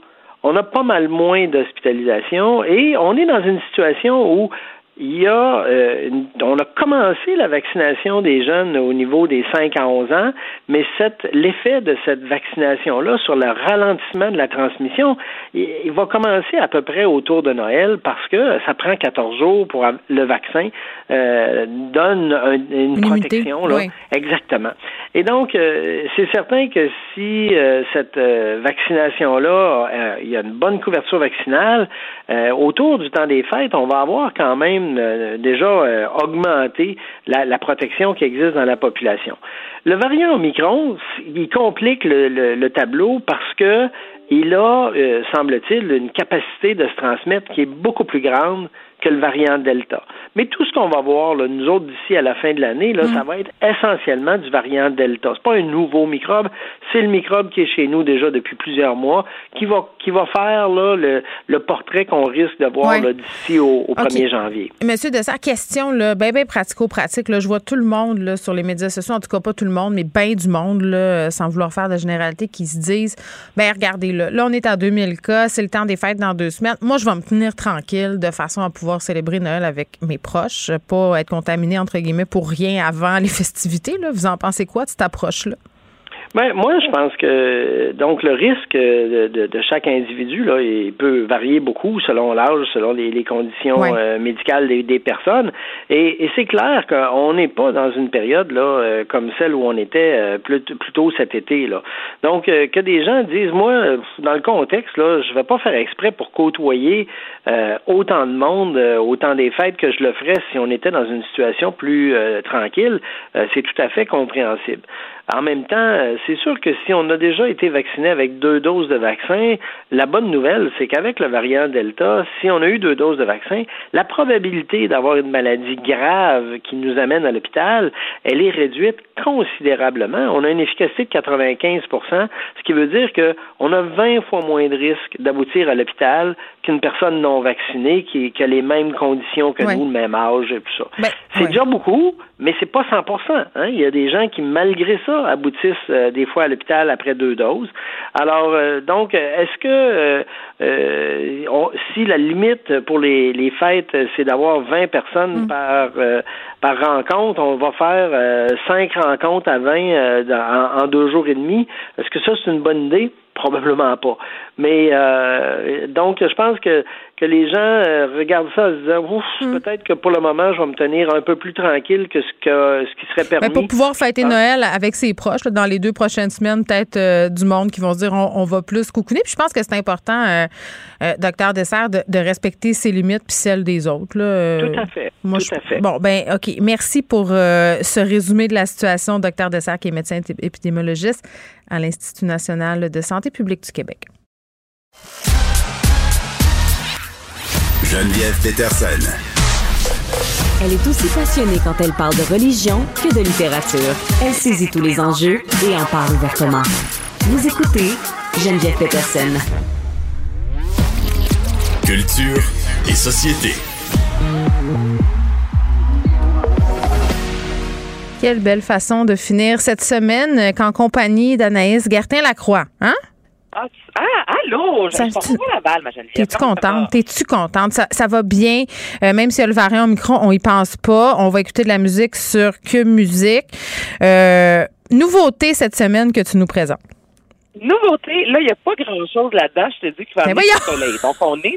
on a pas mal moins d'hospitalisation et on est dans une situation où il y a, euh, on a commencé la vaccination des jeunes au niveau des 5 à 11 ans, mais l'effet de cette vaccination-là sur le ralentissement de la transmission, il, il va commencer à peu près autour de Noël parce que ça prend 14 jours pour le vaccin euh, donne un- une, protection. Là. oui. Exactement. Et donc, euh, c'est certain que si euh, cette euh, vaccination-là, euh, il y a une bonne couverture vaccinale, euh, autour du temps des fêtes, on va avoir quand même euh, déjà euh, augmenté la, protection qui existe dans la population. Le variant Omicron, il complique le, le- le tableau parce que il a, euh, semble-t-il, une capacité de se transmettre qui est beaucoup plus grande que le variant Delta. Mais tout ce qu'on va voir, là, nous autres, d'ici à la fin de l'année, là, ça va être essentiellement du variant Delta. C'est pas un nouveau microbe, c'est le microbe qui est chez nous déjà depuis plusieurs mois, qui va, qui va faire là, le, le portrait qu'on risque de voir Ouais. d'ici au, au OK. 1er janvier. Monsieur Dessert, question, là, ben, ben pratico-pratique. Je vois tout le monde là, sur les médias sociaux, en tout cas pas tout le monde, mais bien du monde, là, sans vouloir faire de généralité, qui se disent ben regardez, là, là, on est à 2000 cas, c'est le temps des fêtes dans deux semaines. Moi, je vais me tenir tranquille de façon à pouvoir célébrer Noël avec mes proches, pas être contaminé, entre guillemets, pour rien avant les festivités. Vous en pensez quoi de cette approche-là? Ben, moi, je pense que donc le risque de, de, de chaque individu là, il peut varier beaucoup selon l'âge, selon les, les conditions euh, médicales des, des personnes. Et, et c'est clair qu'on n'est pas dans une période là euh, comme celle où on était euh, plus, plus tôt cet été là. Donc euh, que des gens disent moi dans le contexte là, je vais pas faire exprès pour côtoyer euh, autant de monde, euh, autant des fêtes que je le ferais si on était dans une situation plus euh, tranquille. Euh, c'est tout à fait compréhensible. En même temps, euh, c'est sûr que si on a déjà été vacciné avec deux doses de vaccin, la bonne nouvelle, c'est qu'avec le variant Delta, si on a eu deux doses de vaccin, la probabilité d'avoir une maladie grave qui nous amène à l'hôpital, elle est réduite considérablement. On a une efficacité de 95% ce qui veut dire qu'on a 20 fois moins de risques d'aboutir à l'hôpital qu'une personne non vaccinée qui, qui a les mêmes conditions que Ouais. nous, le même âge et tout ça. Ben, C'est ouais. déjà beaucoup, mais c'est pas 100% hein. Il y a des gens qui, malgré ça, aboutissent euh, des fois à l'hôpital après deux doses. Alors, euh, donc, est-ce que euh, on- si la limite pour les, les fêtes, c'est d'avoir 20 personnes par par rencontre, on va faire euh, cinq rencontres à 20 euh, dans- en, en deux jours et demi, est-ce que ça, c'est une bonne idée? Probablement pas. Mais euh, donc, je pense que, que les gens euh, regardent ça en se disant Ouf, peut-être que pour le moment, je vais me tenir un peu plus tranquille que ce, que, ce qui serait permis. Ben, pour pouvoir fêter Ah. Noël avec ses proches là, dans les deux prochaines semaines, peut-être euh, du monde qui vont se dire on, on va plus coucouner. Puis je pense que c'est important, euh, docteur Dessert, de, de respecter ses limites puis celles des autres. là. Tout à fait. Moi, tout je- à fait. Bon, ben, OK. Merci pour ce résumé de la situation, docteur Dessert, qui est médecin ép- épidémiologiste à l'Institut national de santé publique du Québec. Geneviève Peterson. Elle est aussi passionnée quand elle parle de religion que de littérature. Elle saisit tous les enjeux et en parle ouvertement. Vous écoutez Geneviève Peterson. Culture et société. Quelle belle façon de finir cette semaine euh, qu'en compagnie d'Anaïs Gertin-Lacroix. Hein? Ah, tu- ah, allô, je Ça- porte pas la balle, ma Geneviève. T'es-tu contente? T'es-tu contente? Ça, ça va bien? Euh, même si y a le variant Omicron, on y pense pas. On va écouter de la musique sur Que Musique. Euh, nouveauté cette semaine que tu nous présentes. Nouveauté, là, il n'y a pas grand-chose là-dedans. Je te dis qu'il va Mais avoir du soleil. Donc, on est...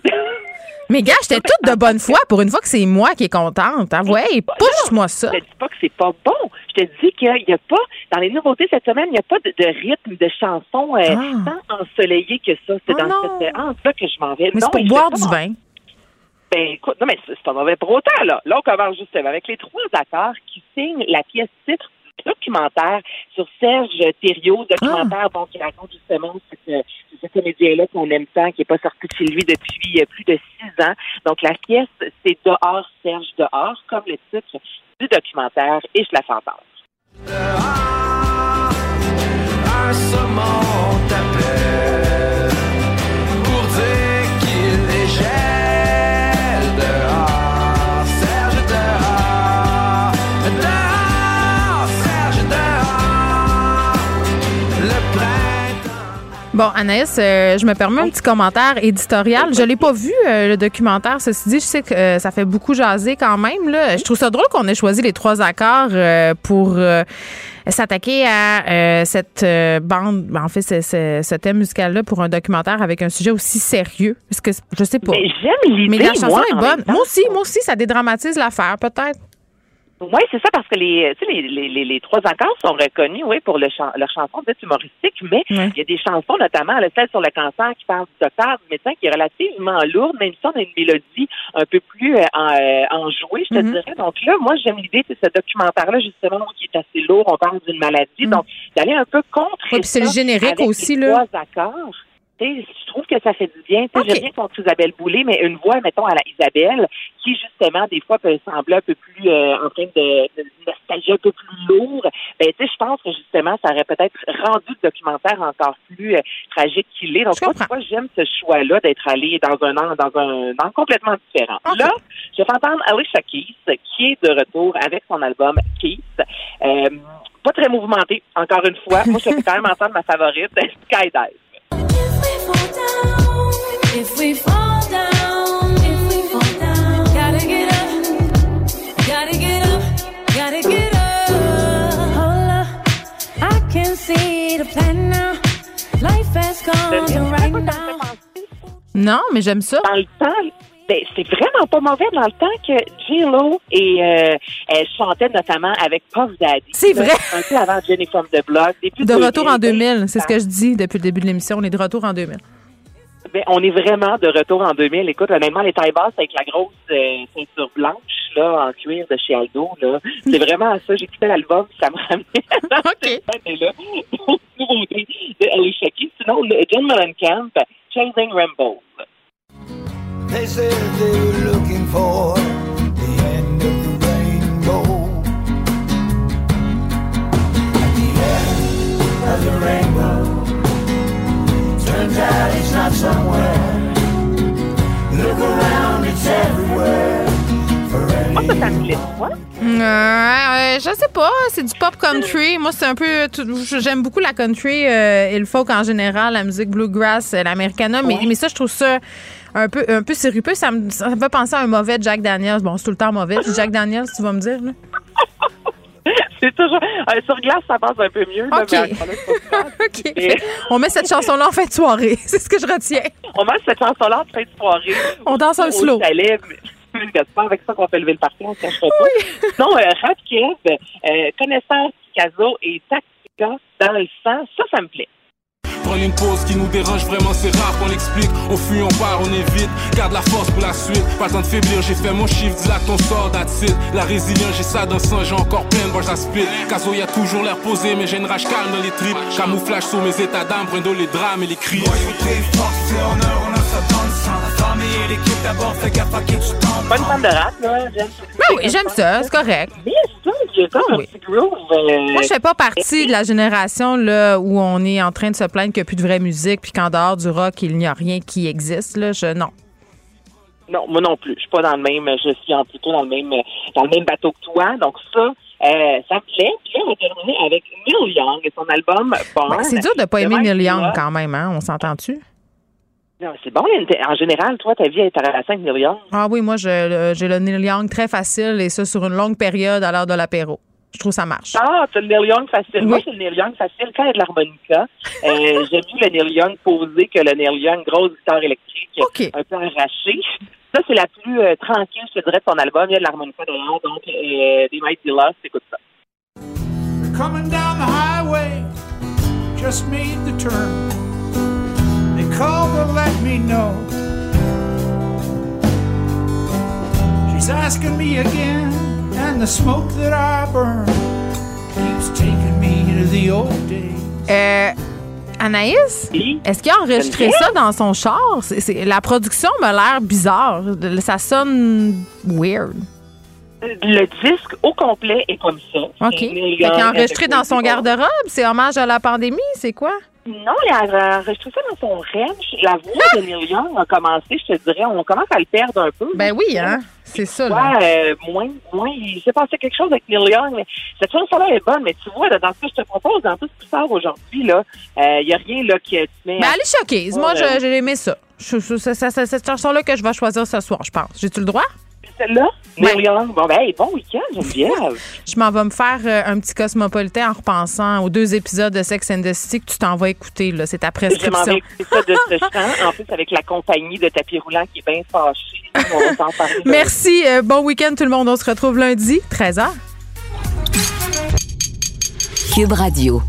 Mais gars, j'étais toute de bonne foi pour une fois que c'est moi qui est contente. Ah ouais, pousse-moi ça. Je te dis pas que c'est pas bon. Je te dis qu'il n'y a pas, dans les nouveautés cette semaine, il n'y a pas de, de rythme, de chansons euh, tant ensoleillées que ça. C'est Ah dans non. cette en ça que je m'en vais. Mais c'est pour boire du vin. Ben écoute, non, mais c'est pas mauvais pour autant, là. Là, on commence justement avec les trois acteurs qui signent la pièce titre documentaire sur Serge Thériault, documentaire bon, qui raconte justement cette, ce comédien-là qu'on aime tant, qui n'est pas sorti de chez lui depuis euh, plus de six ans. Donc, la pièce, c'est Dehors, Serge, Dehors, comme le titre du documentaire, et je la fais entendre. Un saumon Bon, Anaïs, euh, je me permets un petit commentaire éditorial. Je l'ai pas vu, euh, le documentaire. Ceci dit, je sais que euh, ça fait beaucoup jaser quand même. Là. Je trouve ça drôle qu'on ait choisi les trois accords euh, pour s'attaquer à cette bande, en fait, ce, ce- ce thème musical-là pour un documentaire avec un sujet aussi sérieux. Parce que je sais pas. Mais j'aime l'idée, Mais la chanson moi, est bonne. Moi aussi, moi aussi, ça dédramatise l'affaire, peut-être. Oui, c'est ça, parce que les, tu sais, les, les, les, les trois accords sont reconnus, oui, pour le chan leur chanson d'être humoristique, mais il y a des chansons, notamment là, celle sur le cancer qui parle du docteur, du médecin, qui est relativement lourde, même si on a une mélodie un peu plus euh, en, euh, enjouée, je te Mhm. dirais. Donc là, moi, j'aime l'idée de ce documentaire-là, justement, qui est assez lourd, on parle d'une maladie, donc d'aller un peu contre c'est le générique avec aussi, les là. trois accords. Je trouve que ça fait du bien. Sais, J'aime bien contre Isabelle Boulay, mais une voix, mettons, à la Isabelle, qui justement, des fois, peut sembler un peu plus euh, en train de, de nostalgie un peu plus lourd. Ben, tu sais, je pense que justement, ça aurait peut-être rendu le documentaire encore plus euh, tragique qu'il est. Donc, moi, tu vois, j'aime ce choix-là d'être allé dans un angle, dans un angle complètement différent? Là, je vais entendre Alicia Keys, qui est de retour avec son album Keys. Euh, pas très mouvementé, encore une fois. Moi, je vais quand même entendre ma favorite, Skydive. Non, mais j'aime ça. Dans le temps, ben, c'est vraiment pas mauvais dans le temps que J-Lo et euh, elle chantait notamment avec Puff Daddy. C'est Là, vrai. Un peu avant Jenny from the Block. début De retour en 2000. 2000, c'est ce que je dis depuis le début de l'émission. On est de retour en 2000. Ben, on est vraiment de retour en 2000. Écoute, honnêtement, les tailles basses avec la grosse euh, ceinture blanche là, en cuir de chez Aldo, là, c'est vraiment à ça. J'écoutais l'album, ça me ramenait dans cette scène-là. Donc, nouveauté de Alicia Keys. Sinon, le John Mellencamp, Chasing Rainbows. They said they were looking for the end of the rainbow. At the end of the rainbow, turns out it's not somewhere. Look around, it's everywhere. Moi, ça, ça me plaît, toi? Euh, euh, je sais pas, c'est du pop country. Moi, c'est un peu. J'aime beaucoup la country euh, et le folk en général, la musique bluegrass, euh, l'americana, mais, mais ça, je trouve ça un peu, un peu sirupeux. Ça me, ça me fait penser à un mauvais Jack Daniels. Bon, c'est tout le temps mauvais. Jack Daniels, tu vas me dire, là. C'est toujours. euh, sur glace, ça passe un peu mieux. là, OK. mais. Mais On met cette chanson-là en fin de soirée. C'est ce que je retiens. On met cette chanson-là en fin de soirée. On danse un slow. chalet, mais- C'est pas avec ça qu'on fait lever le parti, on se cachera pas. Non, euh, Rap euh, connaisseur Picasso et Tactica dans le sang, ça, ça me plaît. Prendre une pause qui nous dérange vraiment, c'est rare qu'on l'explique. On fuit, on part, on évite. Garde la force pour la suite. Pas le temps de faiblir, j'ai fait mon chiffre, dis là ton sort, that's it. La résilience, j'ai ça dans le sang, j'ai encore plein de voix, j'aspire. Caso, y a toujours l'air posé, mais j'ai une rage calme dans les tripes. Camouflage sur mes états d'âme, brindle les drames et les cris. Bonne fan de rap, là. J'aime Ben oui, j'aime ça, c'est correct. Bien sûr, il y a comme un petit groove. euh, Moi, je fais pas partie de la génération là, où on est en train de se plaindre qu'il n'y a plus de vraie musique puis qu'en dehors du rock, il n'y a rien qui existe. Là. Je, non. Non, moi non plus. Je suis pas dans le même, je suis en- plutôt dans le même, dans le même bateau que toi. Donc ça, euh, ça me plaît. Puis là, on va terminer avec Neil Young et son album Born. Ben, c'est dur de pas aimer Neil Young quand même, hein? On s'entend-tu? Non, c'est bon. En général, toi, ta vie est avec Neil Young. Ah oui, moi, j'ai le Neil Young très facile et ça sur une longue période à l'heure de l'apéro. Je trouve ça marche. Ah, as le Neil Young facile. Moi, c'est le Neil Young facile quand il y a de l'harmonica. Euh, J'aime mieux le Neil Young posé que le Neil Young grosse guitare électrique un peu arrachée. Ça, c'est la plus euh, tranquille, je te dirais, de ton album. Il y a de l'harmonica derrière, donc euh, des Mighty Lost, écoute ça. Coming down the highway, just made the turn. Called to let me know. She's asking me again, and the smoke that I burn keeps taking me to the old days. Euh, Anaïs, est-ce qu'il a enregistré ça dans son char? C'est- c'est- la production m'a l'air bizarre. Ça sonne weird. Le disque au complet est comme ça. OK. A Young enregistré dans son garde-robe? C'est hommage à la pandémie? C'est quoi? Non, il a enregistré ça dans son ranch. La voix de Neil Young a commencé, je te dirais, on commence à le perdre un peu. Ben oui, hein? C'est ça, là. Ouais, euh, moins, moins, il s'est passé quelque chose avec Neil Young, mais cette chanson-là est bonne, mais tu vois, là, dans ce que je te propose, dans tout ce qui sort aujourd'hui, là, il n'y a rien, là, qui te met... Ben, elle est choquée. Moi, j'ai aimé ça. C'est cette chanson-là que je vais choisir ce soir, je pense. J'ai-tu le droit? Celle-là? Young. Bon, ben, hey, bon week-end, Geneviève. Je m'en vais me faire euh, un petit cosmopolitain en repensant aux deux épisodes de Sex and the City que tu t'en vas écouter. là. C'est ta Je m'en prescription. vais écouter ça de ce chant, en plus avec la compagnie de tapis roulant qui est bien fâchée. On va parler. Merci. euh, bon week-end, tout le monde. On se retrouve lundi, 13h. Cube Radio.